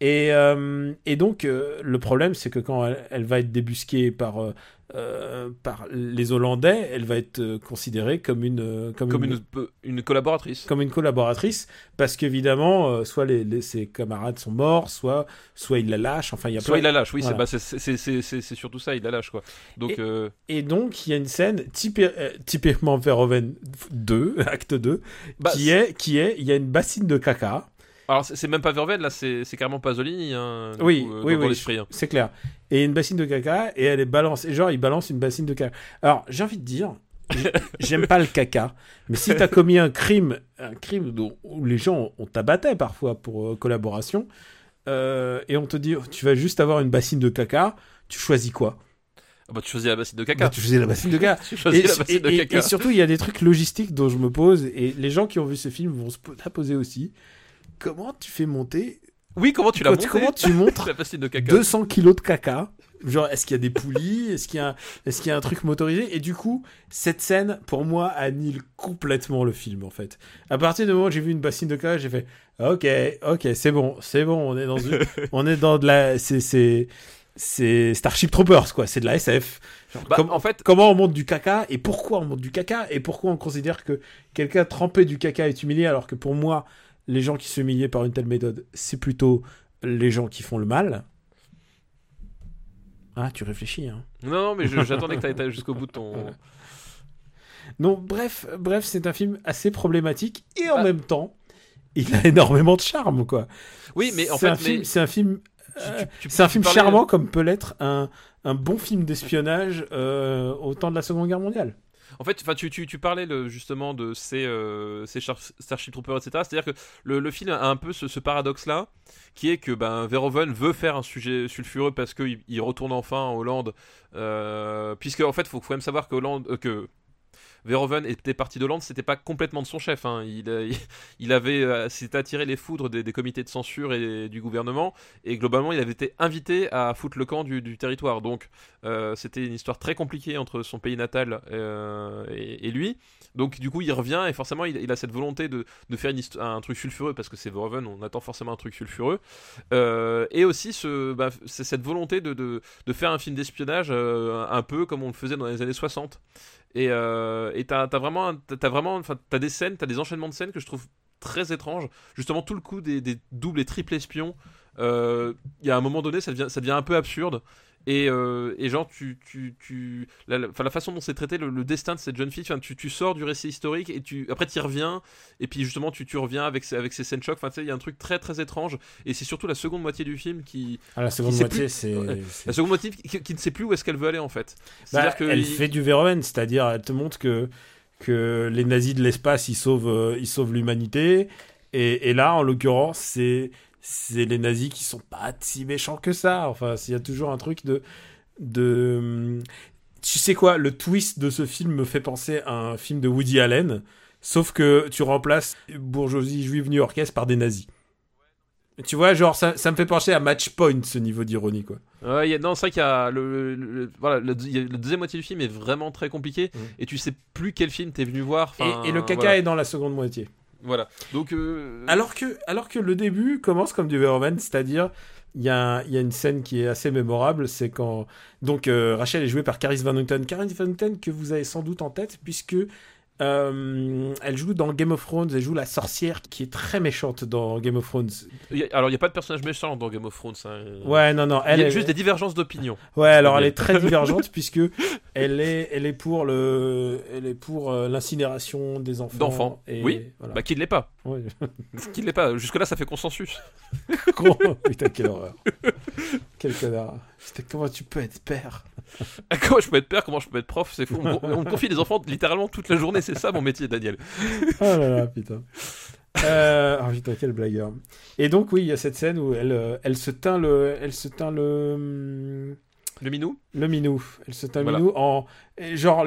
Et, euh, et donc euh, le problème c'est que quand elle, elle va être débusquée par euh, par les Hollandais, elle va être considérée comme une comme, Comme une, une, collaboratrice. comme une collaboratrice parce qu'évidemment soit les, les- ses camarades sont morts, soit soit il la lâche. Enfin il y a Soit plein- il la lâche, oui, Voilà. bah, c'est- surtout ça, il la lâche, quoi. Donc, Et- Et donc, il y a une scène typiquement Verhoeven 2, acte 2, bah, qui est, qui est, il y a une bassine de caca. Alors, c'est même pas Verveine, là, c'est carrément Pasolini, hein, Oui, coup, euh, oui, dans, oui, hein. C'est clair. Et une bassine de caca, et elle est balance. Et genre, il balance une bassine de caca. Alors, j'ai envie de dire, j'aime pas le caca, mais si t'as commis un crime, un crime dont- où les gens ont tabatté parfois pour euh, collaboration, euh, et on te dit, tu vas juste avoir une bassine de caca, tu choisis quoi? Ah bah, tu choisis la bassine de Bah, caca. Tu choisis la bassine de caca. tu choisis et, la bassine de et- et- caca. et surtout, il y a des trucs logistiques dont je me pose, et les gens qui ont vu ce film vont se la poser aussi. Comment tu fais monter Oui, comment tu l'as monté comment tu montres de caca. 200 kilos de caca Genre, est-ce qu'il y a des poulies? Est-ce qu'il y, a qu'il y a un truc motorisé? Et du coup, cette scène, pour moi, annule complètement le film, en fait. À partir du moment où j'ai vu une bassine de caca, j'ai fait Ok, ok, c'est bon, c'est bon, on est dans une, on est dans de la, c'est, c'est, c'est Starship Troopers, quoi, c'est de la SF. Genre, Bah, en fait, comment on monte du caca et pourquoi on monte du caca et pourquoi on considère que quelqu'un trempé du caca est humilié alors que pour moi les gens qui sont humiliés par une telle méthode c'est plutôt les gens qui font le mal ah tu réfléchis hein non, non, mais j'attendais que tu ailles jusqu'au bout de ton. non bref bref c'est un film assez problématique et en Ah. même temps il a énormément de charme quoi Oui, mais en fait, mais- c'est un film euh, c'est un film charmant comme peut l'être un, un bon film d'espionnage euh, au temps de la Seconde Guerre mondiale. En fait, tu, tu, tu parlais justement de ces, euh, Starship Troopers, etc. C'est-à-dire que le, film a un peu ce, ce paradoxe-là, qui est que ben, Verhoeven veut faire un sujet sulfureux parce qu'il il retourne enfin en Hollande, euh, puisque en fait, il faut quand même savoir Hollande, euh, que Verhoeven était parti d'Hollande, c'était pas complètement de son chef. hein. Il, euh, il, avait euh, s'était attiré les foudres des, comités de censure et du gouvernement, et globalement, il avait été invité à foutre le camp du, territoire. Donc, euh, c'était une histoire très compliquée entre son pays natal et, lui. Donc du coup il revient et forcément il, a cette volonté de, de faire un truc sulfureux parce que c'est Verhoeven, on attend forcément un truc sulfureux. Et aussi bah, c'est cette volonté de, de, de faire un film d'espionnage un peu comme on le faisait dans les années 60. Et euh, et t'as, t'as vraiment, t'as, des scènes, t'as des enchaînements de scènes que je trouve très étranges. Justement tout le coup des, doubles et triples espions. euh, Il y a un moment donné devient, ça devient un peu absurde. Et, euh, et genre, tu, tu, tu, la, la- enfin, la façon dont c'est traité le, le destin de cette jeune fille, tu, tu sors du récit historique et tu, après tu y reviens, et puis justement tu, tu reviens avec, ces- avec ces scènes chocs. Enfin, tu sais, il y a un truc très très étrange, et c'est surtout la seconde moitié du film qui, À la seconde moitié, c'est. La seconde moitié qui, qui ne sait plus où est-ce qu'elle veut aller en fait. Bah, que elle il- fait du Verhoeven, c'est-à-dire elle te montre que, que les nazis de l'espace ils sauvent, euh, ils sauvent l'humanité. Et, et là, en l'occurrence, c'est c'est les nazis qui sont pas si méchants que ça. Enfin, il y a toujours un truc de de tu sais quoi, le twist de ce film me fait penser à un film de Woody Allen, sauf que tu remplaces bourgeoisie juive new-yorkaise par des nazis. Tu vois, genre, ça, ça me fait penser à Match Point, ce niveau d'ironie, quoi. Ouais, il y a- non, c'est vrai qu'il y a le, le- le- voilà, le, deuxième moitié du film est vraiment très compliqué Mhm. et tu sais plus quel film t'es venu voir. et, et le caca voilà. est dans la seconde moitié. Voilà. Donc, euh, Alors que, alors que le début commence comme du Verhoeven, c'est-à-dire il y a, il y a une scène qui est assez mémorable, c'est quand donc euh, Rachel est jouée par Caris Van Houten. Caris Van Houten que vous avez sans doute en tête puisque euh, elle joue dans Game of Thrones, elle joue la sorcière qui est très méchante dans Game of Thrones. alors il y a pas de personnage méchant dans Game of Thrones. hein. Ouais, non, non, Il y a est juste des divergences d'opinion. Ouais, alors elle est très divergente puisque elle est, elle est pour le, elle est pour euh, l'incinération des enfants. D'enfants, Et oui. voilà. Bah, qui ne l'est pas. Ouais. Qui ne l'est pas. Jusque-là, ça fait consensus. Con. Putain, quelle horreur. Quel connard. Putain, comment tu peux être père Comment je peux être père Comment je peux être prof C'est fou. On, on me confie des enfants littéralement toute la journée. C'est ça mon métier, Daniel. Oh là là, putain. Euh, oh putain, quel blagueur. Et donc, oui, il y a cette scène où elle, euh, elle se teint le. Elle se teint le. hum, Le minou Le minou. Elle se teint le Voilà. minou en. Genre,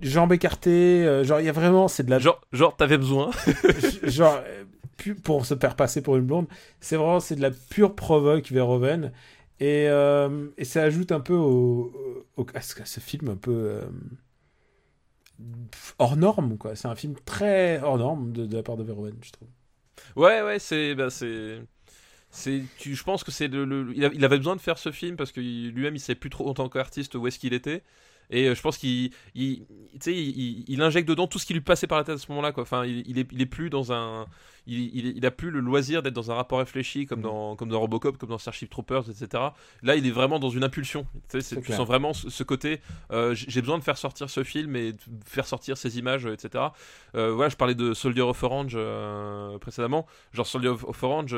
jambes écartées. euh, genre, il y a vraiment. C'est de la. Genre, genre t'avais besoin. genre. euh, Pour se faire passer pour une blonde. C'est vraiment. C'est de la pure provoque Verhoeven. Et, euh, et ça ajoute un peu au, à, ce, film un peu. euh, hors norme, quoi. C'est un film très hors norme de, la part de Verhoeven, je trouve. Ouais, ouais, c'est. Bah, c'est. Je pense que c'est le, il, avait besoin de faire ce film parce que lui-même il sait plus trop en tant qu'artiste où est-ce qu'il était et euh, je pense qu'il il, il, il- il injecte dedans tout ce qui lui passait par la tête à ce moment-là quoi. Enfin, il est, il est plus dans un, il, il, il a plus le loisir d'être dans un rapport réfléchi Mm. comme dans, comme dans Robocop, comme dans Starship Troopers, etc. Là, il est vraiment dans une impulsion. Tu, sais, sens vraiment ce, ce côté. euh, j'ai besoin de faire sortir ce film et de faire sortir ces images, etc. Euh, voilà, je parlais de Soldier of Orange euh, précédemment. Genre Soldier of, Orange,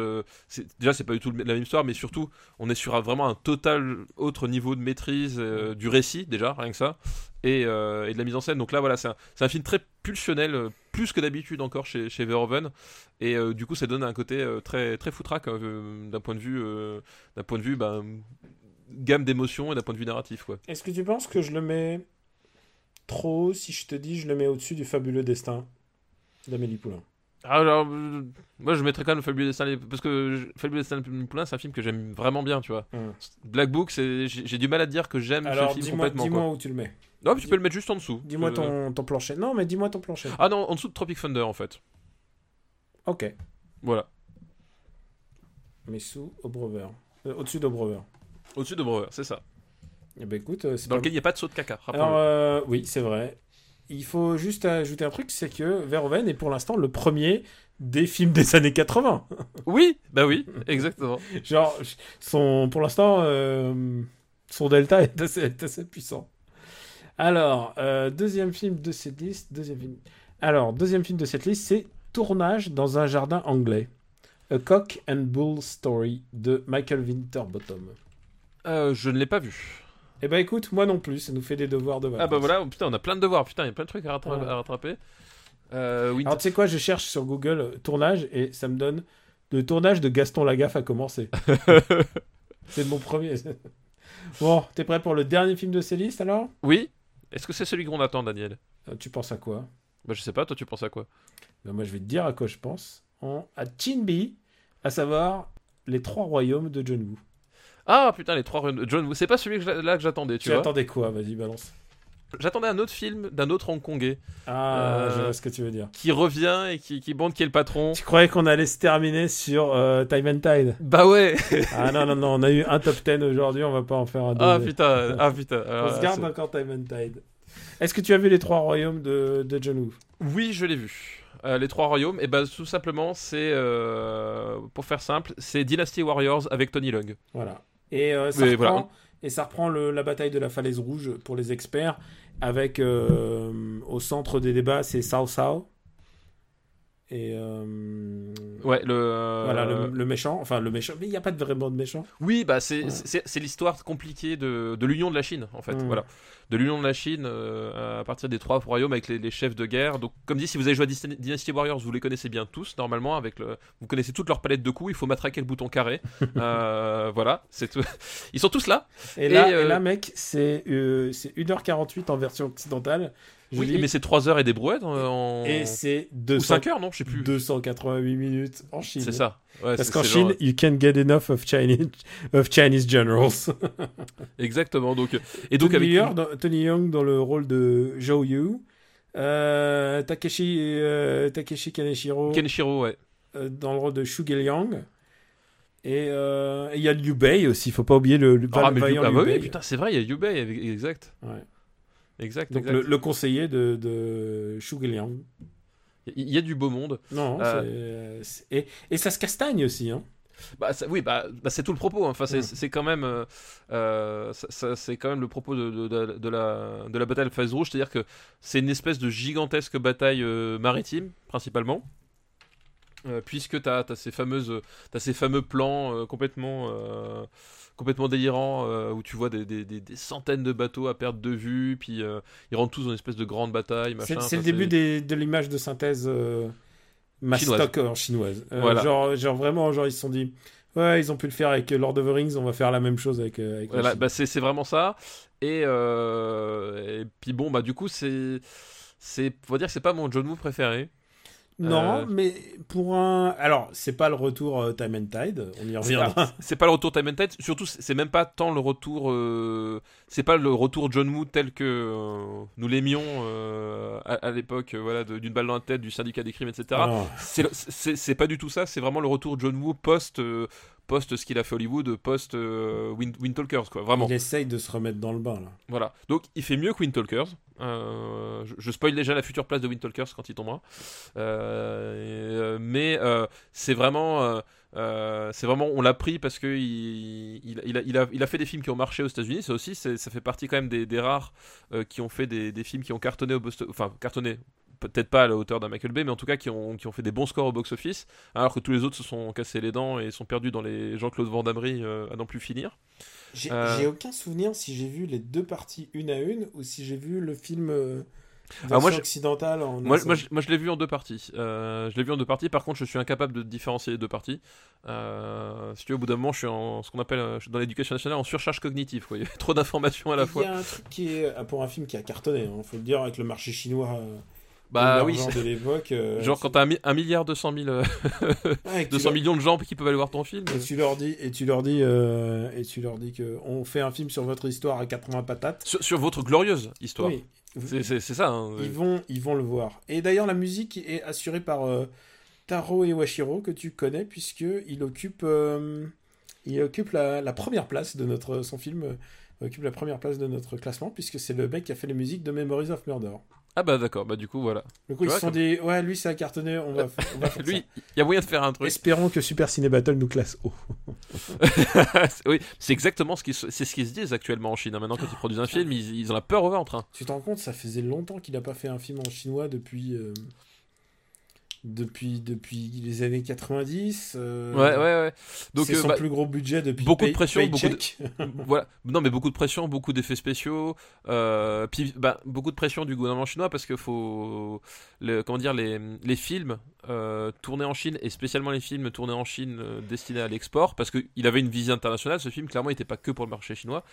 déjà c'est pas du tout la même histoire, mais surtout on est sur un- vraiment un total autre niveau de maîtrise euh, du récit déjà, rien que ça, et, et de la mise en scène. Donc là voilà, c'est un, film très pulsionnel, plus que d'habitude encore chez, chez Verhoeven, et euh, du coup ça donne un côté euh, très très foutraque euh, d'un point de vue euh, d'un point de vue ben, gamme d'émotions et d'un point de vue narratif quoi. Est-ce que tu penses que je le mets trop haut si je te dis je le mets au-dessus du fabuleux destin d'Amélie Poulain? Alors, euh, moi je mettrais quand même le Fabuleux Destin parce que je- Fabuleux Destin de Poulain c'est un film que j'aime vraiment bien, tu vois. Hum. Black Book, c'est j'ai du mal à dire que j'aime ce film dis-moi complètement. dis-moi quoi. où tu le mets. Non, mais tu peux le mettre juste en dessous. Dis-moi Euh, ton, ton plancher. Non, mais dis-moi ton plancher. Ah non, en dessous de Tropic Thunder en fait. Ok. Voilà. Mais sous Obrover. Euh, au-dessus d'Obrover. Au-dessus de Brower, c'est ça. Eh ben écoute, euh, Dans pas... lequel il n'y a pas de saut de caca. Alors euh, oui, c'est vrai. Il faut juste ajouter un truc, c'est que Verhoeven est pour l'instant le premier des films des années 80. Oui, bah oui, exactement. Genre, son, pour l'instant, son delta est assez, est assez puissant. Alors, euh, deuxième film de cette liste. Deuxième film. Alors, deuxième film de cette liste, c'est Tournage dans un jardin anglais. A Cock and Bull Story de Michael Winterbottom. Euh, je ne l'ai pas vu. Eh ben écoute, moi non plus, ça nous fait des devoirs de Ah vacances. bah voilà, oh, putain, on a plein de devoirs. Putain, il y a plein de trucs à, rattra- Ouais. à rattraper. Euh, Winter- Alors tu sais quoi, je cherche sur Google euh, tournage et ça me donne le tournage de Gaston Lagaffe a commencé. c'est mon premier. bon, t'es prêt pour le dernier film de ces listes alors? Oui Est-ce que c'est celui qu'on attend, Daniel? Euh, Tu penses à quoi? Bah je sais pas, toi tu penses à quoi? Ben, Moi je vais te dire à quoi je pense. En... À Chinby, à savoir les trois royaumes de John Woo. Ah putain, les trois runs- John Woo, c'est pas celui que là que j'attendais, tu Tu vois? attendais quoi? Vas-y, balance. J'attendais un autre film d'un autre Hongkongais Ah, Euh, je vois ce que tu veux dire. qui revient et qui, qui bande qui est le patron. Tu croyais qu'on allait se terminer sur euh, Time and Tide? Bah ouais Ah non, non, non, on a eu un top 10 aujourd'hui, on va pas en faire un Ah deuxième. putain, ah putain. alors On là, se garde encore Time and Tide. Est-ce que tu as vu les trois royaumes de, de John Woo? Oui, je l'ai vu. Euh, les trois royaumes, et bah tout simplement, c'est pour faire simple, c'est Dynasty Warriors avec Tony Leung. Voilà. Et, ça, Mais reprend, voilà. Et ça reprend la bataille de la falaise rouge pour les experts, avec euh, au centre des débats, c'est Sao Sao. Et euh, Ouais, le. euh, voilà le, le méchant. Enfin, le méchant. Mais il n'y a pas de vraiment de méchant. Oui, bah c'est Ouais. l'histoire compliquée de, de l'union de la Chine, en fait. Voilà. De l'union de la Chine euh, à partir des trois royaumes avec les, les chefs de guerre. Donc, comme dit, si vous avez joué à Dynasty- Warriors, vous les connaissez bien tous, normalement. Avec le... Vous connaissez toute leur palette de coups, il faut matraquer le bouton carré. Euh, voilà, c'est tout. Ils sont tous là. Et là, Et, euh, et là mec, euh, c'est 1h48 en version occidentale. Oui, dis, mais c'est 3 heures et des brouettes en. et c'est Ou 200 5 heures, non Je sais plus. 288 minutes en Chine. C'est ça. Ouais, Parce qu'en Chine, genre- you can't get enough of Chinese, of Chinese generals. Exactement. Donc, et donc Tony, avec. Dans, Tony Young dans le rôle de Zhou Yu. Euh, Takeshi, euh, Takeshi Kaneshiro Kenshiro, ouais. euh, dans le rôle de Shu Liang. Et euh, et il y a Liu Bei aussi, faut pas oublier le, le Ah, mais ah Liu bah oui, Bei. putain, c'est vrai, il y a Yubei, avec- exact. Ouais. Exact, Donc exact. le, le conseiller de, de. Il y a du beau monde. Non, Euh. et, et ça se castagne aussi. Hein. Bah, ça- oui, bah, bah, c'est tout le propos. hein. Enfin, c'est quand même, euh, euh, c'est quand même le propos de, de- de- de la de la bataille phase rouge, c'est-à-dire que c'est une espèce de gigantesque bataille euh, maritime principalement. Puisque tu as, ces fameuses t'as ces fameux plans complètement complètement délirants euh, où tu vois des, des- des- des centaines de bateaux à perte de vue puis euh, ils rentrent tous dans une espèce de grande bataille C'est le début de l'image de synthèse euh, mastoc en chinoise. Euh, Voilà. genre, genre vraiment, genre ils se sont dit, ouais, ils ont pu le faire avec Lord of the Rings, on va faire la même chose avec. Voilà, bah c'est vraiment ça. Et, et puis bon, bah du coup, c'est. c'est Faut dire que c'est pas mon John Woo préféré. Non, euh, mais pour un, alors c'est pas le retour euh, Time and Tide, on y reviendra. c'est pas le retour Time and Tide, surtout c'est même pas tant le retour. euh, c'est pas le retour John Woo tel que euh, nous l'aimions à, à l'époque, voilà, d'une balle dans la tête, du syndicat des crimes, etc. C'est c'est pas du tout ça, c'est vraiment le retour John Woo post. Post ce qu'il a fait Hollywood, post euh, Wind, Wind Talkers, quoi, vraiment. il essaye de se remettre dans le bain là. Voilà. Donc il fait mieux que Windtalkers. Euh, je, je spoil déjà la future place de Windtalkers quand il tombera. Euh, mais c'est vraiment, euh, c'est vraiment, on l'a pris parce que il, il, il a, il, a, il a fait des films qui ont marché aux États-Unis. Ça aussi, ça fait partie quand même des, des rares euh, qui ont fait des, des films qui ont cartonné au box, enfin cartonné. Peut-être pas à la hauteur d'un Michael Bay, mais en tout cas qui ont, qui ont fait des bons scores au box-office, alors que tous les autres se sont cassés les dents et sont perdus dans les Jean-Claude Van Damme euh, à n'en plus finir. J'ai Euh. j'ai aucun souvenir si j'ai vu les deux parties une à une ou si j'ai vu le film euh, Ah, moi, en. Moi, moi, je, moi, je l'ai vu en deux parties. Euh, je l'ai vu en deux parties. Par contre, je suis incapable de différencier les deux parties. Euh, si tu veux, au bout d'un moment, je suis en ce qu'on appelle je suis dans l'éducation nationale en surcharge cognitive. Quoi. Il y a trop d'informations à la Il fois. y a un truc qui est pour un film qui a cartonné, il faut le dire avec le marché chinois. euh, Bah oui. de l'époque. euh, Genre quand t'as un, mi- un milliard 200 000, euh, Ouais, et que tu 200 leur- millions de gens qui peuvent aller voir ton film. Et tu leur dis, et tu leur dis, euh, et tu leur dis que on fait un film sur votre histoire à 80 patates. Sur, sur votre glorieuse histoire. Oui, C'est- ça. hein. ils vont, ils vont le voir. Et d'ailleurs, la musique est assurée par euh, Taro Iwashiro que tu connais puisque il occupe, euh, il occupe la, la première place de notre, son film occupe la première place de notre classement puisque c'est le mec qui a fait les musiques de Memories of Murder. Ah bah d'accord. Bah du coup voilà. Du coup, ils vois, se sont comme- dit, ouais, lui ça a cartonné, on va, on va faire Lui, il y a moyen de faire un truc. Espérons que Super Ciné Battle nous classe haut. oui, c'est exactement ce qu'ils se- c'est ce qu'ils se disent actuellement en Chine. hein. Maintenant, quand ils produisent un film, ils, ils ont la peur au ventre. hein. Tu te rends compte, ça faisait longtemps qu'il n'a pas fait un film en chinois depuis, euh, depuis, depuis les années 90. euh, Ouais, ouais, ouais. Donc, c'est euh, son bah, plus gros budget depuis beaucoup de Pay- pression, beaucoup de- Paycheck. voilà. Non, mais beaucoup de pression, beaucoup d'effets spéciaux. euh, puis, bah, beaucoup de pression du gouvernement chinois parce que faut, le, comment dire, les, les films euh, tournés en Chine et spécialement les films tournés en Chine destinés à l'export, parce qu'il avait une visée internationale. Ce film, clairement, n'était pas que pour le marché chinois.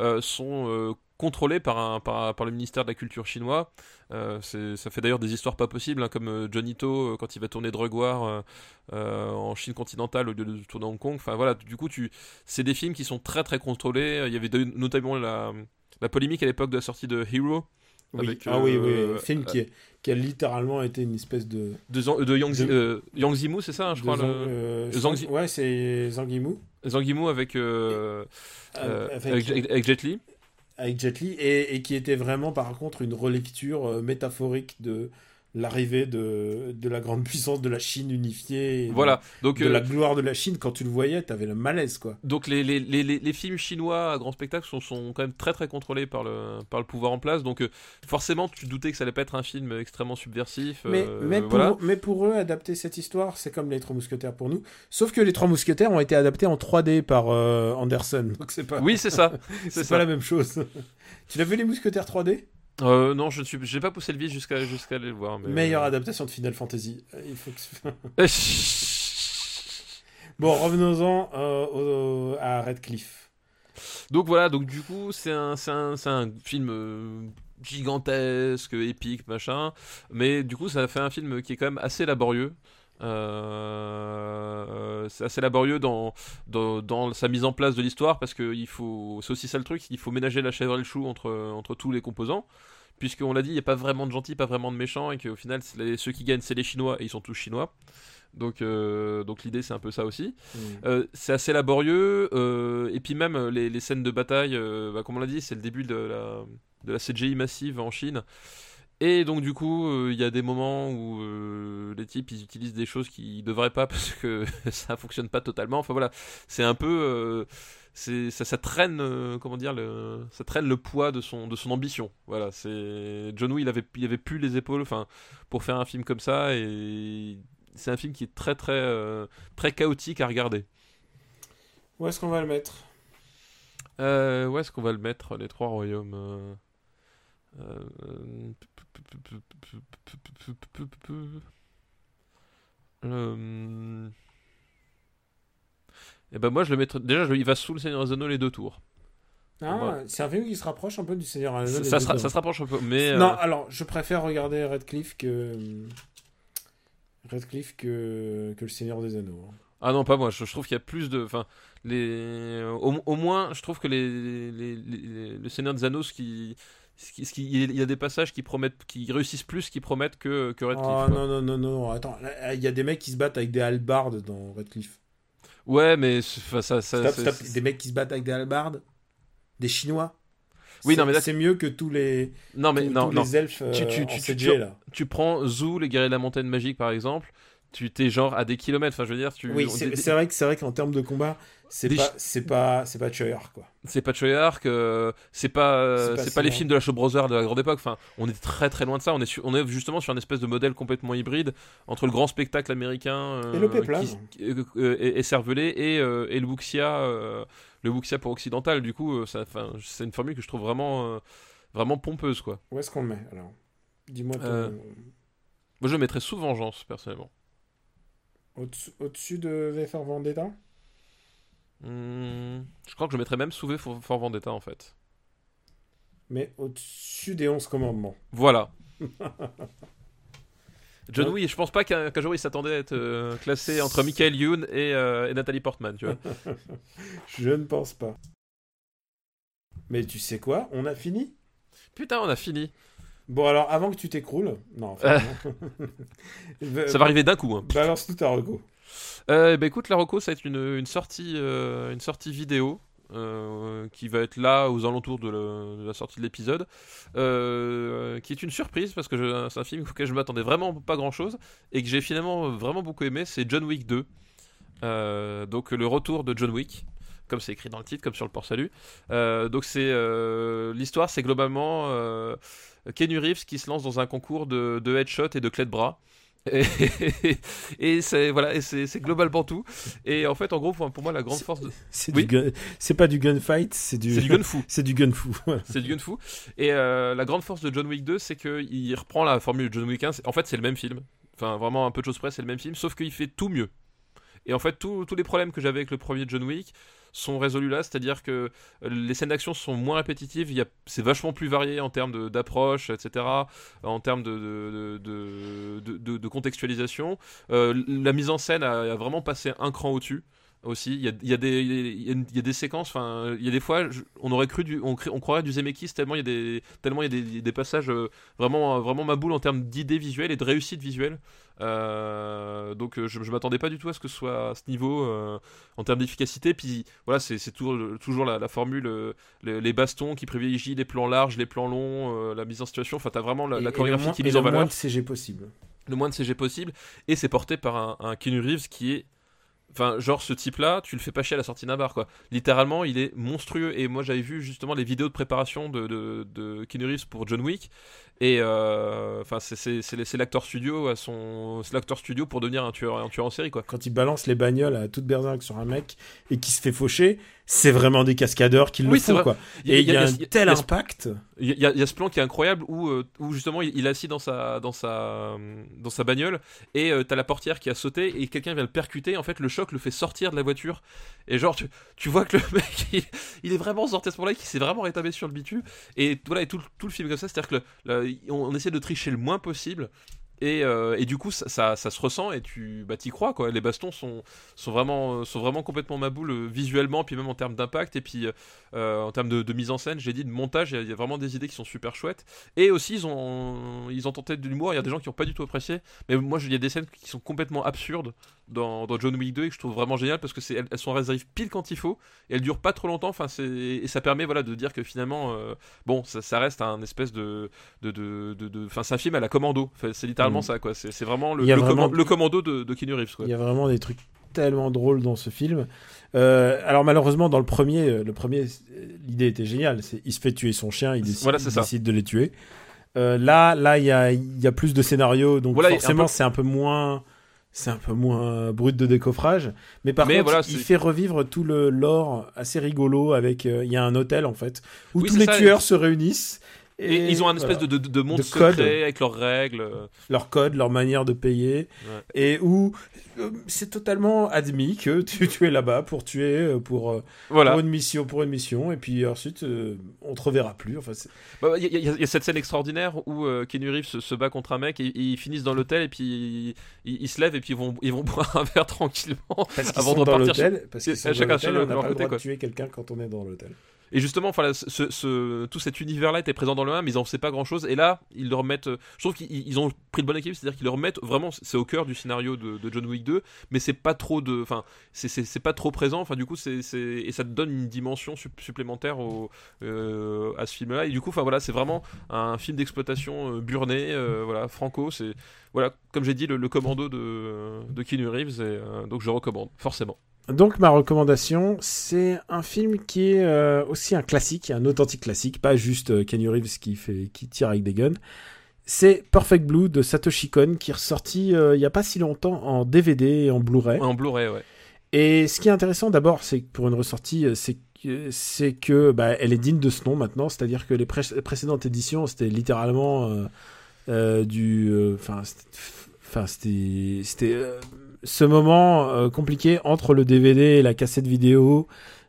Euh, sont euh, contrôlés par, un, par, par le ministère de la Culture chinois. Euh, ça fait d'ailleurs des histoires pas possibles, hein, comme euh, Johnny To euh, quand il va tourner Drug War en Chine continentale au lieu de tourner à Hong Kong. Enfin voilà, du coup, tu, c'est des films qui sont très très contrôlés. Il y avait de- notamment la, la polémique à l'époque de la sortie de Hero Oui. Avec, ah oui, oui, un film qui, est- qui a littéralement été une espèce de. de, Yang, De- Yang c'est ça, hein, je crois. Zhang- le- Zhang- Ouais, c'est Zhang Yimou. Zhang Yimou avec, euh, euh, avec, avec, avec- avec Jet Li. avec Jet Li, et, et qui était vraiment par contre une relecture euh, métaphorique de l'arrivée de, de la grande puissance de la Chine unifiée. et Voilà, donc De, de euh, la gloire de la Chine, quand tu le voyais, t'avais le malaise, quoi. Donc les, les, les, les- les films chinois à grand spectacle sont, sont quand même très très contrôlés par le, par le pouvoir en place. Donc euh, forcément tu te doutais que ça allait pas être un film extrêmement subversif. Mais, euh, mais, pour, voilà. mais pour eux, adapter cette histoire, c'est comme les Trois Mousquetaires pour nous. Sauf que les Trois Mousquetaires ont été adaptés en 3D par euh, Anderson. Donc c'est pas, Oui c'est ça. c'est pas la même chose. tu l'as vu les Mousquetaires 3D Euh, non je ne suis j'ai pas poussé le vis jusqu'à jusqu'à aller le voir. Mais... Meilleure adaptation de Final Fantasy. Euh, Il faut que... Euh, Bon, revenons-en euh, à Redcliffe. donc voilà donc du coup c'est un, film euh, gigantesque, épique, machin. Mais du coup, ça fait un film qui est quand même assez laborieux. Euh, c'est assez laborieux dans, dans, dans sa mise en place de l'histoire parce que il faut, c'est aussi ça le truc, il faut ménager la chèvre et le chou entre, entre tous les composants. Puisqu'on l'a dit, il n'y a pas vraiment de gentils, pas vraiment de méchants, et qu'au final, les- ceux qui gagnent, c'est les Chinois, et ils sont tous Chinois. Donc, euh, donc l'idée, c'est un peu ça aussi. Euh, c'est assez laborieux, et puis même les, les scènes de bataille, bah, comme on l'a dit, c'est le début de la, de la CGI massive en Chine. Et donc du coup, euh, il y a des moments où euh, les types ils utilisent des choses qu'ils devraient pas parce que ça fonctionne pas totalement. Enfin voilà, c'est un peu, euh, c'est ça, ça traîne, comment dire, le, ça traîne le poids de son de son ambition. Voilà, c'est John Woo, il avait il avait plus les épaules, enfin pour faire un film comme ça et c'est un film qui est très très très chaotique à regarder. Où est-ce qu'on va le mettre? Où est-ce qu'on va le mettre, les trois royaumes euh, euh, Eh ben moi je le mettrais déjà je- il va sous le Seigneur des Anneaux les deux tours. Ah, c'est un film qui se rapproche un peu du Seigneur Anneaux, Ça, se, rapproche un peu mais euh, Non, alors, je préfère regarder Redcliffe que... Redcliffe que, que le Seigneur des Anneaux. hein. ah non pas moi je, je trouve qu'il y a plus de enfin les au, au moins je trouve que les, les, les- le Seigneur des Anneaux ce qui ce qui, ce qui- il y a des passages qui promettent qui réussissent plus qui promettent que que Redcliffe. Oh non, non, non, non, attends, il y a des mecs qui se battent avec des halbardes dans Redcliffe. Ouais mais ça, ça Stop, stop, Des mecs qui se battent avec des halbardes Des Chinois? Oui, non, mais C'est mieux que tous les, non mais tous, non tous non les elfes Tu- euh, tu- en tu- CG, tu- là. tu prends Zoo, les guerriers de la montagne magique par exemple, tu t'es genre à des kilomètres. Enfin, je veux dire, tu. Oui, on- c'est des- c'est vrai que c'est vrai qu'en termes de combat, c'est pas c'est pas c'est pas Choyar quoi. C'est pas Choyark, euh, c'est pas, euh, C'est pas les films de la Show Brothers de la grande époque. Enfin, on est très très loin de ça. On est, sur- on est justement sur un espèce de modèle complètement hybride entre le grand spectacle américain euh, Et le qui- euh, et, et cervelé et, et le wuxia, le wuxia pour occidental. Du coup, enfin, c'est une formule que je trouve vraiment, vraiment pompeuse quoi. Où est-ce qu'on le met alors? Dis-moi ton-. Moi, je le mettrais sous Vengeance personnellement. au-dessus de V Vendetta? Hmm, je crois que je mettrais même sous V for, for Vendetta en fait. mais au-dessus des 11 commandements. Voilà. John. Woo, je pense pas qu'un jour il s'attendait à être euh, classé entre Michael Youn et, euh, et Nathalie Portman, tu vois. Je ne pense pas. Mais tu sais quoi? On a fini? Putain, on a fini. Bon alors avant que tu t'écroules, non. enfin, non. Ça va arriver d'un coup. Hein. Balance tout ta rego. Euh, bah écoute, la Rocco, ça va être une, sortie, euh, une sortie vidéo euh, qui va être là aux alentours de, la sortie de l'épisode, euh, qui est une surprise parce que c'est un film auquel je m'attendais vraiment pas grand chose et que j'ai finalement vraiment beaucoup aimé. C'est John Wick 2. Euh, donc le retour de John Wick. Comme c'est écrit dans le titre, comme sur le port-salut. Euh, donc c'est l'histoire, c'est globalement Keanu Reeves qui se lance dans un concours de, de headshot et de clé de bras. Et, et c'est voilà, c'est globalement tout. Et en fait, en gros, pour pour moi, la grande force, de... C'est Oui. pas du gunfight, c'est du c'est du gun fou. c'est du gun fou. voilà. C'est du gun fou. Et euh, la grande force de John Wick 2, c'est qu'il reprend la formule de John Wick 1. C'est- En fait, c'est le même film. Enfin, vraiment un peu de choses près, c'est le même film, sauf qu'il fait tout mieux. Et en fait, tous les problèmes que j'avais avec le premier John Wick sont résolus là, c'est-à-dire que euh, les scènes d'action sont moins répétitives, y a- c'est vachement plus varié en termes d'approche, etc., en termes de contextualisation. Euh, la mise en scène a, a vraiment passé un cran au-dessus. Aussi. Il y a, il y a des, il y a, il y a des séquences. Enfin, il y a des fois, je- on aurait cru du, on, cr- on croirait du Zemeckis tellement il y a des, tellement il y a des, des passages euh, vraiment, vraiment ma boule en termes d'idées visuelles et de réussite visuelle. Euh, donc, euh, je, je m'attendais pas du tout à ce que ce soit à ce niveau euh, en termes d'efficacité. Puis voilà, c'est toujours, toujours la, la formule, euh, les, les bastons qui privilégient les plans larges, les plans longs, la mise en situation. Enfin, t'as vraiment la, Et- la et chorégraphie le moins- qui est mise le en valeur moins de CG possible. le moins de CG possible et c'est porté par un, un Keanu Reeves qui est enfin genre ce type là tu le fais pas chier à la sortie d'un bar quoi. Littéralement il est monstrueux. Et moi j'avais vu justement les vidéos de préparation de, de, de Reeves pour John Wick et euh, enfin c'est c'est l'acteur studio à son l'acteur studio pour devenir un tueur un tueur en série quoi Quand il balance les bagnoles à toute berzingue sur un mec et qui se fait faucher, c'est vraiment des cascadeurs qui le Oui, font, quoi. Et il y a, un il tel y a ce- impact. Il y, a, il y a ce plan qui est incroyable où, euh, où justement il, il est assis dans sa, dans sa, euh, dans sa bagnole et euh, t'as la portière qui a sauté et quelqu'un vient le percuter. En fait, le choc le fait sortir de la voiture et genre tu, tu vois que le mec il, il est vraiment sorti à ce moment-là, qu'il s'est vraiment rétabli sur le bitume et voilà et tout, le- tout le film est comme ça, c'est-à-dire que le- le- on, on essaie de tricher le moins possible. Et, euh, et du coup, ça, ça, se ressent et tu bah, t'y crois quoi. Les bastons sont, sont, vraiment, sont vraiment complètement ma boule euh, visuellement, puis même en termes d'impact et puis euh, en termes de, mise en scène, j'ai dit de montage, il y, a- il y a vraiment des idées qui sont super chouettes. Et aussi, ils ont, ils ont tenté de l'humour. Il y a des gens qui n'ont pas du tout apprécié, mais moi, il y a des scènes qui sont complètement absurdes dans, dans John Wick 2 et que je trouve vraiment génial parce que c'est, elles, elles sont elles arrivent pile quand il faut et elles durent pas trop longtemps. Enfin, c'est et ça permet voilà de dire que finalement, euh, bon, ça, ça reste un espèce de, de, de, de, de- enfin, c'est un film à la commando. Enfin, c'est littéralement Mm. ça quoi. C'est, c'est vraiment le, le, vraiment- comman- le commando de, de Keanu Reeves. Il y a vraiment des trucs tellement drôles dans ce film. Euh, alors malheureusement, dans le premier, euh, le premier, l'idée était géniale. C'est il se fait tuer son chien, il décide, Voilà, c'est il ça. décide de les tuer. Euh, là, là, il y a, il y a plus de scénarios, donc Voilà, forcément, peu- c'est un peu moins, c'est un peu moins brut de décoffrage. Mais par Mais contre, voilà, il fait revivre tout le lore assez rigolo avec. euh, Il y a un hôtel en fait où Oui, tous les ça, tueurs se réunissent. Et, ils ont un espèce voilà, de, de, de monde De code. secret avec leurs règles. leur code, leur manière de payer, Ouais. et où euh, c'est totalement admis que tu, tu es là-bas pour tuer, euh, pour, euh, Voilà. pour une mission, pour une mission, et puis ensuite euh, on te reverra plus. Enfin, c'est- Bah, Il y, a- il y a- il y a cette scène extraordinaire où euh, Reeves se, se bat contre un mec et, et ils finissent dans l'hôtel et puis ils, se lèvent et puis ils vont, ils vont boire un verre tranquillement. parce Avant de dans repartir l'hôtel, parce qu'ils sont dans chacun l'hôtel, et le- on n'a pas le droit quoi. de tuer quelqu'un quand on est dans l'hôtel. Et justement, enfin, là, ce, ce- tout cet univers-là était présent dans le 1, mais ils en faisaient pas grand-chose. Et là, ils le remettent. euh, Je trouve qu'ils ils ont pris le bon équilibre, c'est-à-dire qu'ils le remettent vraiment. C'est au cœur du scénario de, de John Wick 2, mais c'est pas trop de. Enfin, c'est- pas trop présent. Enfin, du coup, c'est et ça te donne une dimension sup- supplémentaire au, euh, à ce film-là. Et du coup, enfin voilà, c'est vraiment un film d'exploitation euh, burné, euh, voilà, franco. C'est voilà, comme j'ai dit, le, le commando de, de Keanu Reeves. Et, donc, je recommande forcément. Donc ma recommandation, c'est un film qui est euh, aussi un classique, un authentique classique, pas juste euh, Keanu Reeves qui fait, qui tire avec des guns. C'est Perfect Blue de Satoshi Kon qui est ressorti euh, il y a pas si longtemps en DVD et en Blu-ray. En Blu-ray, ouais. Et ce qui est intéressant d'abord, c'est pour une ressortie, euh, c'est que, c'est que bah, elle est digne de ce nom maintenant. C'est-à-dire que les pré- précédentes éditions, c'était littéralement euh, euh, du, euh, enfin, c'était- enfin, c'était, euh, ce moment euh, compliqué entre le DVD et la cassette vidéo.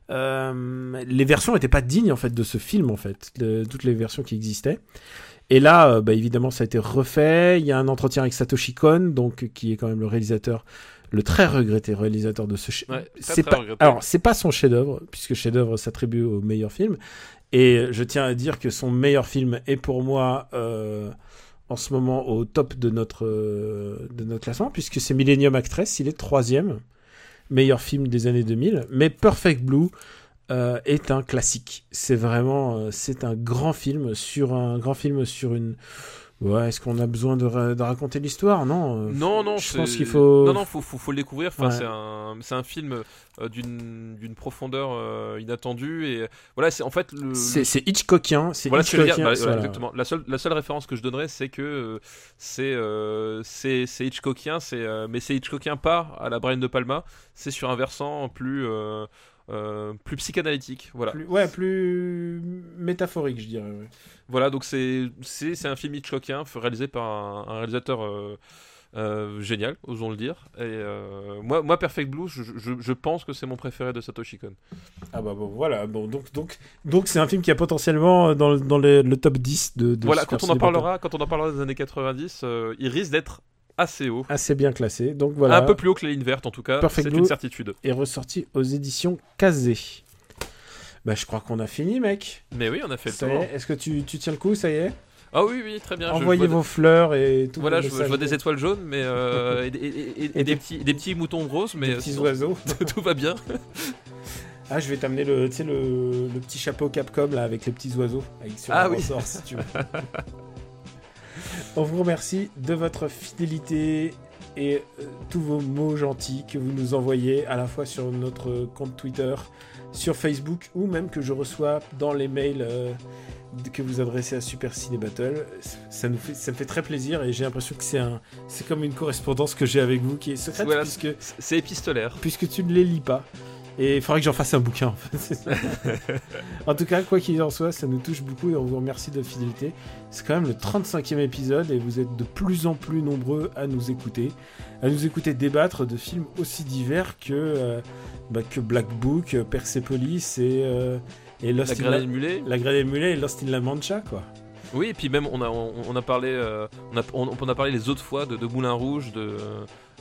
Euh, les versions n'étaient pas dignes en fait de ce film en fait, de toutes les versions qui existaient. Et là, euh, bah, évidemment, ça a été refait. Il y a un entretien avec Satoshi Kon, donc qui est quand même le réalisateur, le très regretté réalisateur de ce. Ouais, c'est pas. regretté. Alors, c'est pas son chef-d'œuvre, puisque chef-d'œuvre s'attribue au meilleur film. Et je tiens à dire que son meilleur film est pour moi euh, en ce moment au top de notre euh, de notre classement, puisque c'est Millennium Actress. Il est troisième meilleur film des années 2000. Mais Perfect Blue euh, est un classique. C'est vraiment, euh, c'est un grand film sur un grand film sur une. Ouais, est-ce qu'on a besoin de, ra- de raconter l'histoire? Non. euh, Non, non, je pense qu'il faut. Non, non, faut, faut, faut le découvrir. Enfin, Ouais. c'est un, c'est un film euh, d'une, profondeur euh, inattendue et voilà, c'est en fait le. C'est Hitchcockien. C'est Voilà ce que je veux dire. Hitchcockien. Bah, voilà, voilà. exactement. La seule, la seule référence que je donnerais, c'est que euh, c'est, Hitchcockien, c'est, mais c'est Hitchcockien pas à la Brian de Palma. C'est sur un versant plus, euh, plus psychanalytique. Voilà. Plus- ouais, plus métaphorique, je dirais. ouais. Voilà, donc c'est c'est c'est un film Hitchcockien réalisé par un, un réalisateur euh, euh, génial, osons le dire. Et euh, moi, moi, Perfect Blue, je, je, je pense que c'est mon préféré de Satoshi Kon. Ah bah bon, voilà. Bon, donc donc donc c'est un film qui a potentiellement dans, le- dans le, le top 10 de. de Voilà, quand on en parlera, quand on en parlera des années 90, euh, il risque d'être assez haut. Assez bien classé. Donc voilà. Un peu plus haut que la ligne verte en tout cas, Perfect c'est une certitude. Est ressorti aux éditions Kazé. Bah, je crois qu'on a fini, mec. Mais oui, on a fait le Ça tour. est. Est-ce que tu, tu tiens le coup Ça y est? Ah oui, oui, très bien. Envoyez je vos fleurs et tout. Voilà, je, vois des étoiles jaunes, mais euh, et, et- et- et Et des, des- petits, des petits moutons roses, mais Des euh, petits sinon, oiseaux. tout va bien. Ah, je vais t'amener le, le, le petit chapeau Capcom là avec les petits oiseaux avec sur Ah oui. ressort, si tu veux. On vous remercie de votre fidélité et euh, tous vos mots gentils que vous nous envoyez à la fois sur notre compte Twitter, sur Facebook ou même que je reçois dans les mails euh, que vous adressez à Super Ciné Battle. Ça, nous fait, ça me fait très plaisir et j'ai l'impression que c'est un, c'est comme une correspondance que j'ai avec vous qui est secrète Voilà. puisque C'est épistolaire. puisque tu ne les lis pas. Et il faudrait que j'en fasse un bouquin. En, fait. Tout cas, quoi qu'il en soit, ça nous touche beaucoup et on vous remercie de fidélité. C'est quand même le 35e épisode et vous êtes de plus en plus nombreux à nous écouter. À nous écouter débattre de films aussi divers que, euh, bah, que Black Book, euh, Persepolis et, euh, et La Lost in La... mulet. La Grenade Mulet et Lost in La Mancha, quoi. Oui, et puis même on a, on, on a parlé, euh, on, a, on, on a parlé les autres fois de, de Moulin Rouge, de,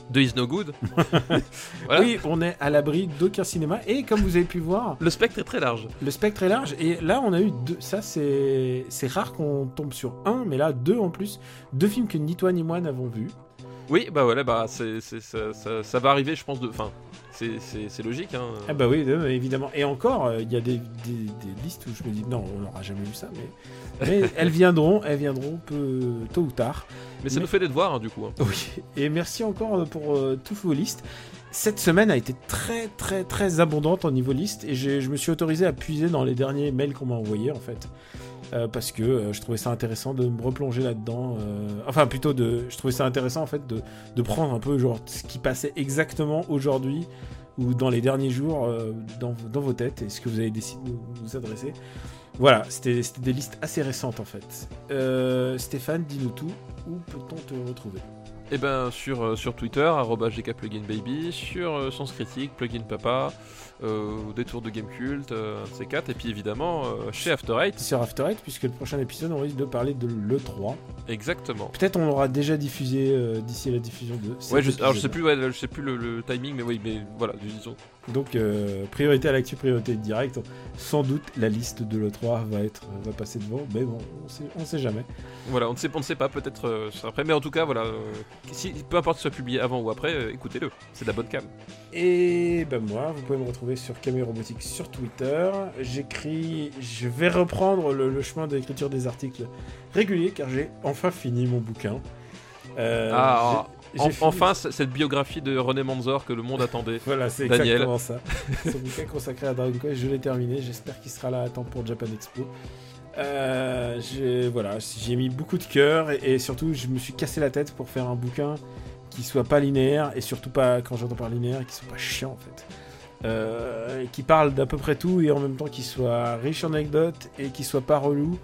de Is No Good. voilà. Oui, on est à l'abri d'aucun cinéma et comme vous avez pu voir, Le spectre est très large. Le spectre est large et là on a eu deux. Ça c'est c'est rare qu'on tombe sur un, mais là deux en plus, deux films que ni toi ni moi n'avons vus. Oui, bah voilà, bah c'est, c'est- ça, ça- ça va arriver, je pense. De, enfin, c'est, logique. Hein. Ah bah oui, euh, évidemment. Et encore, euh, il y a des, des- des listes où je me dis non, on n'aura jamais vu ça, mais, mais elles viendront, elles viendront peu tôt ou tard. Mais ça mais- nous fait des devoirs, hein, du coup. hein. Oui. Et merci encore pour euh, toutes vos listes. Cette semaine a été très très très abondante en niveau liste et je me suis autorisé à puiser dans les derniers mails qu'on m'a envoyés en fait. Euh, parce que euh, je trouvais ça intéressant de me replonger là-dedans. euh, enfin, plutôt de. Je trouvais ça intéressant en fait de, de prendre un peu genre ce qui passait exactement aujourd'hui ou dans les derniers jours dans, dans vos têtes et ce que vous avez décidé de nous adresser. Voilà, c'était des listes assez récentes en fait. Stéphane, dis-nous tout. Où peut-on te retrouver? Et ben sur, euh, sur Twitter, gkpluginbaby, sur euh, Sens Critique, Plugin Papa, euh, Détour de Gamecult, euh, un de ces quatre, et puis évidemment chez After Eight. sur After Eight, puisque le prochain épisode, on risque de parler de l'E3. Exactement. Peut-être on l'aura déjà diffusé d'ici la diffusion de cet Ouais, je, alors je sais plus, ouais, je sais plus le, le timing, mais oui, mais voilà, disons. Donc, euh, priorité à l'actu, priorité direct. Sans doute, la liste de l'E3 va, être, va passer devant, mais bon, on sait, on sait jamais. Voilà, on ne sait, on ne sait pas, peut-être euh, après, mais en tout cas, voilà, euh, si, peu importe si soit publié avant ou après, écoutez-le, c'est de la bonne cam. Et ben moi, vous pouvez me retrouver sur Camille Robotique sur Twitter. J'écris, je vais reprendre le, le chemin de l'écriture des articles réguliers, car j'ai enfin fini mon bouquin. Ah, En- enfin, cette biographie de René Manzor que le monde attendait. Voilà, c'est exactement ça. Ce bouquin consacré à Dragon Quest, je l'ai terminé. J'espère qu'il sera là à temps pour Japan Expo. Euh, j'ai- voilà, j'ai mis beaucoup de cœur et, et surtout, je me suis cassé la tête pour faire un bouquin qui soit pas linéaire et surtout pas, quand j'entends par linéaire, qui soit pas chiant en fait. Euh, qui parle d'à peu près tout et en même temps qui soit riche en anecdotes et qui soit pas relou.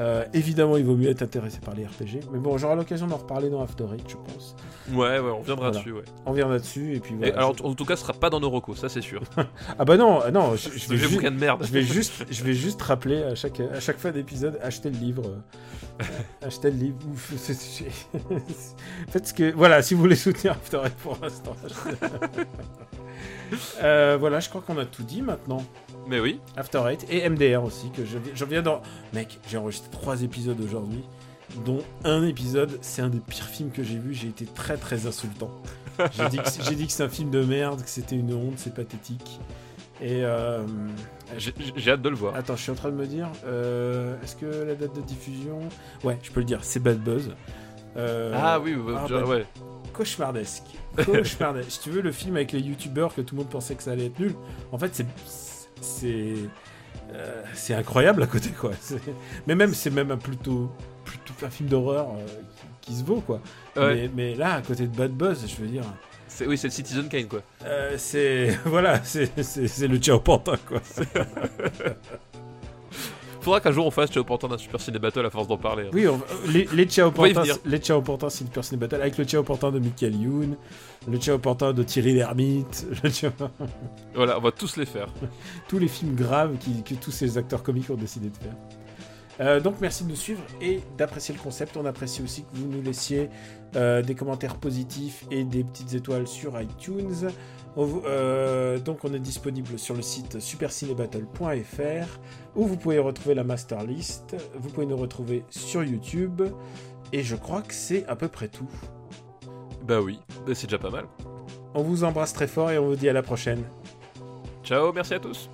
Euh, évidemment, il vaut mieux être intéressé par les RPG. Mais bon, j'aurai l'occasion d'en reparler dans After Eight, je pense. Ouais, ouais, on reviendra Voilà. dessus, ouais. On vient là-dessus et puis Et alors, en tout cas, ce sera pas dans nos recos, ça c'est sûr. Ah bah non, euh, non, je, vais de merde. je vais juste, je vais juste rappeler à chaque, à chaque fin d'épisode, achetez le livre, euh, achetez le livre. Ouf, Faites ce que, voilà, si vous voulez soutenir After Eight pour l'instant. Euh, voilà, je crois qu'on a tout dit maintenant. Mais oui, After Eight et MDR aussi que je, je viens dans. Mec, j'ai enregistré trois épisodes aujourd'hui, dont un épisode, c'est un des pires films que j'ai vu. J'ai été très très insultant. J'ai dit que c'est- que un film de merde, que c'était une honte, c'est pathétique. Et euh, j'ai hâte de le voir. attends, je suis en train de me dire, euh, est-ce que la date de diffusion, ouais, je peux le dire, c'est Bad Buzz. Euh, ah oui, ouais, ah, genre, bah, ouais. cauchemardesque. Cauchemardesque. si tu veux, le film avec les youtubeurs que tout le monde pensait que ça allait être nul, en fait, c'est. C'est. euh, c'est incroyable à côté, quoi. Mais même, c'est même un plutôt. plutôt un film d'horreur euh, qui, qui se vaut, quoi. Ouais. Mais, mais là, à côté de Bad Buzz, je veux dire. C'est, oui, c'est le Citizen Kane, quoi. euh, c'est. Voilà, c'est le Ciao Pantin, quoi. Faudra qu'un jour on fasse Ciao Pantin d'un Super Ciné Battle à force d'en parler. hein. Oui, on- les, les Ciao Pantin, les Ciao Pantin, une personne battle avec le Ciao Pantin de Michael Youn, le Ciao Pantin de Thierry Lhermitte, le Ciao- Voilà, on va tous les faire. tous les films graves qui- que tous ces acteurs comiques ont décidé de faire. Euh, donc merci de nous suivre et d'apprécier le concept. On apprécie aussi que vous nous laissiez euh, des commentaires positifs et des petites étoiles sur iTunes. On euh, donc on est disponible sur le site supercinébattle.fr où vous pouvez retrouver la master list. Vous pouvez nous retrouver sur YouTube. Et je crois que c'est à peu près tout. Bah oui, bah, c'est déjà pas mal. On vous embrasse très fort et on vous dit à la prochaine. Ciao, merci à tous.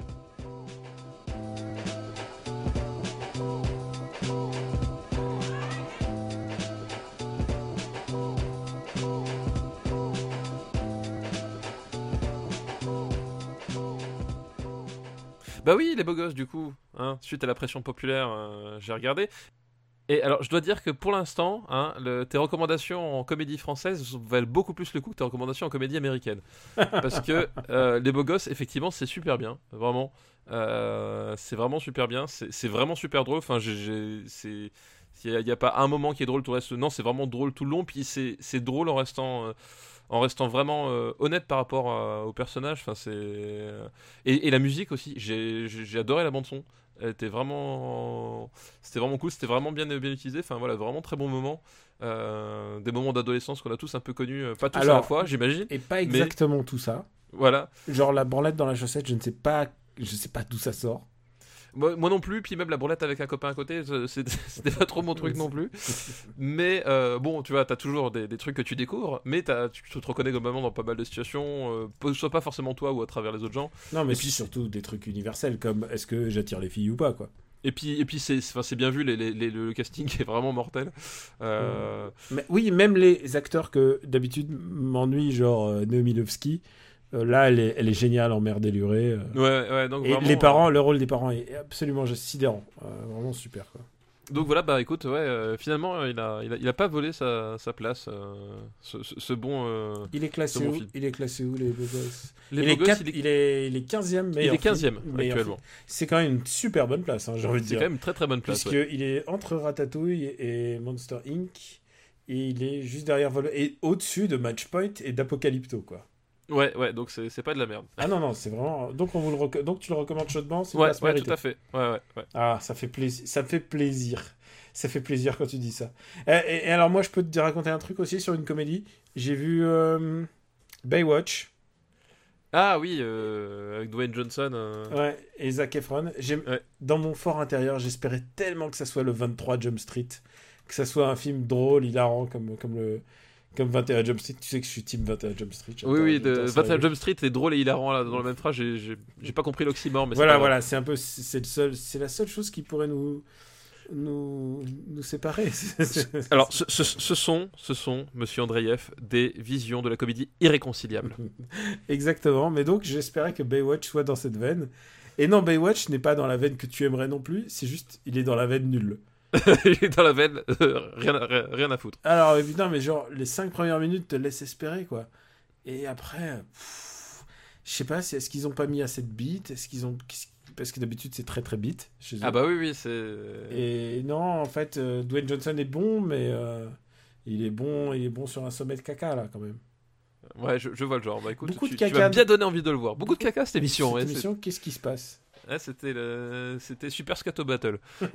Les beaux gosses, du coup, hein, suite à la pression populaire, euh, j'ai regardé. Et alors, je dois dire que pour l'instant, hein, tes recommandations en comédie française valent beaucoup plus le coup que tes recommandations en comédie américaine. Parce que euh, Les Beaux Gosses, effectivement, c'est super bien, vraiment. Euh, c'est vraiment super bien, c'est vraiment super drôle. Enfin, c'est. Il n'y a, pas un moment qui est drôle, tout le reste. Non, c'est vraiment drôle tout le long. Puis c'est c'est drôle en restant, euh, en restant vraiment euh, honnête par rapport à- au personnage. Enfin, c'est et, et la musique aussi. J'ai adoré la bande son. Elle était vraiment, c'était vraiment cool. C'était vraiment bien bien utilisé. Enfin voilà, vraiment très bon moment. Euh, des moments d'adolescence qu'on a tous un peu connus, euh, pas tous à la fois, j'imagine. Et pas exactement tout ça. Voilà. Genre la branlette dans la chaussette, je ne sais pas, je sais pas d'où ça sort. Moi, moi non plus, puis même la bourlette avec un copain à côté, c'était pas trop mon truc non plus. Mais euh, bon, tu vois, t'as toujours des, des trucs que tu découvres, mais t'as- tu te reconnais globalement dans pas mal de situations, euh, soit pas forcément toi ou à travers les autres gens. Non, mais Et puis, surtout des trucs universels comme est-ce que j'attire les filles ou pas quoi. Et puis, et puis c'est enfin, c'est bien vu, les, les- les- le casting est vraiment mortel. Euh, Mais oui, même les acteurs que d'habitude m'ennuient, genre euh, Lovski, euh, là elle est, elle est géniale en mère délurée. euh. Ouais, ouais, donc Et vraiment, les parents, le rôle des parents est absolument sidérant, Euh, vraiment super quoi. euh, donc voilà, bah écoute, ouais, euh, finalement, euh, il a, il a, il a pas volé sa, sa place, euh, ce, ce- ce bon. euh, Il est classé C'est où film. Il est classé où les beaux gosses? Les il, est gosses, il est, il est il est 15e il meilleur est 15 e film, meilleur actuellement. C'est quand même une super bonne place, hein, j'ai envie de C'est dire. quand même une très très bonne place. Puisqu'il ouais. il est entre Ratatouille et Monster Inc. Et il est juste derrière Vol et au-dessus de Matchpoint et d'Apocalypto quoi. Ouais, ouais, donc c'est pas de la merde. Ah non non, c'est vraiment donc on vous le reco- donc tu le recommandes chaudement, c'est une Ouais, ouais, tout à fait. Ouais, ouais, ouais. Ah, ça fait plaisir, ça me fait plaisir. Ça fait plaisir quand tu dis ça. Et, et- et alors moi je peux te raconter un truc aussi sur une comédie. J'ai vu euh, Baywatch Ah oui, euh, avec Dwayne Johnson. euh, ouais, et Zac Efron. Ouais. Dans mon fort intérieur, j'espérais tellement que ça soit le 23 Jump Street, que ça soit un film drôle, hilarant comme comme le comme 21 Jump Street. Tu sais que je suis team 21 Jump Street. Oui, oui, de j'adore ça. 21 Jump Street est drôle et hilarant là, dans la même phrase. J'ai- pas compris l'oxymore, c'est Voilà, voilà, c'est un peu, c'est seul, c'est la seule chose qui pourrait nous, nous, nous séparer. Alors, ce, ce- ce sont, ce sont, Monsieur Andreev, des visions de la comédie irréconciliable. Exactement, mais donc j'espérais que Baywatch soit dans cette veine. Et non, Baywatch n'est pas dans la veine que tu aimerais non plus, c'est juste, il est dans la veine nulle. Il est dans la veine, euh, rien, à- rien, rien à foutre. Alors évidemment, mais genre, les cinq premières minutes te laissent espérer, quoi. Et après, je sais pas, est-ce qu'ils ont pas mis assez de beats Est-ce qu'ils ont... Parce que d'habitude, c'est très très beat chez eux. Ah bah oui, oui, c'est. Et non, en fait, euh, Dwayne Johnson est bon, mais euh, il est bon, il est bon sur un sommet de caca là quand même. Ouais, je, je vois le genre. Bah écoute, Beaucoup tu, de tu caca. m'as bien donné envie de le voir. Beaucoup de caca cette émission. Cette ouais, émission, qu'est-ce qui se passe? C'était le... c'était Super Scato Battle.